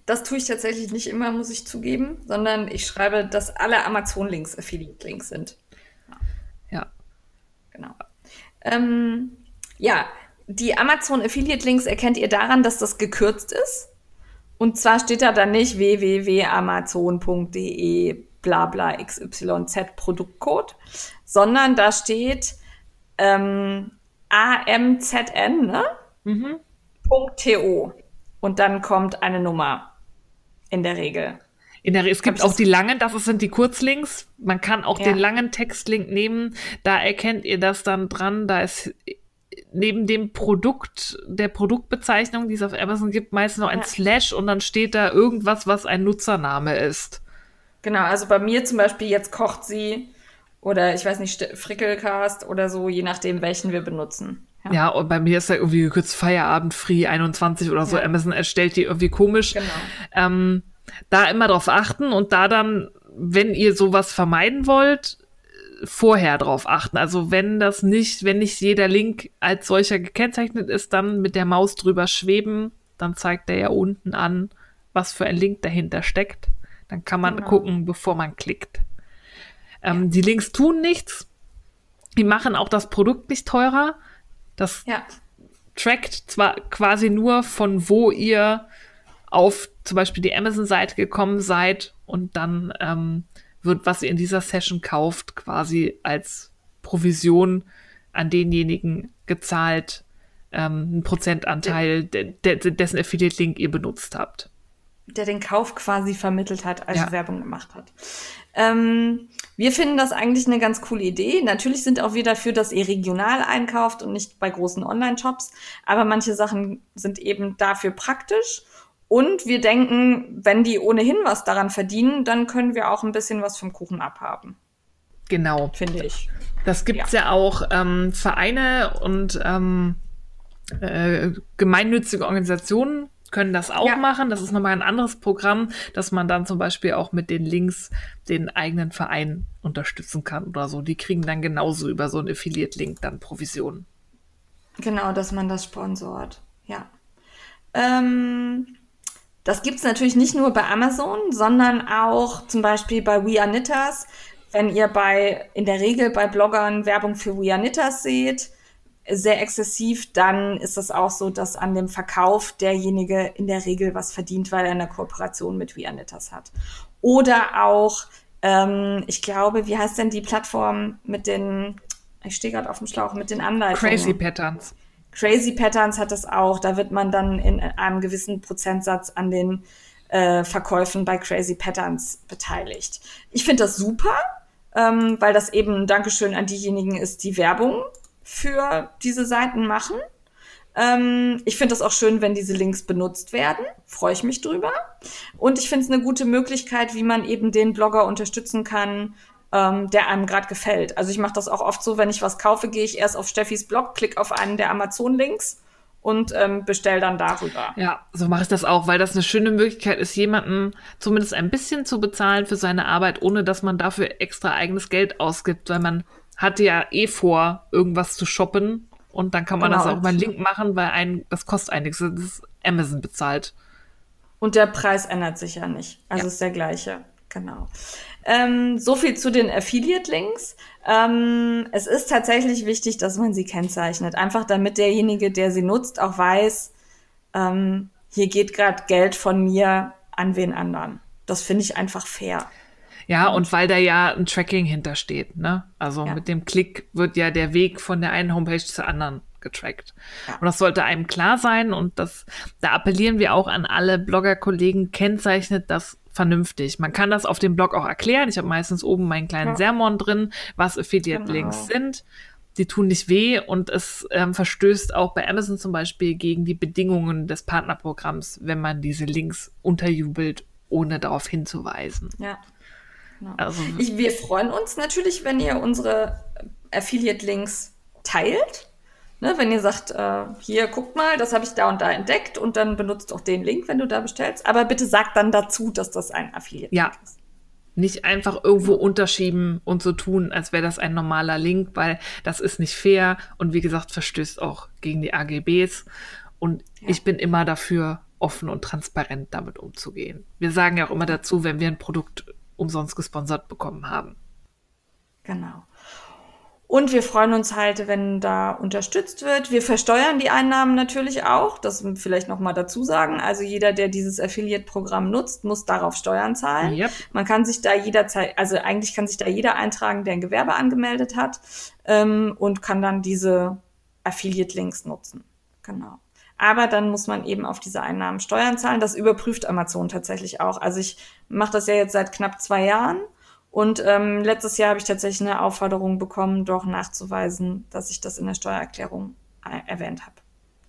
Das tue ich tatsächlich nicht immer, muss ich zugeben, sondern ich schreibe, dass alle Amazon-Links Affiliate-Links sind. Ja. Genau. Ähm, ja, die Amazon Affiliate-Links erkennt ihr daran, dass das gekürzt ist. Und zwar steht da dann nicht www.amazon.de bla bla XYZ Produktcode, sondern da steht ähm, AMZN, ne? Mhm. .to. Und dann kommt eine Nummer. In der Regel. In der, es gibt auch die langen, das sind die Kurzlinks. Man kann auch Ja. den langen Textlink nehmen. Da erkennt ihr das dann dran. Da ist neben dem Produkt, der Produktbezeichnung, die es auf Amazon gibt, meistens noch ein Ja. Slash und dann steht da irgendwas, was ein Nutzername ist. Genau, also bei mir zum Beispiel jetzt kocht sie oder ich weiß nicht, St- Frickelcast oder so, je nachdem, welchen wir benutzen. Ja, und bei mir ist da irgendwie gekürzt Feierabend Free 21 oder so. Ja. Amazon erstellt die irgendwie komisch. Genau. Ähm, da immer drauf achten und da dann, wenn ihr sowas vermeiden wollt, vorher drauf achten. Also wenn das nicht, wenn nicht jeder Link als solcher gekennzeichnet ist, dann mit der Maus drüber schweben, dann zeigt er ja unten an, was für ein Link dahinter steckt. Dann kann man Genau. gucken, bevor man klickt. Ähm, Die Links tun nichts. Die machen auch das Produkt nicht teurer. Das Ja, trackt zwar quasi nur, von wo ihr auf zum Beispiel die Amazon-Seite gekommen seid und dann ähm, wird, was ihr in dieser Session kauft, quasi als Provision an denjenigen gezahlt, ähm, ein Prozentanteil, de de dessen Affiliate-Link ihr benutzt habt. der den Kauf quasi vermittelt hat, also Ja. Werbung gemacht hat. Ähm, wir finden das eigentlich eine ganz coole Idee. Natürlich sind auch wir dafür, dass ihr regional einkauft und nicht bei großen Online-Shops. Aber manche Sachen sind eben dafür praktisch. Und wir denken, wenn die ohnehin was daran verdienen, dann können wir auch ein bisschen was vom Kuchen abhaben, Genau. finde ich. Das gibt's ja, auch ähm, Vereine und ähm, äh, gemeinnützige Organisationen können das auch ja. machen. Das ist nochmal ein anderes Programm, dass man dann zum Beispiel auch mit den Links den eigenen Verein unterstützen kann oder so. Die kriegen dann genauso über so einen Affiliate-Link dann Provisionen. Genau, dass man das sponsort. Ja. Ähm, das gibt es natürlich nicht nur bei Amazon, sondern auch zum Beispiel bei We Are Knitters. Wenn ihr bei, in der Regel bei Bloggern Werbung für We Are Knitters seht, sehr exzessiv, dann ist es auch so, dass an dem Verkauf derjenige in der Regel was verdient, weil er eine Kooperation mit Knitters hat. Oder auch, ähm, ich glaube, wie heißt denn die Plattform mit den, ich stehe gerade auf dem Schlauch, mit den Anleitungen? Crazy Patterns. Crazy Patterns hat das auch. Da wird man dann in einem gewissen Prozentsatz an den äh, Verkäufen bei Crazy Patterns beteiligt. Ich finde das super, ähm, weil das eben ein Dankeschön an diejenigen ist, die Werbung für diese Seiten machen. Ähm, ich finde das auch schön, wenn diese Links benutzt werden. Freue ich mich drüber. Und ich finde es eine gute Möglichkeit, wie man eben den Blogger unterstützen kann, ähm, der einem gerade gefällt. Also ich mache das auch oft so, wenn ich was kaufe, gehe ich erst auf Steffis Blog, klicke auf einen der Amazon-Links und ähm, bestell dann darüber. Ja, so mache ich das auch, weil das eine schöne Möglichkeit ist, jemanden zumindest ein bisschen zu bezahlen für seine Arbeit, ohne dass man dafür extra eigenes Geld ausgibt, weil man hatte ja eh vor, irgendwas zu shoppen und dann kann man genau. das auch über einen Link machen, weil ein, das kostet einiges. Das ist Amazon bezahlt. Und der Preis ändert sich ja nicht. Also ja. ist der gleiche. Genau. Ähm, so viel zu den Affiliate-Links. Ähm, es ist tatsächlich wichtig, dass man sie kennzeichnet. Einfach damit derjenige, der sie nutzt, auch weiß, ähm, hier geht gerade Geld von mir an wen anderen. Das finde ich einfach fair. Ja, und weil da ja ein Tracking hintersteht, ne? Also ja. mit dem Klick wird ja der Weg von der einen Homepage zur anderen getrackt. Ja. Und das sollte einem klar sein und das, da appellieren wir auch an alle Blogger-Kollegen, kennzeichnet das vernünftig. Man kann das auf dem Blog auch erklären. Ich habe meistens oben meinen kleinen ja. Sermon drin, was Affiliate-Links genau. sind. Die tun nicht weh und es ähm, verstößt auch bei Amazon zum Beispiel gegen die Bedingungen des Partnerprogramms, wenn man diese Links unterjubelt, ohne darauf hinzuweisen. Ja. Genau. Also, ich, wir freuen uns natürlich, wenn ihr unsere Affiliate-Links teilt. Ne, wenn ihr sagt, äh, hier guckt mal, das habe ich da und da entdeckt und dann benutzt auch den Link, wenn du da bestellst. Aber bitte sagt dann dazu, dass das ein Affiliate ja. ist. Nicht einfach irgendwo unterschieben und so tun, als wäre das ein normaler Link, weil das ist nicht fair und wie gesagt, verstößt auch gegen die AGBs. Und ja. ich bin immer dafür, offen und transparent damit umzugehen. Wir sagen ja auch immer dazu, wenn wir ein Produkt umsonst gesponsert bekommen haben. Genau. Und wir freuen uns halt, wenn da unterstützt wird. Wir versteuern die Einnahmen natürlich auch. Das vielleicht noch mal dazu sagen. Also jeder, der dieses Affiliate-Programm nutzt, muss darauf Steuern zahlen. Yep. Man kann sich da jederzeit, also eigentlich kann sich da jeder eintragen, der ein Gewerbe angemeldet hat ähm, und kann dann diese Affiliate-Links nutzen. Genau. Aber dann muss man eben auf diese Einnahmen Steuern zahlen. Das überprüft Amazon tatsächlich auch. Also ich mache das ja jetzt seit knapp zwei Jahren und ähm, letztes Jahr habe ich tatsächlich eine Aufforderung bekommen, doch nachzuweisen, dass ich das in der Steuererklärung erwähnt habe.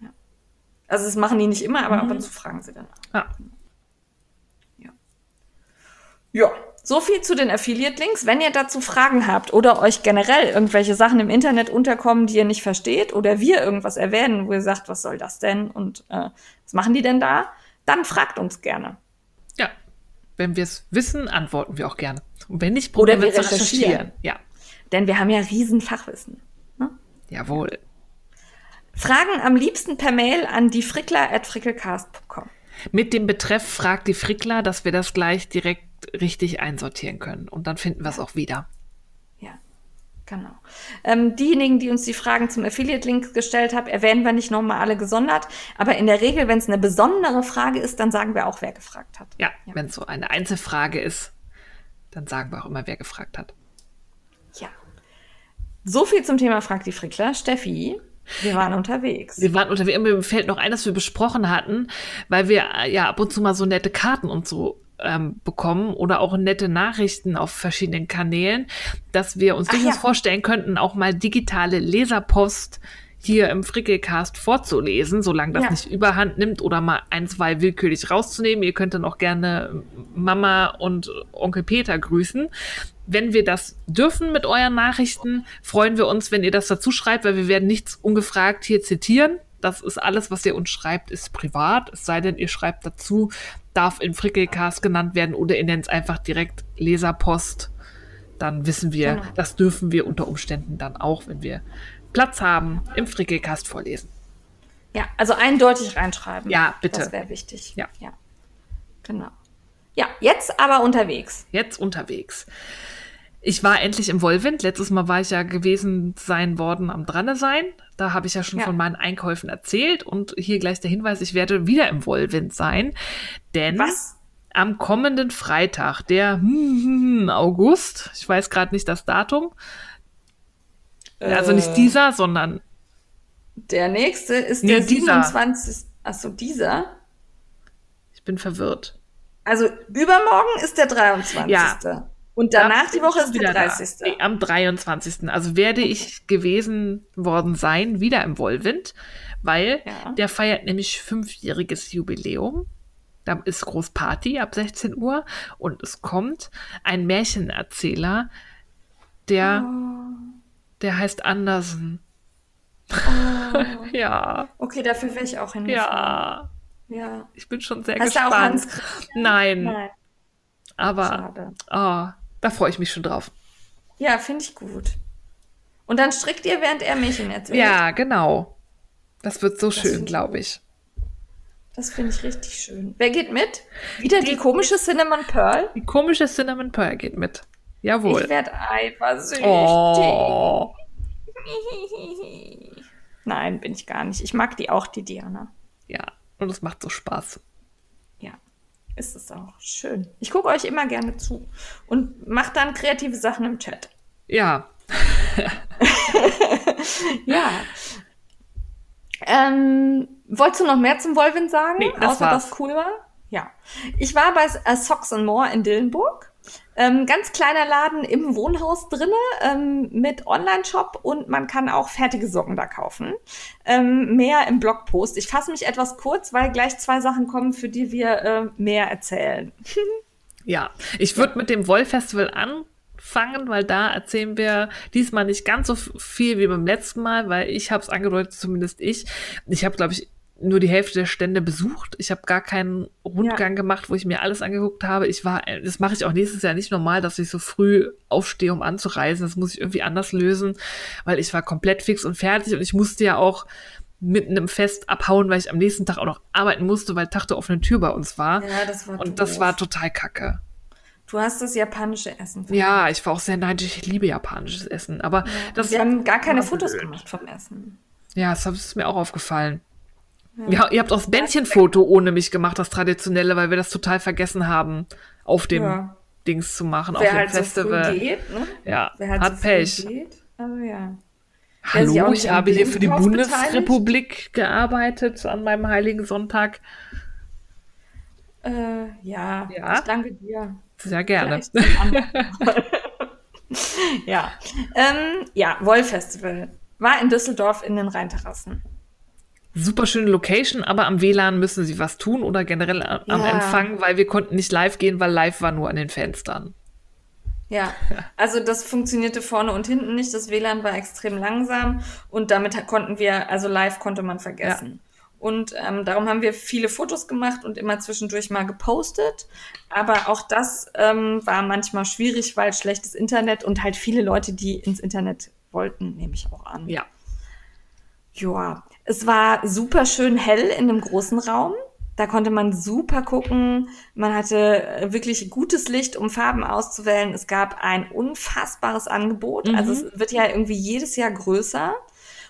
Ja. Also das machen die nicht immer, aber mhm. ab und zu fragen sie dann. Ja. ja. Ja, so viel zu den Affiliate-Links. Wenn ihr dazu Fragen habt oder euch generell irgendwelche Sachen im Internet unterkommen, die ihr nicht versteht, oder wir irgendwas erwähnen, wo ihr sagt, was soll das denn und äh, was machen die denn da, dann fragt uns gerne. Ja, wenn wir es wissen, antworten wir auch gerne. Und wenn nicht, probieren wir zu recherchieren. Ja. Denn wir haben ja riesen Fachwissen. Ne? Jawohl. Fragen am liebsten per Mail an die frickler.frickelcast.com. Mit dem Betreff fragt die Frickler, dass wir das gleich direkt richtig einsortieren können. Und dann finden wir es auch wieder. Genau. Ähm, diejenigen, die uns die Fragen zum Affiliate-Link gestellt haben, erwähnen wir nicht nochmal alle gesondert. Aber in der Regel, wenn es eine besondere Frage ist, dann sagen wir auch, wer gefragt hat. Ja, ja. wenn es so eine Einzelfrage ist, dann sagen wir auch immer, wer gefragt hat. Ja. So viel zum Thema Frag die Frickler. Steffi, wir waren unterwegs. Wir waren unterwegs. Mir fällt noch ein, dass wir besprochen hatten, weil wir ja ab und zu mal so nette Karten und so ähm, bekommen oder auch nette Nachrichten auf verschiedenen Kanälen, dass wir uns durchaus ja. vorstellen könnten, auch mal digitale Leserpost hier im Frickelcast vorzulesen, solange das ja. nicht überhand nimmt oder mal ein, zwei willkürlich rauszunehmen. Ihr könnt dann auch gerne Mama und Onkel Peter grüßen. Wenn wir das dürfen mit euren Nachrichten, freuen wir uns, wenn ihr das dazu schreibt, weil wir werden nichts ungefragt hier zitieren Das ist alles, was ihr uns schreibt, ist privat. Es sei denn, ihr schreibt dazu, darf in Frickelcast genannt werden oder ihr nennt es einfach direkt Leserpost. Dann wissen wir, Genau. das dürfen wir unter Umständen dann auch, wenn wir Platz haben, im Frickelcast vorlesen. Ja, also eindeutig reinschreiben. Ja, bitte. Das wäre wichtig. Ja. ja. Genau. Ja, jetzt aber unterwegs. Jetzt unterwegs. Ich war endlich im Wollwind. Letztes Mal war ich ja gewesen sein worden am Dranne sein. Da habe ich ja schon Ja. von meinen Einkäufen erzählt. Und hier gleich der Hinweis, ich werde wieder im Wollwind sein. Denn Was? am kommenden Freitag, der hm, August, ich weiß gerade nicht das Datum, also nicht Äh, dieser, sondern Der nächste ist Nee, der dieser. 27. Achso, dieser. ich bin verwirrt. Also übermorgen ist der 23. Ja. Und Da danach die Woche ist wieder der da. 30. Nee, Am 23. Also werde ich gewesen worden sein, wieder im Wollwind, weil Ja. der feiert nämlich fünfjähriges Jubiläum. Da ist Großparty ab 16 Uhr und es kommt ein Märchenerzähler, der, Oh. der heißt Andersen. ja, Okay, dafür wäre ich auch hingefahren. ja. Ja. Ich bin schon sehr Hast du auch gespannt. Hans Nein, Nein, aber schade. oh, da freue ich mich schon drauf. Ja, finde ich gut. Und dann strickt ihr, während er Märchen erzählt. Ja, genau. Das wird so schön, finde ich glaube ich. Das finde ich richtig schön. Wer geht mit? Wieder die, komische Cinnamon Pearl? Die komische Cinnamon Pearl geht mit. Jawohl. Ich werde eifersüchtig. Oh. Nein, bin ich gar nicht. Ich mag die auch, die Diana. Ja, und es macht so Spaß. Ist es auch. Schön. Ich gucke euch immer gerne zu und mache dann kreative Sachen im Chat. Ja, Ja. Ähm, wolltest du noch mehr zum Wolvin sagen? Nee, das außer war's. dass cool war? Ja. Ich war bei äh, Socks and More in Dillenburg. Ähm, ganz kleiner Laden im Wohnhaus drinne ähm, mit Online-Shop und man kann auch fertige Socken da kaufen. Ähm, mehr im Blogpost. Ich fasse mich etwas kurz, weil gleich zwei Sachen kommen, für die wir äh, mehr erzählen. ja. Ich würde mit dem Wollfestival anfangen, weil da erzählen wir diesmal nicht ganz so viel wie beim letzten Mal, weil ich habe es angedeutet, zumindest ich. Ich habe, glaube ich, nur die Hälfte der Stände besucht. Ich habe gar keinen Rundgang gemacht, wo ich mir alles angeguckt habe. Ich war, das mache ich auch nächstes Jahr nicht normal, dass ich so früh aufstehe, um anzureisen. Das muss ich irgendwie anders lösen, weil ich war komplett fix und fertig und ich musste ja auch mitten im Fest abhauen, weil ich am nächsten Tag auch noch arbeiten musste, weil Tag der offenen Tür bei uns war. Ja, das war und das war total kacke. Du hast das japanische Essen. Ja, ich war auch sehr neidisch. Ich liebe japanisches Essen. Aber das, Wir haben gar keine Fotos blöd. gemacht vom Essen. Ja, das ist mir auch aufgefallen. Ja. ihr habt auch das Bändchenfoto ohne mich gemacht, das traditionelle, weil wir das total vergessen haben, auf dem Ja. Dings zu machen, auf Wer dem halt Festival. so geht, ne? Ja, Wer halt hat so Pech. Geht. Aber ja. Hallo, ich habe hier für die Bundesrepublik gearbeitet an meinem heiligen Sonntag. Äh, ja. Ja. ich danke dir. Sehr gerne. Ja. Ähm, ja, Wollfestival. War in Düsseldorf in den Rheinterrassen. Super schöne Location, aber am WLAN müssen sie was tun oder generell am Ja. Empfang, weil wir konnten nicht live gehen, weil live war nur an den Fenstern. Ja, also das funktionierte vorne und hinten nicht. Das WLAN war extrem langsam und damit konnten wir, also live konnte man vergessen. Und ähm, darum haben wir viele Fotos gemacht und immer zwischendurch mal gepostet. Aber auch das ähm, war manchmal schwierig, weil schlechtes Internet und halt viele Leute, die ins Internet wollten, nehme ich auch an. Ja. Ja, es war super schön hell in einem großen Raum. Da konnte man super gucken. Man hatte äh, wirklich gutes Licht, um Farben auszuwählen. Es gab ein unfassbares Angebot. Mhm. Also es wird ja irgendwie jedes Jahr größer.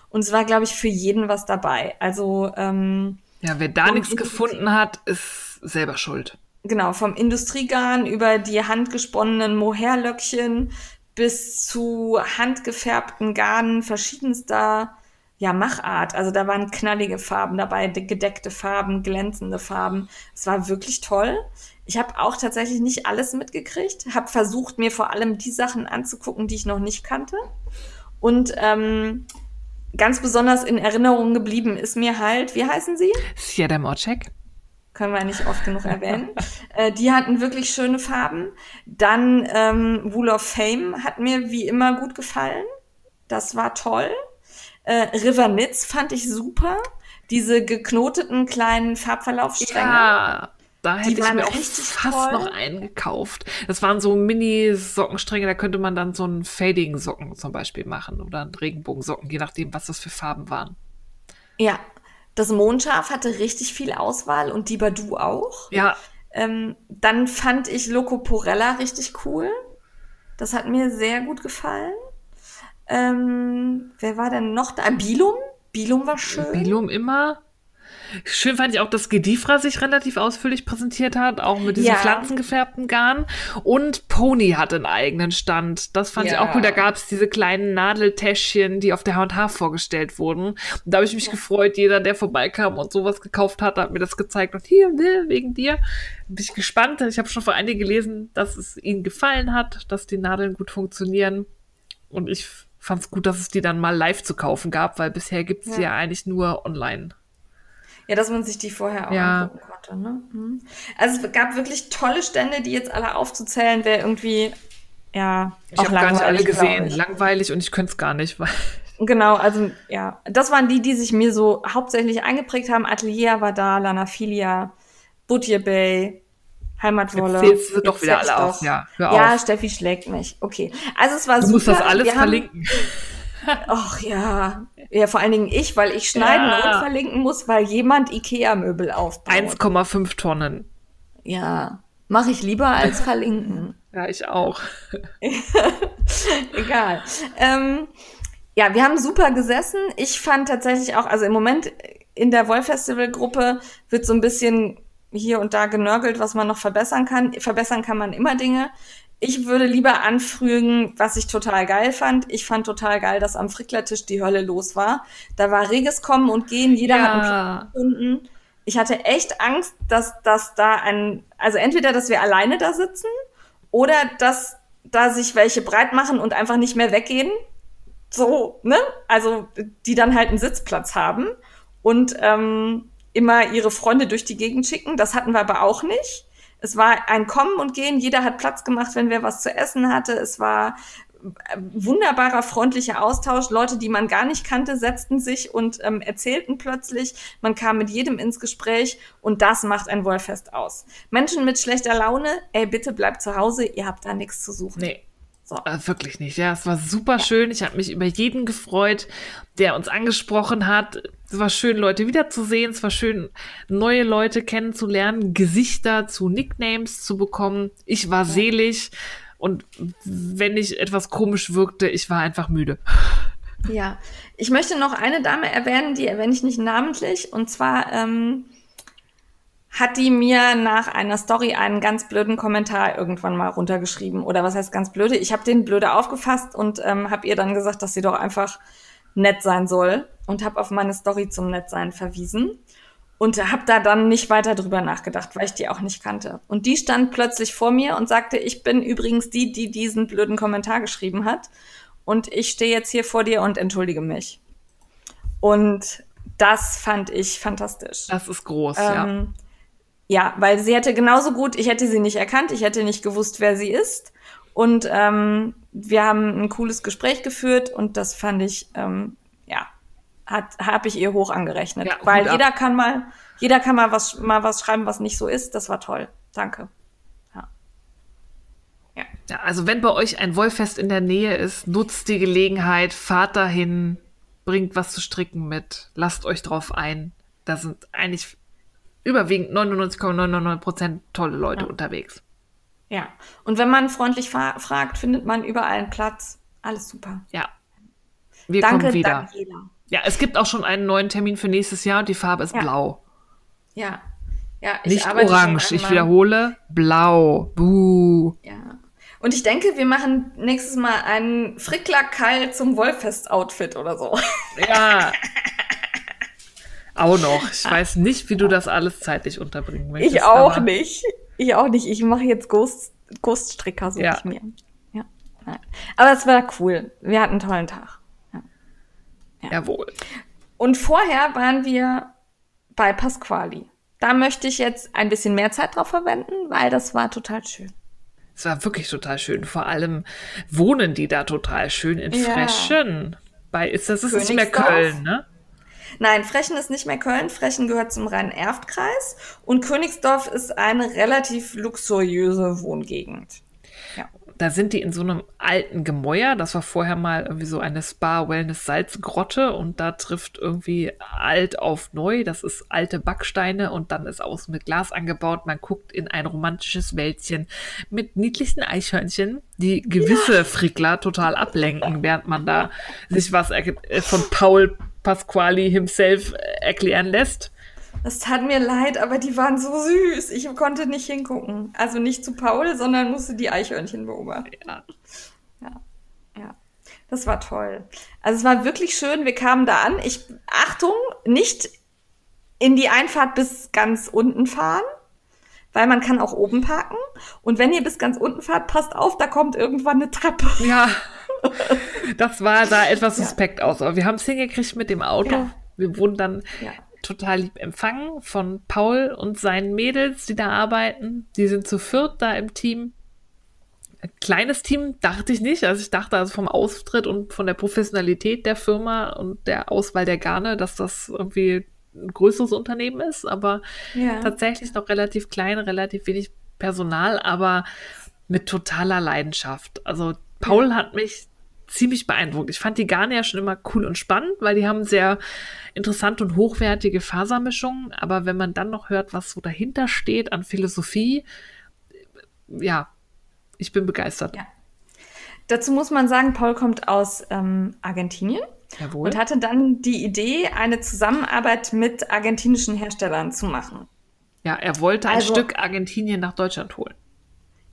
Und es war, glaube ich, für jeden was dabei. Also ähm, Ja, wer da nichts gefunden hat, ist selber schuld. genau, vom Industriegarn über die handgesponnenen Mohairlöckchen bis zu handgefärbten Garnen verschiedenster ja, Machart. Also da waren knallige Farben dabei, de- gedeckte Farben, glänzende Farben. Es war wirklich toll. Ich habe auch tatsächlich nicht alles mitgekriegt, habe versucht, mir vor allem die Sachen anzugucken, die ich noch nicht kannte. Und ähm, ganz besonders in Erinnerung geblieben ist mir halt, wie heißen sie? Sjeda Mocek. können wir nicht oft genug erwähnen. äh, die hatten wirklich schöne Farben. Dann ähm, Wool of Fame hat mir wie immer gut gefallen. Das war toll. Äh, River Nitz fand ich super. diese geknoteten kleinen Farbverlaufsstränge. Ja, da hätte ich mir auch richtig fast toll. noch einen gekauft. Das waren so Mini-Sockenstränge, da könnte man dann so einen Fading-Socken zum Beispiel machen oder einen Regenbogensocken, je nachdem, was das für Farben waren. Ja, das Mondschaf hatte richtig viel Auswahl und die Badu auch. Ja, Ähm, dann fand ich Loco Porella richtig cool. Das hat mir sehr gut gefallen. Ähm, wer war denn noch da? Bilum? Bilum war schön. Bilum immer. Schön fand ich auch, dass Gedifra sich relativ ausführlich präsentiert hat, auch mit diesem Ja. pflanzengefärbten Garn. Und Pony hatte einen eigenen Stand. Das fand ich Ja. auch cool. Da gab es diese kleinen Nadeltäschchen, die auf der H&H vorgestellt wurden. Und da habe ich mich gefreut, jeder, der vorbeikam und sowas gekauft hat, hat mir das gezeigt. Und hier, ne, wegen dir. Bin ich gespannt. Ich habe schon vor einigen gelesen, dass es ihnen gefallen hat, dass die Nadeln gut funktionieren. Und ich fand es gut, dass es die dann mal live zu kaufen gab, weil bisher gibt es Ja. ja eigentlich nur online. Ja, dass man sich die vorher auch Ja. angucken konnte. Ne? Mhm. Also es gab wirklich tolle Stände, die jetzt alle aufzuzählen, wäre irgendwie, ja, Ich habe gar nicht alle gesehen. Langweilig und ich könnte es gar nicht, weil Genau, also ja, das waren die, die sich mir so hauptsächlich eingeprägt haben. Atelier war da, Lanafilia, Butje Bay, Heimatwolle. Jetzt zählst du doch wieder alle auf. Ja, hör Ja, auf. Steffi schlägt mich. Okay. Also es war Du super. musst das alles Wir verlinken. Ach ja. Ja, vor allen Dingen ich, weil ich schneiden Ja. und verlinken muss, weil jemand Ikea-Möbel aufbaut. 1,5 Tonnen. Ja. Mache ich lieber als verlinken. Ja, ich auch. Egal. Ähm, ja, wir haben super gesessen. Ich fand tatsächlich auch, also im Moment in der Woll-Festival-Gruppe wird so ein bisschen hier und da genörgelt, was man noch verbessern kann. Verbessern kann man immer Dinge. Ich würde lieber anfügen, was ich total geil fand. Ich fand total geil, dass am Fricklertisch die Hölle los war. Da war reges Kommen und Gehen. Jeder hat einen Ja. gefunden. Ich hatte echt Angst, dass, dass da ein, also entweder, dass wir alleine da sitzen oder dass da sich welche breit machen und einfach nicht mehr weggehen. So, ne? Also, die dann halt einen Sitzplatz haben und ähm, immer ihre Freunde durch die Gegend schicken. Das hatten wir aber auch nicht. Es war ein Kommen und Gehen. Jeder hat Platz gemacht, wenn wer was zu essen hatte. Es war äh, wunderbarer, freundlicher Austausch. Leute, die man gar nicht kannte, setzten sich und ähm, erzählten plötzlich. Man kam mit jedem ins Gespräch und das macht ein Wollfest aus. Menschen mit schlechter Laune, ey, bitte bleibt zu Hause, ihr habt da nichts zu suchen. Nee. Wirklich nicht. Ja, es war super schön. Ich habe mich über jeden gefreut, der uns angesprochen hat. Es war schön, Leute wiederzusehen. Es war schön, neue Leute kennenzulernen, Gesichter zu Nicknames zu bekommen. Ich war selig und wenn ich etwas komisch wirkte, ich war einfach müde. Ja, ich möchte noch eine Dame erwähnen, die erwähne ich nicht namentlich. Und zwar ähm, hat die mir nach einer Story einen ganz blöden Kommentar irgendwann mal runtergeschrieben. Oder was heißt ganz blöde? Ich habe den blöde aufgefasst und ähm, habe ihr dann gesagt, dass sie doch einfach nett sein soll. Und habe auf meine Story zum Nettsein verwiesen. Und habe da dann nicht weiter drüber nachgedacht, weil ich die auch nicht kannte. Und die stand plötzlich vor mir und sagte, ich bin übrigens die, die diesen blöden Kommentar geschrieben hat. Und ich stehe jetzt hier vor dir und entschuldige mich. Und das fand ich fantastisch. Das ist groß. Ähm, ja, weil sie hätte genauso gut, ich hätte sie nicht erkannt, ich hätte nicht gewusst, wer sie ist. Und ähm, wir haben ein cooles Gespräch geführt und das fand ich, ähm, ja, hat habe ich ihr hoch angerechnet. Ja, weil ab. jeder kann mal, jeder kann mal was mal was schreiben, was nicht so ist. Das war toll. Danke. Ja, also wenn bei euch ein Wollfest in der Nähe ist, nutzt die Gelegenheit, fahrt dahin, bringt was zu stricken mit, lasst euch drauf ein. Da sind eigentlich überwiegend 99,999 Prozent tolle Leute Ja. unterwegs. Ja. Und wenn man freundlich fra fragt, findet man überall einen Platz. Alles super. Ja. Wir Danke, kommen wieder. Daniela. Ja, es gibt auch schon einen neuen Termin für nächstes Jahr und die Farbe ist Ja. blau. Ja. Ja, ich Nicht orange. Ich wiederhole, blau. Buh. Ja. Und ich denke, wir machen nächstes Mal einen Frickler-Kall zum Wollfest-Outfit oder so. Ja. auch noch. Ich weiß nicht, wie du das alles zeitlich unterbringen möchtest. Ich auch nicht. Ich auch nicht. Ich mache jetzt Ghost, Ghost-Stricker, suche Ja. ich mir. Ja. Nein. Aber es war cool. Wir hatten einen tollen Tag. Jawohl. Und vorher waren wir bei Pasquali. Da möchte ich jetzt ein bisschen mehr Zeit drauf verwenden, weil das war total schön. Es war wirklich total schön. Vor allem wohnen die da total schön in Ja. Freschen. Bei, ist das ist nicht mehr? Köln, ne? Nein, Frechen ist nicht mehr Köln. Frechen gehört zum Rhein-Erft-Kreis. Und Königsdorf ist eine relativ luxuriöse Wohngegend. Ja. Da sind die in so einem alten Gemäuer. Das war vorher mal irgendwie so eine Spa-Wellness-Salzgrotte und da trifft irgendwie alt auf neu. Das ist alte Backsteine und dann ist außen mit Glas angebaut. Man guckt in ein romantisches Wäldchen mit niedlichen Eichhörnchen, die gewisse ja. Frickler total ablenken, während man da sich was von Paul Pasquali himself erklären lässt. Das tat mir leid, aber die waren so süß. Ich konnte nicht hingucken. Also nicht zu Paul, sondern musste die Eichhörnchen beobachten. Ja. Ja. Ja. Das war toll. Also es war wirklich schön. Wir kamen da an. Ich, Achtung, nicht in die Einfahrt bis ganz unten fahren, weil man kann auch oben parken. Und wenn ihr bis ganz unten fahrt, passt auf, da kommt irgendwann eine Treppe. Ja. Das war da etwas suspekt ja. aus. Aber wir haben es hingekriegt mit dem Auto. Ja. Wir wurden dann ja total lieb empfangen von Paul und seinen Mädels, die da arbeiten. Die sind zu viert da im Team. Ein kleines Team dachte ich nicht. Also ich dachte also vom Auftritt und von der Professionalität der Firma und der Auswahl der Garne, dass das irgendwie ein größeres Unternehmen ist, aber tatsächlich noch relativ klein, relativ wenig Personal, aber mit totaler Leidenschaft. Also Paul hat mich ziemlich beeindruckt. Ich fand die Garne ja schon immer cool und spannend, weil die haben sehr interessante und hochwertige Fasermischungen. Aber wenn man dann noch hört, was so dahinter steht an Philosophie, ja, ich bin begeistert. Ja. Dazu muss man sagen, Paul kommt aus ähm, Argentinien. Jawohl. Und hatte dann die Idee, eine Zusammenarbeit mit argentinischen Herstellern zu machen. Ja, er wollte ein also, Stück Argentinien nach Deutschland holen.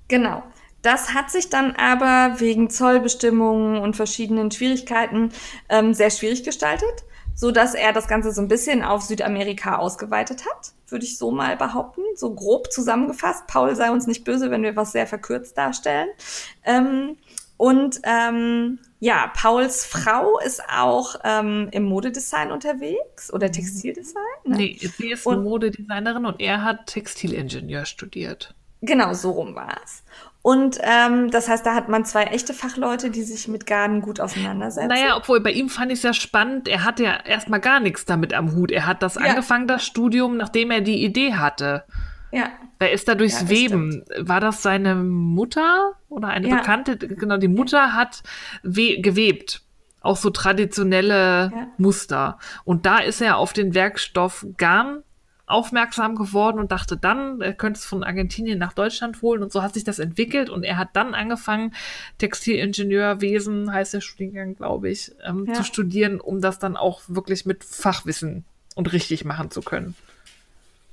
Genau. Das hat sich dann aber wegen Zollbestimmungen und verschiedenen Schwierigkeiten ähm, sehr schwierig gestaltet, so dass er das Ganze so ein bisschen auf Südamerika ausgeweitet hat, würde ich so mal behaupten, so grob zusammengefasst. Paul sei uns nicht böse, wenn wir was sehr verkürzt darstellen. Ähm, und ähm, ja, Pauls Frau ist auch ähm, im Modedesign unterwegs oder Textildesign. Ne? Nee, sie ist und, Modedesignerin und er hat Textilingenieur studiert. Genau, so rum war es. Und ähm, das heißt, da hat man zwei echte Fachleute, die sich mit Garnen gut auseinandersetzen. Naja, obwohl bei ihm fand ich es ja spannend, er hatte ja erstmal gar nichts damit am Hut. Er hat das ja. angefangen, das Studium, nachdem er die Idee hatte. Ja. Er ist da durchs ja, Weben. Stimmt. War das seine Mutter oder eine ja. Bekannte? Genau, die Mutter hat gewebt. Auch so traditionelle. Muster. Und da ist er auf den Werkstoff Garn aufmerksam geworden und dachte dann, er könnte es von Argentinien nach Deutschland holen und so hat sich das entwickelt und er hat dann angefangen, Textilingenieurwesen heißt der Studiengang, glaube ich, ähm, ja. zu studieren, um das dann auch wirklich mit Fachwissen und richtig machen zu können.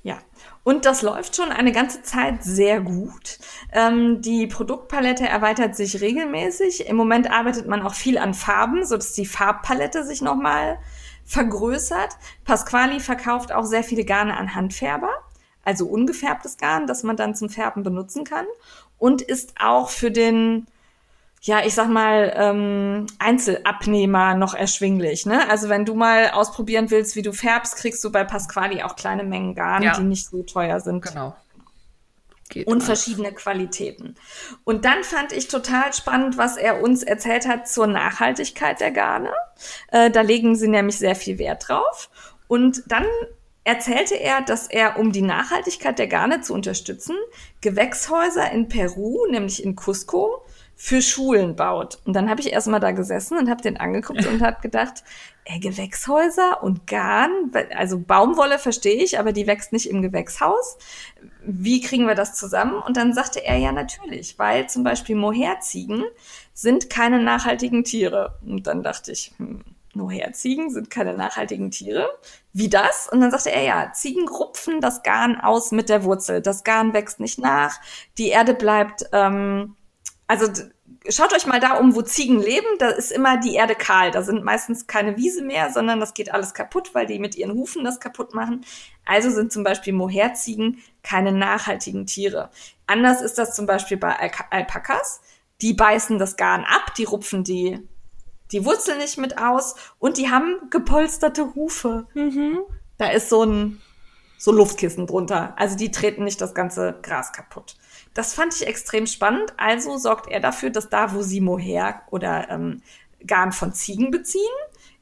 Ja, und das läuft schon eine ganze Zeit sehr gut. Ähm, die Produktpalette erweitert sich regelmäßig. Im Moment arbeitet man auch viel an Farben, sodass die Farbpalette sich nochmal mal vergrößert. Pasquali verkauft auch sehr viele Garne an Handfärber, also ungefärbtes Garn, das man dann zum Färben benutzen kann und ist auch für den ja, ich sag mal, ähm, Einzelabnehmer noch erschwinglich. Ne? Also wenn du mal ausprobieren willst, wie du färbst, kriegst du bei Pasquali auch kleine Mengen Garn, ja. die nicht so teuer sind. Genau. Geht und verschiedene Qualitäten. Und dann fand ich total spannend, was er uns erzählt hat zur Nachhaltigkeit der Garne. Äh, da legen sie nämlich sehr viel Wert drauf. Und dann erzählte er, dass er, um die Nachhaltigkeit der Garne zu unterstützen, Gewächshäuser in Peru, nämlich in Cusco, für Schulen baut. Und dann habe ich erstmal da gesessen und habe den angeguckt und habe gedacht, ey, Gewächshäuser und Garn, also Baumwolle verstehe ich, aber die wächst nicht im Gewächshaus. Wie kriegen wir das zusammen? Und dann sagte er ja natürlich, weil zum Beispiel Moherziegen sind keine nachhaltigen Tiere. Und dann dachte ich, hm, Moherziegen sind keine nachhaltigen Tiere. Wie das? Und dann sagte er, ja, Ziegen rupfen das Garn aus mit der Wurzel. Das Garn wächst nicht nach, die Erde bleibt ähm, also schaut euch mal da um, wo Ziegen leben, da ist immer die Erde kahl. Da sind meistens keine Wiese mehr, sondern das geht alles kaputt, weil die mit ihren Hufen das kaputt machen. Also sind zum Beispiel Moherziegen keine nachhaltigen Tiere. Anders ist das zum Beispiel bei Al Alpakas. Die beißen das Garn ab, die rupfen die, die Wurzel nicht mit aus und die haben gepolsterte Hufe. Mhm. Da ist so ein, so Luftkissen drunter. Also die treten nicht das ganze Gras kaputt. Das fand ich extrem spannend. Also sorgt er dafür, dass da, wo sie Moher oder ähm, Garn von Ziegen beziehen,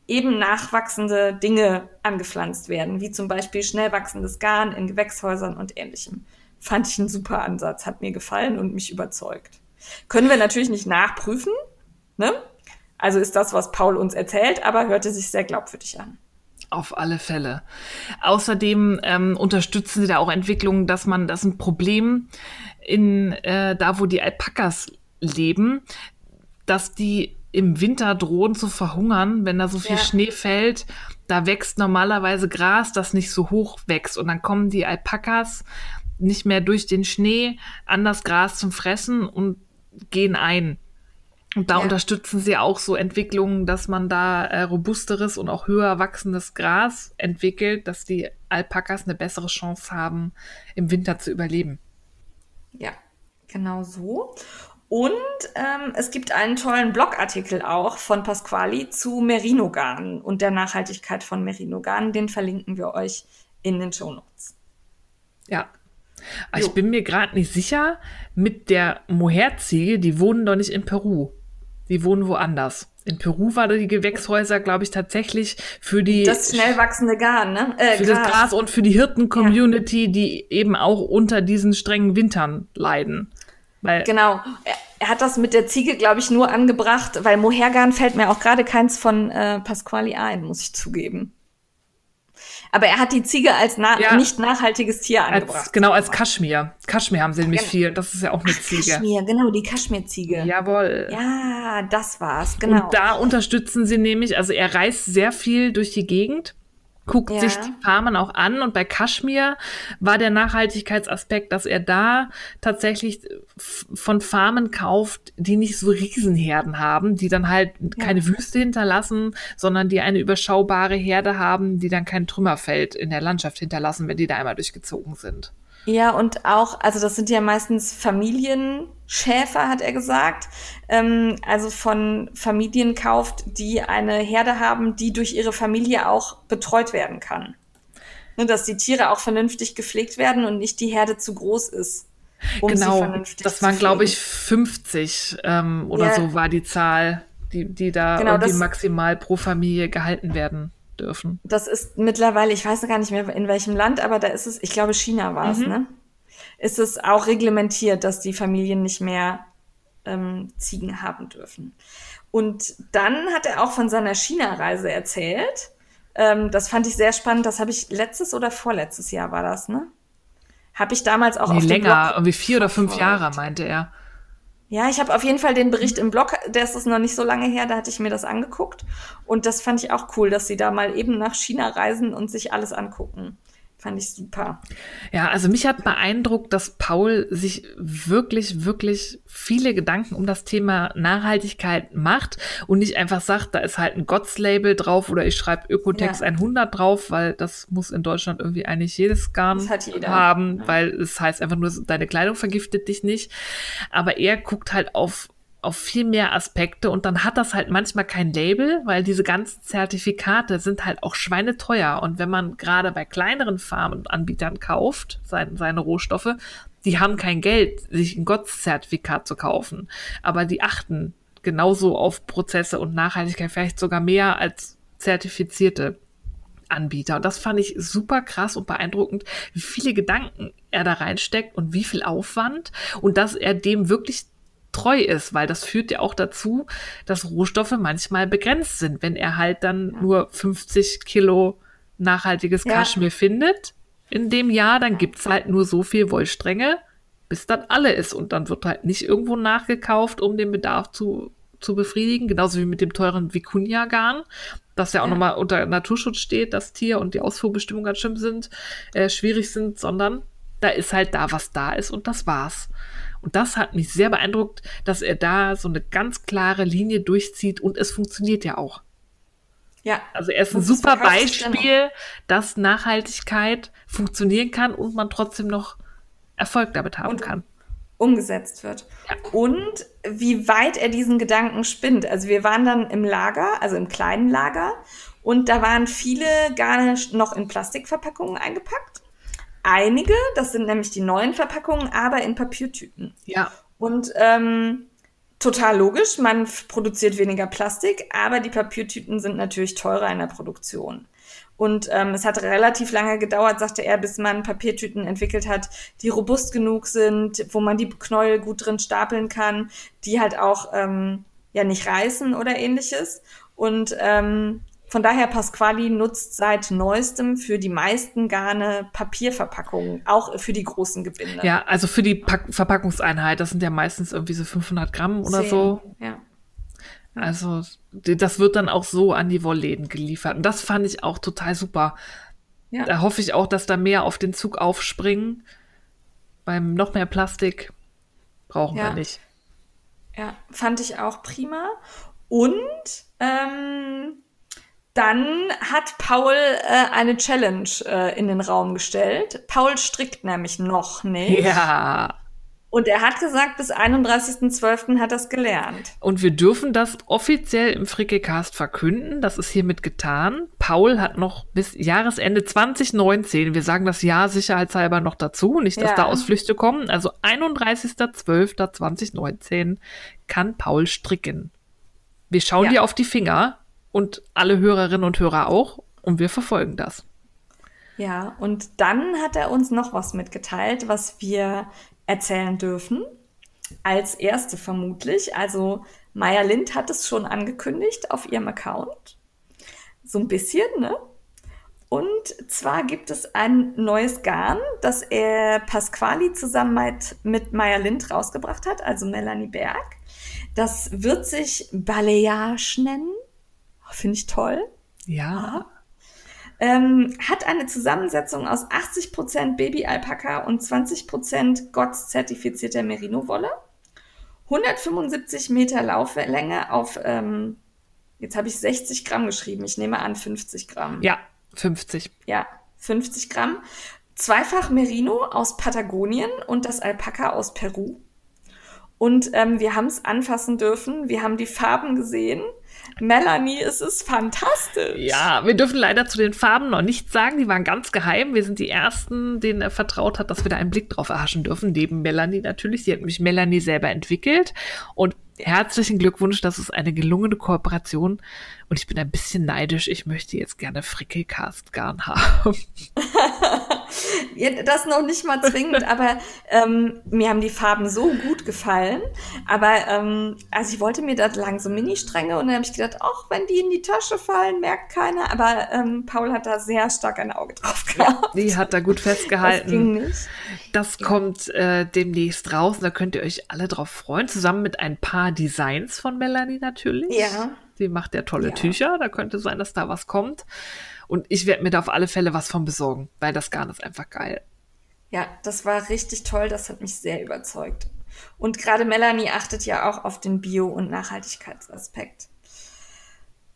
eben nachwachsende Dinge angepflanzt werden, wie zum Beispiel schnell wachsendes Garn in Gewächshäusern und ähnlichem. Fand ich einen super Ansatz, hat mir gefallen und mich überzeugt. Können wir natürlich nicht nachprüfen, ne? Also ist das, was Paul uns erzählt, aber hörte sich sehr glaubwürdig an. Auf alle Fälle. Außerdem ähm, unterstützen sie da auch Entwicklungen, dass man das ein Problem in äh, da, wo die Alpakas leben, dass die im Winter drohen zu verhungern, wenn da so viel ja. Schnee fällt. Da wächst normalerweise Gras, das nicht so hoch wächst. Und dann kommen die Alpakas nicht mehr durch den Schnee an das Gras zum Fressen und gehen ein. Und da ja. unterstützen sie auch so Entwicklungen, dass man da äh, robusteres und auch höher wachsendes Gras entwickelt, dass die Alpakas eine bessere Chance haben, im Winter zu überleben. Ja, genau so. Und ähm, es gibt einen tollen Blogartikel auch von Pasquali zu Merinogarn und der Nachhaltigkeit von Merinogarn. Den verlinken wir euch in den Show Notes. Ja. Aber ich bin mir gerade nicht sicher, mit der Moherziege, die wohnen doch nicht in Peru. Die wohnen woanders. In Peru war die Gewächshäuser, glaube ich, tatsächlich für die das schnell wachsende Garn, ne? Äh, für Gras. das Gras und für die Hirten-Community, ja. die eben auch unter diesen strengen Wintern leiden. Weil genau. Er, er hat das mit der Ziege, glaube ich, nur angebracht, weil Mohergarn fällt mir auch gerade keins von äh, Pasquali ein, muss ich zugeben. Aber er hat die Ziege als na ja, nicht nachhaltiges Tier angebracht. Als, genau, als Kaschmir. Kaschmir haben sie nämlich genau. viel. Das ist ja auch eine Ach, Ziege. Kaschmir, genau, die Kaschmirziege. Jawohl. Ja, das war's, genau. Und da unterstützen sie nämlich, also er reist sehr viel durch die Gegend guckt ja. sich die Farmen auch an. Und bei Kaschmir war der Nachhaltigkeitsaspekt, dass er da tatsächlich von Farmen kauft, die nicht so Riesenherden haben, die dann halt ja. keine Wüste hinterlassen, sondern die eine überschaubare Herde haben, die dann kein Trümmerfeld in der Landschaft hinterlassen, wenn die da einmal durchgezogen sind. Ja, und auch, also das sind ja meistens Familienschäfer, hat er gesagt. Ähm, also von Familien kauft, die eine Herde haben, die durch ihre Familie auch betreut werden kann. Ne, dass die Tiere auch vernünftig gepflegt werden und nicht die Herde zu groß ist. Um genau, das waren, glaube ich, 50 ähm, oder ja. so war die Zahl, die, die da genau, irgendwie maximal pro Familie gehalten werden dürfen. Das ist mittlerweile, ich weiß gar nicht mehr in welchem Land, aber da ist es, ich glaube China war es, mhm. ne? Ist es auch reglementiert, dass die Familien nicht mehr ähm, Ziegen haben dürfen. Und dann hat er auch von seiner China-Reise erzählt. Ähm, das fand ich sehr spannend. Das habe ich letztes oder vorletztes Jahr war das, ne? Habe ich damals auch nee, auf länger, irgendwie vier oder fünf Jahre, meinte er. Ja, ich habe auf jeden Fall den Bericht im Blog, der ist noch nicht so lange her, da hatte ich mir das angeguckt. Und das fand ich auch cool, dass sie da mal eben nach China reisen und sich alles angucken. Fand ich super. Ja, also mich hat beeindruckt, dass Paul sich wirklich, wirklich viele Gedanken um das Thema Nachhaltigkeit macht und nicht einfach sagt, da ist halt ein Gottslabel drauf oder ich schreibe Ökotex ja. 100 drauf, weil das muss in Deutschland irgendwie eigentlich jedes Garn haben, weil es heißt einfach nur, deine Kleidung vergiftet dich nicht. Aber er guckt halt auf auf viel mehr Aspekte und dann hat das halt manchmal kein Label, weil diese ganzen Zertifikate sind halt auch schweineteuer und wenn man gerade bei kleineren Farmenanbietern kauft, seine, seine Rohstoffe, die haben kein Geld, sich ein Gottszertifikat zu kaufen, aber die achten genauso auf Prozesse und Nachhaltigkeit, vielleicht sogar mehr als zertifizierte Anbieter. Und das fand ich super krass und beeindruckend, wie viele Gedanken er da reinsteckt und wie viel Aufwand und dass er dem wirklich treu ist, weil das führt ja auch dazu, dass Rohstoffe manchmal begrenzt sind. Wenn er halt dann ja. nur 50 Kilo nachhaltiges Kaschmir ja. findet in dem Jahr, dann gibt es halt nur so viel Wollstränge, bis dann alle ist. Und dann wird halt nicht irgendwo nachgekauft, um den Bedarf zu, zu befriedigen. Genauso wie mit dem teuren Vicuña-Garn, das ja auch ja. nochmal unter Naturschutz steht, das Tier und die Ausfuhrbestimmungen ganz schlimm sind, äh, schwierig sind, sondern da ist halt da, was da ist und das war's. Und das hat mich sehr beeindruckt, dass er da so eine ganz klare Linie durchzieht und es funktioniert ja auch. Ja. Also er ist ein super Beispiel, dass Nachhaltigkeit funktionieren kann und man trotzdem noch Erfolg damit haben und kann. Umgesetzt wird. Ja. Und wie weit er diesen Gedanken spinnt. Also wir waren dann im Lager, also im kleinen Lager, und da waren viele Garne noch in Plastikverpackungen eingepackt einige, das sind nämlich die neuen Verpackungen, aber in Papiertüten. Ja. Und ähm, total logisch. Man produziert weniger Plastik, aber die Papiertüten sind natürlich teurer in der Produktion. Und ähm, es hat relativ lange gedauert, sagte er, bis man Papiertüten entwickelt hat, die robust genug sind, wo man die Knäuel gut drin stapeln kann, die halt auch ähm, ja nicht reißen oder ähnliches. Und ähm, von daher Pasquali nutzt seit neuestem für die meisten Garne Papierverpackungen, auch für die großen Gebinde. Ja, also für die Pack Verpackungseinheit, das sind ja meistens irgendwie so 500 Gramm oder Zehn, so. Ja. Also das wird dann auch so an die Wollläden geliefert. Und das fand ich auch total super. Ja. Da hoffe ich auch, dass da mehr auf den Zug aufspringen. Beim noch mehr Plastik brauchen ja. wir nicht. Ja, fand ich auch prima. Und ähm, dann hat Paul äh, eine Challenge äh, in den Raum gestellt. Paul strickt nämlich noch nicht. Ja. Und er hat gesagt, bis 31.12. hat er es gelernt. Und wir dürfen das offiziell im Frickecast verkünden. Das ist hiermit getan. Paul hat noch bis Jahresende 2019, wir sagen das Jahr sicherheitshalber noch dazu, nicht, dass ja. da Ausflüchte kommen. Also 31.12.2019 kann Paul stricken. Wir schauen ja. dir auf die Finger und alle Hörerinnen und Hörer auch und wir verfolgen das. Ja, und dann hat er uns noch was mitgeteilt, was wir erzählen dürfen. Als erste vermutlich. Also Maya Lind hat es schon angekündigt auf ihrem Account. So ein bisschen, ne? Und zwar gibt es ein neues Garn, das er Pasquali zusammen mit, mit Maya Lind rausgebracht hat, also Melanie Berg. Das wird sich Balayage nennen. Finde ich toll. Ja. Ähm, hat eine Zusammensetzung aus 80% Baby-Alpaka und 20% GOTS-zertifizierter Merino-Wolle. 175 Meter Lauflänge auf, ähm, jetzt habe ich 60 Gramm geschrieben, ich nehme an 50 Gramm. Ja, 50. Ja, 50 Gramm. Zweifach Merino aus Patagonien und das Alpaka aus Peru. Und ähm, wir haben es anfassen dürfen, wir haben die Farben gesehen. Melanie, es ist fantastisch. Ja, wir dürfen leider zu den Farben noch nichts sagen. Die waren ganz geheim. Wir sind die Ersten, denen er vertraut hat, dass wir da einen Blick drauf erhaschen dürfen. Neben Melanie natürlich. Sie hat mich Melanie selber entwickelt. Und herzlichen Glückwunsch, das ist eine gelungene Kooperation. Und ich bin ein bisschen neidisch. Ich möchte jetzt gerne Frickelcast-Garn haben. ja, das noch nicht mal zwingend, aber ähm, mir haben die Farben so gut gefallen. Aber ähm, also ich wollte mir da lang so Mini-Stränge und dann habe ich gedacht, ach, wenn die in die Tasche fallen, merkt keiner. Aber ähm, Paul hat da sehr stark ein Auge drauf gehabt. die hat da gut festgehalten. Das ging nicht. Das kommt äh, demnächst raus. Da könnt ihr euch alle drauf freuen. Zusammen mit ein paar Designs von Melanie natürlich. Ja. Sie macht ja tolle ja. Tücher. Da könnte sein, dass da was kommt. Und ich werde mir da auf alle Fälle was von besorgen, weil das Garn ist einfach geil. Ja, das war richtig toll. Das hat mich sehr überzeugt. Und gerade Melanie achtet ja auch auf den Bio- und Nachhaltigkeitsaspekt.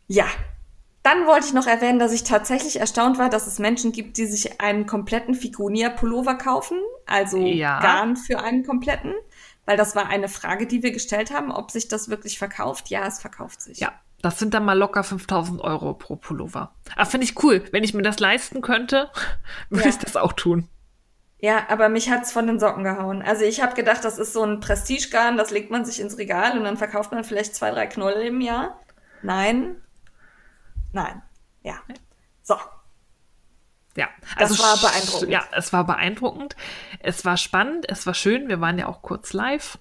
Ja, dann wollte ich noch erwähnen, dass ich tatsächlich erstaunt war, dass es Menschen gibt, die sich einen kompletten Figunia-Pullover kaufen, also ja. Garn für einen kompletten, weil das war eine Frage, die wir gestellt haben, ob sich das wirklich verkauft. Ja, es verkauft sich. Ja, das sind dann mal locker 5000 Euro pro Pullover. Ah, finde ich cool. Wenn ich mir das leisten könnte, würde ja. ich das auch tun. Ja, aber mich hat's von den Socken gehauen. Also ich habe gedacht, das ist so ein Prestigegarn, das legt man sich ins Regal und dann verkauft man vielleicht zwei, drei Knolle im Jahr. Nein. Nein. Ja. So. Ja, also das war beeindruckend. Ja, es war beeindruckend. Es war spannend, es war schön. Wir waren ja auch kurz live.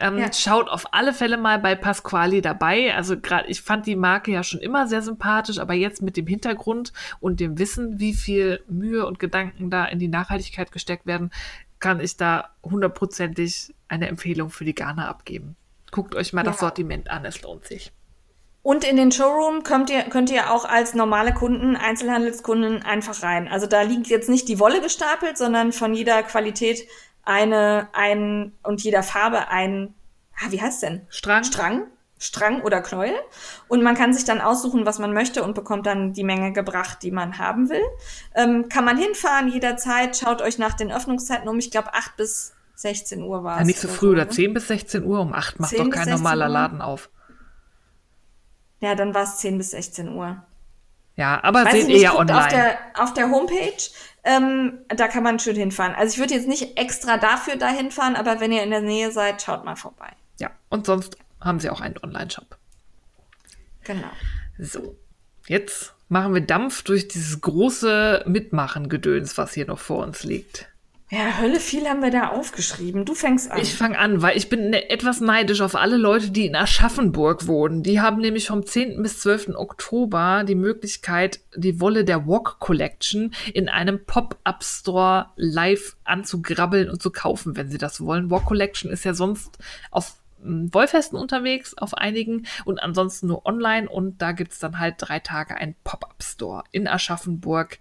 Ähm, ja. Schaut auf alle Fälle mal bei Pasquali dabei. Also gerade, ich fand die Marke ja schon immer sehr sympathisch, aber jetzt mit dem Hintergrund und dem Wissen, wie viel Mühe und Gedanken da in die Nachhaltigkeit gesteckt werden, kann ich da hundertprozentig eine Empfehlung für die Ghana abgeben. Guckt euch mal ja. das Sortiment an, es lohnt sich. Und in den Showroom könnt ihr, könnt ihr auch als normale Kunden, Einzelhandelskunden einfach rein. Also da liegt jetzt nicht die Wolle gestapelt, sondern von jeder Qualität eine, ein und jeder Farbe ein, ah, wie heißt denn? Strang. Strang. Strang oder Knäuel. Und man kann sich dann aussuchen, was man möchte und bekommt dann die Menge gebracht, die man haben will. Ähm, kann man hinfahren jederzeit. Schaut euch nach den Öffnungszeiten um. Ich glaube, 8 bis 16 Uhr war es. Ja, nicht so früh oder, so, oder 10 bis 16 Uhr. Um 8 macht doch kein normaler Laden auf. Ja, dann war es 10 bis 16 Uhr. Ja, aber Weiß seht ihr ja online. Auf der, auf der Homepage, ähm, da kann man schön hinfahren. Also ich würde jetzt nicht extra dafür dahin fahren, aber wenn ihr in der Nähe seid, schaut mal vorbei. Ja, und sonst haben sie auch einen Online-Shop. Genau. So, jetzt machen wir Dampf durch dieses große Mitmachen-Gedöns, was hier noch vor uns liegt. Ja, Hölle viel haben wir da aufgeschrieben. Du fängst an. Ich fange an, weil ich bin ne- etwas neidisch auf alle Leute, die in Aschaffenburg wohnen. Die haben nämlich vom 10. bis 12. Oktober die Möglichkeit, die Wolle der Walk Collection in einem Pop-Up-Store live anzugrabbeln und zu kaufen, wenn sie das wollen. Walk Collection ist ja sonst auf Wollfesten unterwegs, auf einigen und ansonsten nur online und da gibt's dann halt drei Tage einen Pop-Up-Store in Aschaffenburg.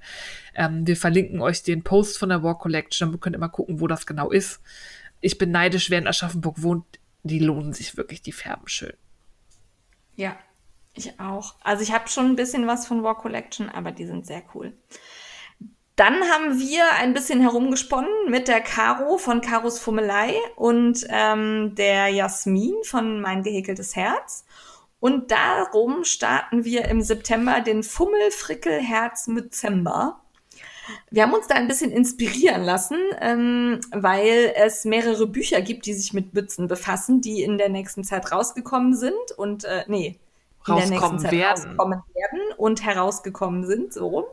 Ähm, wir verlinken euch den Post von der Walk Collection, dann könnt ihr mal gucken, wo das genau ist. Ich bin neidisch, wer in Aschaffenburg wohnt. Die lohnen sich wirklich, die färben schön. Ja, ich auch. Also ich habe schon ein bisschen was von War Collection, aber die sind sehr cool. Dann haben wir ein bisschen herumgesponnen mit der Caro von Caros Fummelei und ähm, der Jasmin von Mein gehäkeltes Herz. Und darum starten wir im September den Fummel-Frickel-Herz Mützember. Wir haben uns da ein bisschen inspirieren lassen, ähm, weil es mehrere Bücher gibt, die sich mit Mützen befassen, die in der nächsten Zeit rausgekommen sind und äh, nee, in der nächsten Zeit werden. rauskommen werden und herausgekommen sind, so rum.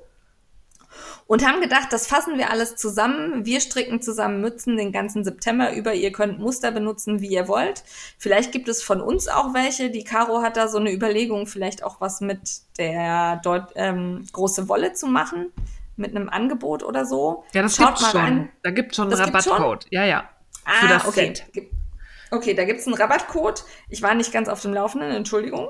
Und haben gedacht, das fassen wir alles zusammen. Wir stricken zusammen Mützen den ganzen September über. Ihr könnt Muster benutzen, wie ihr wollt. Vielleicht gibt es von uns auch welche. Die Caro hat da so eine Überlegung, vielleicht auch was mit der Deut ähm, große Wolle zu machen. Mit einem Angebot oder so. Ja, das Schaut gibt's mal schon. rein. Da gibt's schon einen Rabattcode. Ja, ja. Ah, Für das okay. Set. Gibt- Okay, da gibt's einen Rabattcode. Ich war nicht ganz auf dem Laufenden, Entschuldigung.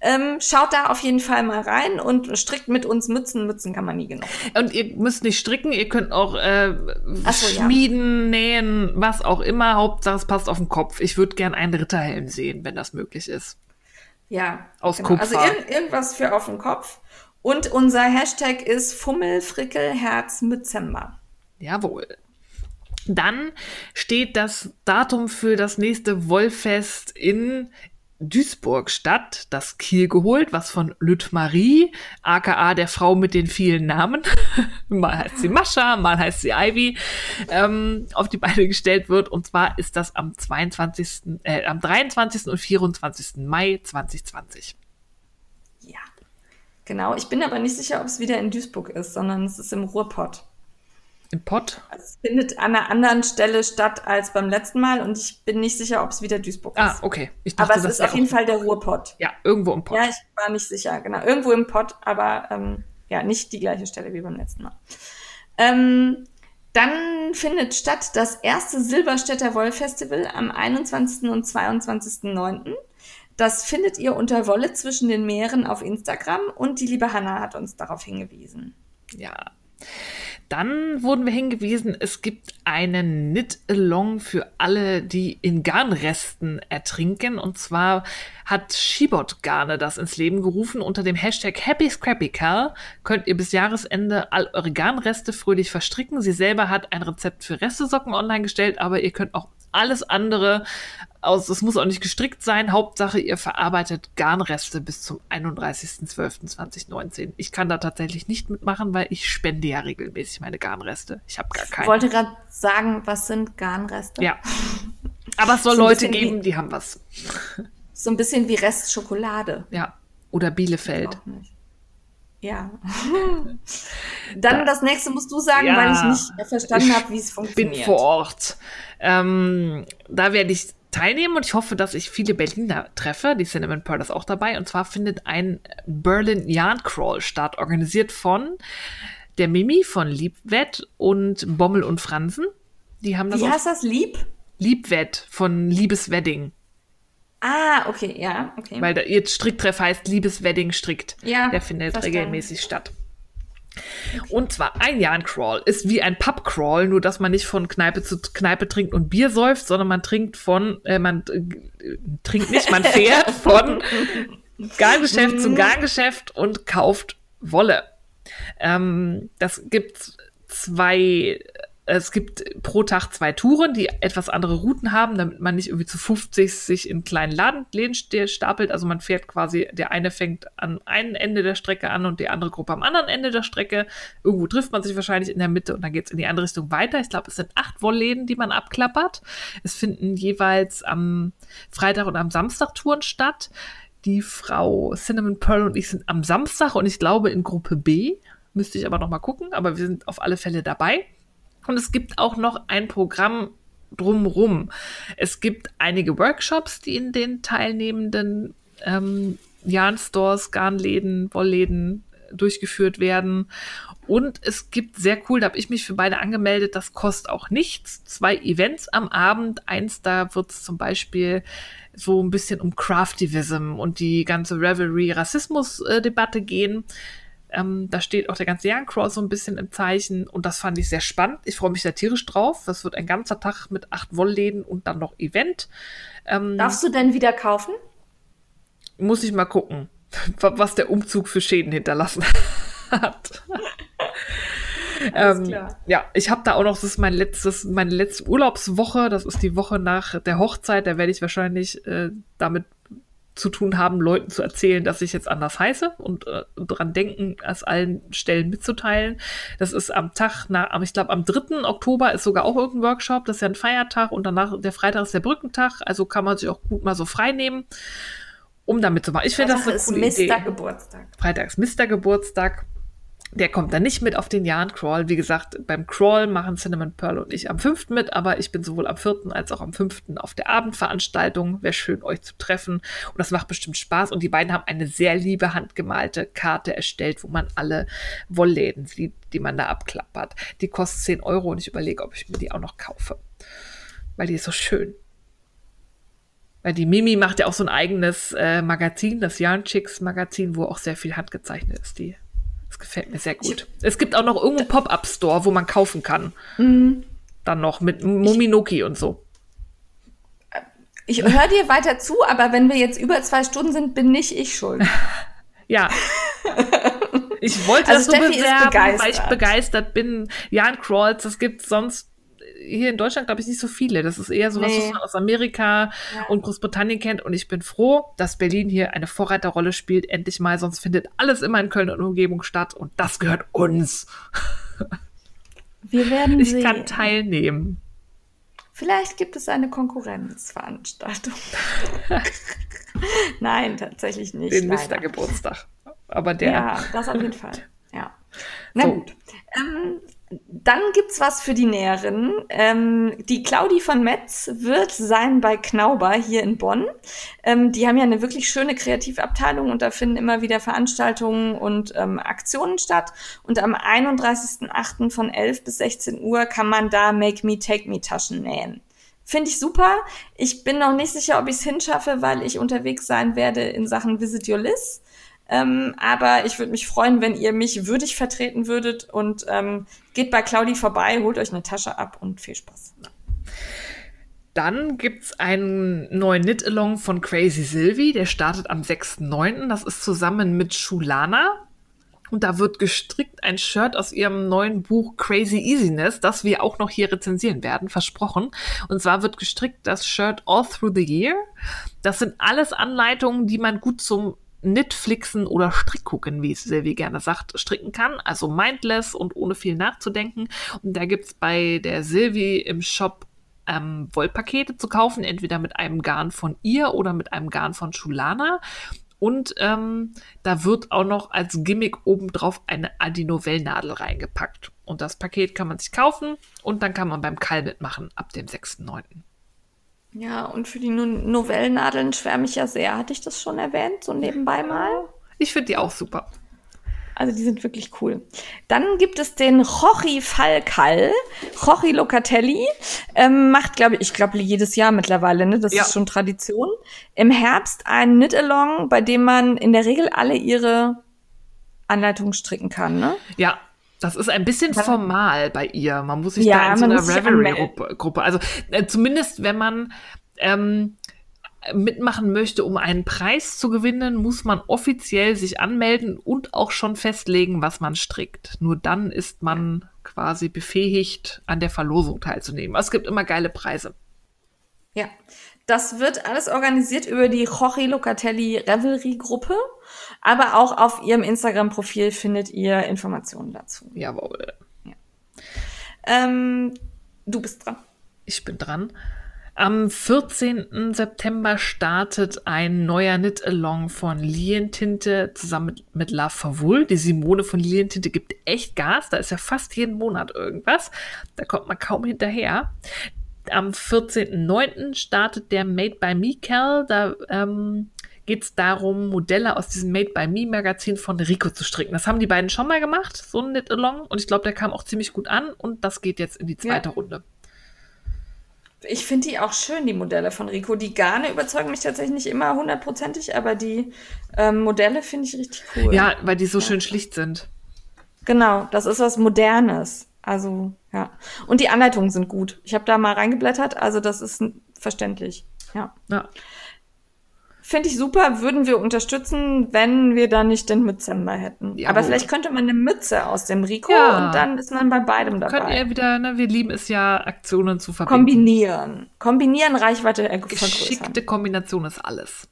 Ähm, schaut da auf jeden Fall mal rein und strickt mit uns Mützen. Mützen kann man nie genug. Und ihr müsst nicht stricken, ihr könnt auch äh, so, ja. schmieden, nähen, was auch immer. Hauptsache es passt auf den Kopf. Ich würde gern einen Ritterhelm sehen, wenn das möglich ist. Ja. Aus Also Kupfer. ir irgendwas für auf den Kopf. Und unser Hashtag ist Fummelfrickelherzmützember. Jawohl. Dann steht das Datum für das nächste Wollfest in Duisburg statt, das Kiel geholt, was von Lüt Marie, aka der Frau mit den vielen Namen, mal heißt sie Mascha, mal heißt sie Ivy, ähm, auf die Beine gestellt wird. Und zwar ist das am 22., äh, am 23. und 24. Mai 2020. Ja. Genau. Ich bin aber nicht sicher, ob es wieder in Duisburg ist, sondern es ist im Ruhrpott. Im Pott? Also es findet an einer anderen Stelle statt als beim letzten Mal und ich bin nicht sicher, ob es wieder Duisburg Ah, ist. okay. Ich aber es ist auf jeden Fall der Ruhrpott. Ja, irgendwo im Pott. Ja, ich war nicht sicher, genau. Irgendwo im Pott, aber ähm, ja, nicht die gleiche Stelle wie beim letzten Mal. Ähm, dann findet statt das erste Silberstädter Wollfestival am 21. und 22.09. Das findet ihr unter Wolle zwischen den Meeren auf Instagram und die liebe Hanna hat uns darauf hingewiesen. Ja. Dann wurden wir hingewiesen, es gibt einen Knit-Along für alle, die in Garnresten ertrinken. Und zwar hat Shibot Garne das ins Leben gerufen. Unter dem Hashtag Happy Scrappy Cal könnt ihr bis Jahresende all eure Garnreste fröhlich verstricken. Sie selber hat ein Rezept für Restesocken online gestellt, aber ihr könnt auch alles andere aus, es muss auch nicht gestrickt sein. Hauptsache, ihr verarbeitet Garnreste bis zum 31.12.2019. Ich kann da tatsächlich nicht mitmachen, weil ich spende ja regelmäßig meine Garnreste. Ich habe gar Ich keine. wollte gerade sagen, was sind Garnreste? Ja. Aber es soll So Leute geben, wie- die haben was. So ein bisschen wie Restschokolade. Ja. Oder Bielefeld. Ja. Dann das nächste musst du sagen, Ja. weil ich nicht verstanden Ich habe, wie es bin funktioniert. vor Ort. Ähm, da werde ich teilnehmen und ich hoffe, dass ich viele Berliner treffe. Die Cinnamon Pearl ist auch dabei. Und zwar findet ein Berlin Yarn Crawl statt, organisiert von der Mimi von Liebwett und Bommel und Fransen. Die haben das Wie heißt das? Lieb? Liebwett von Liebeswedding. Ah, okay, ja, okay. Weil da, ihr Stricktreff heißt Liebeswedding strickt. Ja, Der findet verstanden. regelmäßig statt. Und zwar ein Yarn-Crawl ist wie ein Pub-Crawl, nur dass man nicht von Kneipe zu Kneipe trinkt und Bier säuft, sondern man trinkt von, äh, man äh, trinkt nicht, man fährt von Garngeschäft zu Garngeschäft und kauft Wolle. Ähm, das gibt zwei es gibt pro Tag zwei Touren, die etwas andere Routen haben, damit man nicht irgendwie zu 50 sich in kleinen Laden, Läden stapelt. Also man fährt quasi, der eine fängt an einem Ende der Strecke an und die andere Gruppe am anderen Ende der Strecke. Irgendwo trifft man sich wahrscheinlich in der Mitte und dann geht es in die andere Richtung weiter. Ich glaube, es sind acht Wollläden, die man abklappert. Es finden jeweils am Freitag und am Samstag Touren statt. Die Frau Cinnamon Pearl und ich sind am Samstag und ich glaube in Gruppe B. Müsste ich aber noch mal gucken, aber wir sind auf alle Fälle dabei. Und es gibt auch noch ein Programm drumrum. Es gibt einige Workshops, die in den teilnehmenden ähm, Yarn-Stores, Garnläden, Wollläden durchgeführt werden. Und es gibt sehr cool, da habe ich mich für beide angemeldet, das kostet auch nichts. Zwei Events am Abend. Eins, da wird es zum Beispiel so ein bisschen um Craftivism und die ganze Revelry-Rassismus-Debatte gehen. Ähm, da steht auch der ganze Jahrencrawl so ein bisschen im Zeichen und das fand ich sehr spannend. Ich freue mich da tierisch drauf. Das wird ein ganzer Tag mit acht Wollläden und dann noch Event. Ähm, Darfst du denn wieder kaufen? Muss ich mal gucken, was der Umzug für Schäden hinterlassen hat. ähm, ja, ich habe da auch noch, das ist mein letztes, meine letzte Urlaubswoche, das ist die Woche nach der Hochzeit, da werde ich wahrscheinlich äh, damit zu tun haben, Leuten zu erzählen, dass ich jetzt anders heiße und äh, dran denken, es allen Stellen mitzuteilen. Das ist am Tag nach, ich glaube, am 3. Oktober ist sogar auch irgendein Workshop, das ist ja ein Feiertag und danach, der Freitag ist der Brückentag, also kann man sich auch gut mal so frei nehmen, um damit zu machen. Ich finde das eine coole ist Idee. Geburtstag. Freitag ist Mr. Geburtstag. Der kommt dann nicht mit auf den Jahrencrawl. Wie gesagt, beim Crawl machen Cinnamon Pearl und ich am 5. mit, aber ich bin sowohl am 4. als auch am 5. auf der Abendveranstaltung. Wäre schön, euch zu treffen. Und das macht bestimmt Spaß. Und die beiden haben eine sehr liebe handgemalte Karte erstellt, wo man alle Wollläden sieht, die man da abklappert. Die kostet 10 Euro und ich überlege, ob ich mir die auch noch kaufe. Weil die ist so schön. Weil die Mimi macht ja auch so ein eigenes äh, Magazin, das Yarn Chicks Magazin, wo auch sehr viel handgezeichnet ist. Die gefällt mir sehr gut. Es gibt auch noch irgendeinen Pop-Up-Store, wo man kaufen kann. Mhm. Dann noch mit Mominoki und so. Ich höre dir weiter zu, aber wenn wir jetzt über zwei Stunden sind, bin nicht ich schuld. ja. Ich wollte also das so bewerben, weil ich begeistert bin. Jan Crawls, das gibt sonst hier in Deutschland, glaube ich, nicht so viele. Das ist eher so was, nee. was man aus Amerika ja. und Großbritannien kennt. Und ich bin froh, dass Berlin hier eine Vorreiterrolle spielt. Endlich mal, sonst findet alles immer in Köln und Umgebung statt. Und das gehört uns. Wir werden Ich sehen. kann teilnehmen. Vielleicht gibt es eine Konkurrenzveranstaltung. Nein, tatsächlich nicht. Den Mister Geburtstag. Aber der. Ja, das auf jeden Fall. Ja. Na so. gut. Ähm, dann gibt's was für die Näheren. Ähm, die Claudi von Metz wird sein bei Knauber hier in Bonn. Ähm, die haben ja eine wirklich schöne Kreativabteilung und da finden immer wieder Veranstaltungen und ähm, Aktionen statt. Und am 31.08. von 11 bis 16 Uhr kann man da Make Me Take Me Taschen nähen. Finde ich super. Ich bin noch nicht sicher, ob ich es hinschaffe, weil ich unterwegs sein werde in Sachen Visit Your Liz. Ähm, aber ich würde mich freuen, wenn ihr mich würdig vertreten würdet und ähm, geht bei Claudi vorbei, holt euch eine Tasche ab und viel Spaß. Dann gibt es einen neuen Knit-Along von Crazy Sylvie, der startet am 6.9. Das ist zusammen mit Shulana. Und da wird gestrickt ein Shirt aus ihrem neuen Buch Crazy Easiness, das wir auch noch hier rezensieren werden, versprochen. Und zwar wird gestrickt das Shirt All Through the Year. Das sind alles Anleitungen, die man gut zum Knitflixen oder Strickgucken, wie es Silvi gerne sagt, stricken kann. Also mindless und ohne viel nachzudenken. Und da gibt's bei der Silvi im Shop ähm, Wollpakete zu kaufen, entweder mit einem Garn von ihr oder mit einem Garn von Schulana. Und ähm, da wird auch noch als Gimmick obendrauf eine Adino-Wellnadel reingepackt. Und das Paket kann man sich kaufen und dann kann man beim Kall mitmachen ab dem 6.9. Ja, und für die no Novellennadeln schwärme ich ja sehr. Hatte ich das schon erwähnt, so nebenbei mal? Ich finde die auch super. Also die sind wirklich cool. Dann gibt es den Jochi Falkal, Jochi Locatelli, ähm, macht, glaube ich, ich glaube jedes Jahr mittlerweile, ne? Das ja. ist schon Tradition. Im Herbst ein Knit-Along, bei dem man in der Regel alle ihre Anleitungen stricken kann, ne? Ja, das ist ein bisschen formal bei ihr. Man muss sich ja, da in so einer Reverie-Gruppe, also äh, zumindest wenn man ähm, mitmachen möchte, um einen Preis zu gewinnen, muss man offiziell sich anmelden und auch schon festlegen, was man strickt. Nur dann ist man quasi befähigt, an der Verlosung teilzunehmen. Es gibt immer geile Preise. Ja, das wird alles organisiert über die Jorge Locatelli Revelry Gruppe, aber auch auf ihrem Instagram-Profil findet ihr Informationen dazu. Jawohl. Ja. Ähm, du bist dran. Ich bin dran. Am 14. September startet ein neuer Knit-Along von Lilientinte zusammen mit, mit La Favul. Die Simone von Lilientinte gibt echt Gas. Da ist ja fast jeden Monat irgendwas. Da kommt man kaum hinterher. Am 14.09. startet der Made by Me Cal. Da ähm, geht es darum, Modelle aus diesem Made by Me Magazin von Rico zu stricken. Das haben die beiden schon mal gemacht, so ein Knit-Along. Und ich glaube, der kam auch ziemlich gut an. Und das geht jetzt in die zweite ja. Runde. Ich finde die auch schön, die Modelle von Rico. Die Garne überzeugen mich tatsächlich nicht immer hundertprozentig, aber die ähm, Modelle finde ich richtig cool. Ja, weil die so ja. schön schlicht sind. Genau, das ist was Modernes. Also, ja. Und die Anleitungen sind gut. Ich habe da mal reingeblättert, also das ist verständlich. Ja. Ja. Finde ich super, würden wir unterstützen, wenn wir da nicht den Mützember hätten. Ja, Aber gut. vielleicht könnte man eine Mütze aus dem Rico ja. und dann ist man bei beidem dabei. Könnt ihr wieder, ne, wir lieben es ja, Aktionen zu verbinden. Kombinieren. Kombinieren, Reichweite Geschickte Kombination ist alles.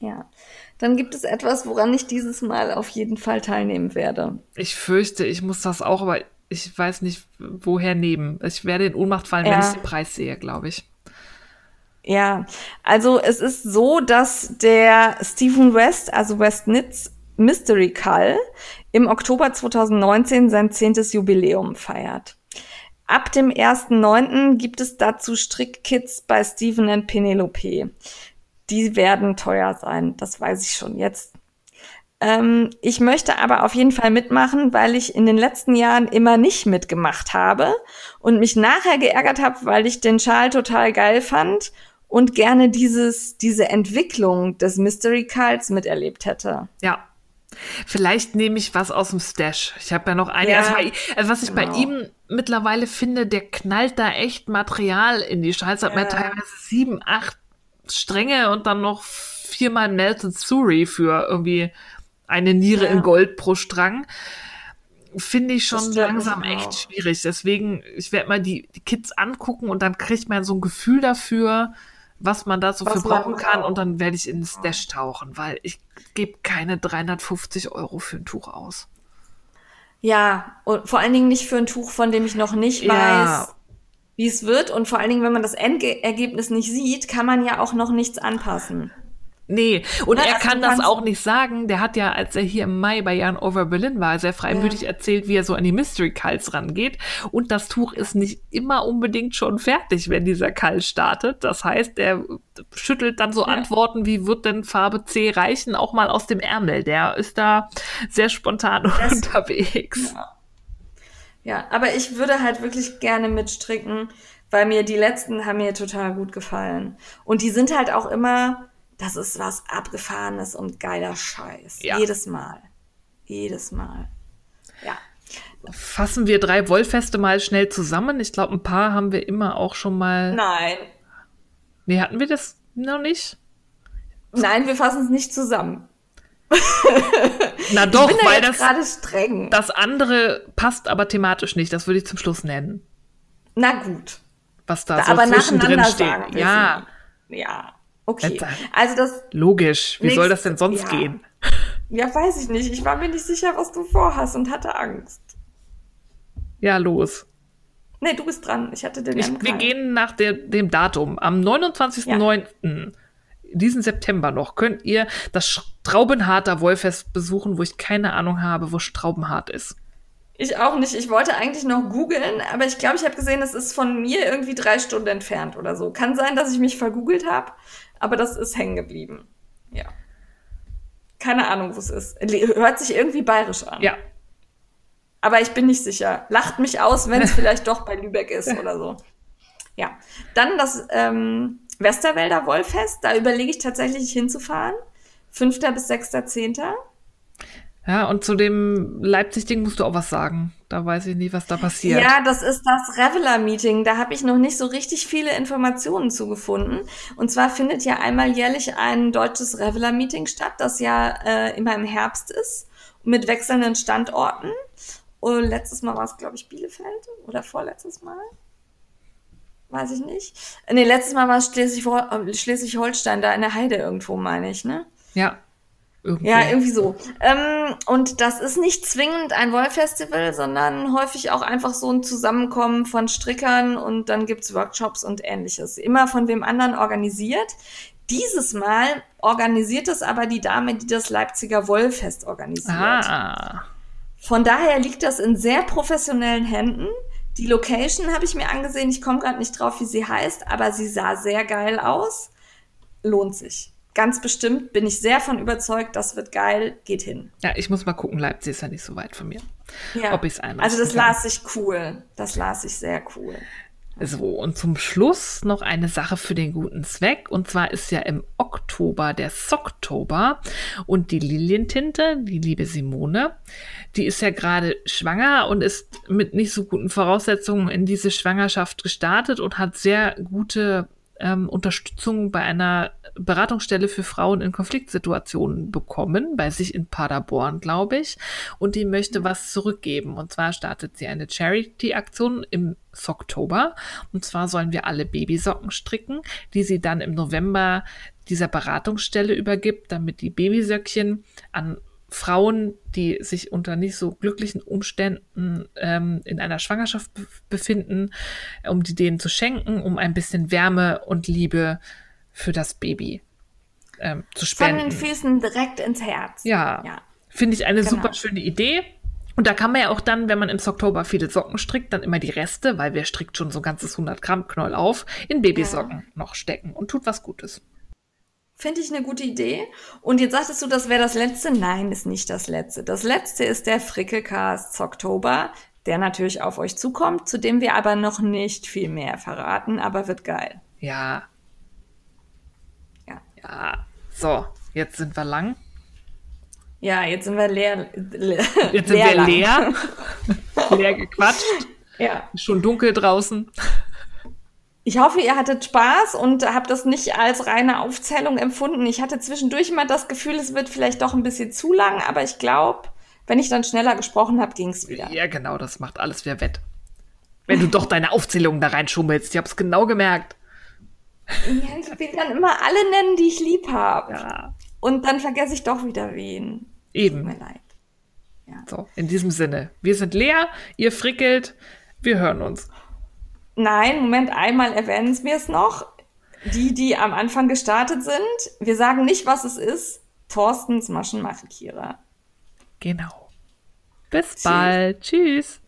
Ja. Dann gibt es etwas, woran ich dieses Mal auf jeden Fall teilnehmen werde. Ich fürchte, ich muss das auch, aber ich weiß nicht, woher nehmen. Ich werde in Ohnmacht fallen, ja. wenn ich den Preis sehe, glaube ich. Ja, also es ist so, dass der Stephen West, also West Nitz Mystery Call, im Oktober 2019 sein zehntes Jubiläum feiert. Ab dem 1.9. gibt es dazu Strickkits bei Stephen und Penelope. Die werden teuer sein, das weiß ich schon jetzt. Ähm, ich möchte aber auf jeden Fall mitmachen, weil ich in den letzten Jahren immer nicht mitgemacht habe und mich nachher geärgert habe, weil ich den Schal total geil fand und gerne dieses, diese Entwicklung des Mystery Cults miterlebt hätte. Ja. Vielleicht nehme ich was aus dem Stash. Ich habe ja noch eine. Ja, also, also, was ich genau. bei ihm mittlerweile finde, der knallt da echt Material in die Scheiße. Hat ja. mir teilweise sieben, acht Stränge und dann noch viermal Melted Suri für irgendwie eine Niere ja. in Gold pro Strang. Finde ich schon langsam echt schwierig. Deswegen, ich werde mal die, die Kids angucken und dann kriegt man so ein Gefühl dafür, was man da so für brauchen kann und dann werde ich in ins Stash tauchen, weil ich gebe keine 350 Euro für ein Tuch aus. Ja, und vor allen Dingen nicht für ein Tuch, von dem ich noch nicht ja. weiß, wie es wird. Und vor allen Dingen, wenn man das Endergebnis nicht sieht, kann man ja auch noch nichts anpassen. Nee, und Na, er kann das auch nicht sagen. Der hat ja, als er hier im Mai bei Jan Over Berlin war, sehr freimütig ja. erzählt, wie er so an die Mystery Cults rangeht. Und das Tuch ist nicht immer unbedingt schon fertig, wenn dieser Kall startet. Das heißt, er schüttelt dann so ja. Antworten, wie wird denn Farbe C reichen, auch mal aus dem Ärmel. Der ist da sehr spontan das, unterwegs. Ja. ja, aber ich würde halt wirklich gerne mitstricken, weil mir die letzten haben mir total gut gefallen. Und die sind halt auch immer das ist was Abgefahrenes und geiler Scheiß. Ja. Jedes Mal. Jedes Mal. Ja. Fassen wir drei Wollfeste mal schnell zusammen. Ich glaube, ein paar haben wir immer auch schon mal. Nein. Nee, hatten wir das noch nicht? Nein, wir fassen es nicht zusammen. Na doch, ich bin weil das gerade streng. Das andere passt aber thematisch nicht. Das würde ich zum Schluss nennen. Na gut. Was da, da so aber zwischendrin steht. Ja. Ja. Okay, also das. Logisch. Wie nächst, soll das denn sonst ja. gehen? Ja, weiß ich nicht. Ich war mir nicht sicher, was du vorhast und hatte Angst. Ja, los. Nee, du bist dran. Ich hatte den. Ich, wir gehen nach der, dem Datum. Am 29.09. Ja. diesen September noch könnt ihr das Straubenharter Wollfest besuchen, wo ich keine Ahnung habe, wo Straubenhart ist. Ich auch nicht. Ich wollte eigentlich noch googeln, aber ich glaube, ich habe gesehen, es ist von mir irgendwie drei Stunden entfernt oder so. Kann sein, dass ich mich vergoogelt habe aber das ist hängen geblieben. Ja. Keine Ahnung, wo es ist. Hört sich irgendwie bayerisch an. Ja. Aber ich bin nicht sicher. Lacht mich aus, wenn es vielleicht doch bei Lübeck ist oder so. Ja. Dann das ähm, Westerwälder Wollfest. Da überlege ich tatsächlich hinzufahren. 5. bis 6.10. Ja, und zu dem Leipzig-Ding musst du auch was sagen. Da weiß ich nicht, was da passiert. Ja, das ist das Reveler-Meeting. Da habe ich noch nicht so richtig viele Informationen zugefunden. Und zwar findet ja einmal jährlich ein deutsches Reveler-Meeting statt, das ja äh, immer im Herbst ist, mit wechselnden Standorten. Und letztes Mal war es, glaube ich, Bielefeld oder vorletztes Mal. Weiß ich nicht. Nee, letztes Mal war es Schleswig-Holstein, da in der Heide irgendwo, meine ich, ne? Ja. Irgendwie. Ja, irgendwie so. Ähm, und das ist nicht zwingend ein Wollfestival, sondern häufig auch einfach so ein Zusammenkommen von Strickern und dann gibt's Workshops und ähnliches. Immer von wem anderen organisiert. Dieses Mal organisiert es aber die Dame, die das Leipziger Wollfest organisiert. Ah. Von daher liegt das in sehr professionellen Händen. Die Location habe ich mir angesehen. Ich komme gerade nicht drauf, wie sie heißt, aber sie sah sehr geil aus. Lohnt sich ganz bestimmt bin ich sehr von überzeugt, das wird geil, geht hin. Ja, ich muss mal gucken, Leipzig ist ja nicht so weit von mir. Ja. Ob ich es einmal. Also das kann. las ich cool. Das las ich sehr cool. So, und zum Schluss noch eine Sache für den guten Zweck. Und zwar ist ja im Oktober der Socktober und die Lilientinte, die liebe Simone, die ist ja gerade schwanger und ist mit nicht so guten Voraussetzungen in diese Schwangerschaft gestartet und hat sehr gute ähm, Unterstützung bei einer Beratungsstelle für Frauen in Konfliktsituationen bekommen, bei sich in Paderborn, glaube ich. Und die möchte was zurückgeben. Und zwar startet sie eine Charity-Aktion im Oktober. Und zwar sollen wir alle Babysocken stricken, die sie dann im November dieser Beratungsstelle übergibt, damit die Babysöckchen an Frauen, die sich unter nicht so glücklichen Umständen ähm, in einer Schwangerschaft befinden, um die denen zu schenken, um ein bisschen Wärme und Liebe für das Baby ähm, zu spenden. Von den Füßen direkt ins Herz. Ja, ja. finde ich eine genau. super schöne Idee. Und da kann man ja auch dann, wenn man im Oktober viele Socken strickt, dann immer die Reste, weil wer strickt schon so ein ganzes 100 Gramm Knoll auf, in Babysocken ja. noch stecken und tut was Gutes. Finde ich eine gute Idee. Und jetzt sagtest du, das wäre das letzte. Nein, ist nicht das letzte. Das letzte ist der Frickelcast Oktober, der natürlich auf euch zukommt, zu dem wir aber noch nicht viel mehr verraten, aber wird geil. Ja. Ja. So, jetzt sind wir lang. Ja, jetzt sind wir leer. leer jetzt sind leer wir lang. leer. leer gequatscht. Ja. Schon dunkel draußen. Ich hoffe, ihr hattet Spaß und habt das nicht als reine Aufzählung empfunden. Ich hatte zwischendurch immer das Gefühl, es wird vielleicht doch ein bisschen zu lang, aber ich glaube, wenn ich dann schneller gesprochen habe, ging es wieder. Ja, genau, das macht alles wieder wett. Wenn du doch deine Aufzählung da reinschummelst, ich habe es genau gemerkt. Ja, ich will dann immer alle nennen, die ich lieb habe. Ja. Und dann vergesse ich doch wieder wen. Eben. Tut mir leid. Ja. So, in diesem Sinne. Wir sind leer, ihr frickelt, wir hören uns. Nein, Moment, einmal erwähnen wir es noch. Die, die am Anfang gestartet sind. Wir sagen nicht, was es ist. Thorstens Maschenmarkierer. Genau. Bis Tschüss. bald. Tschüss.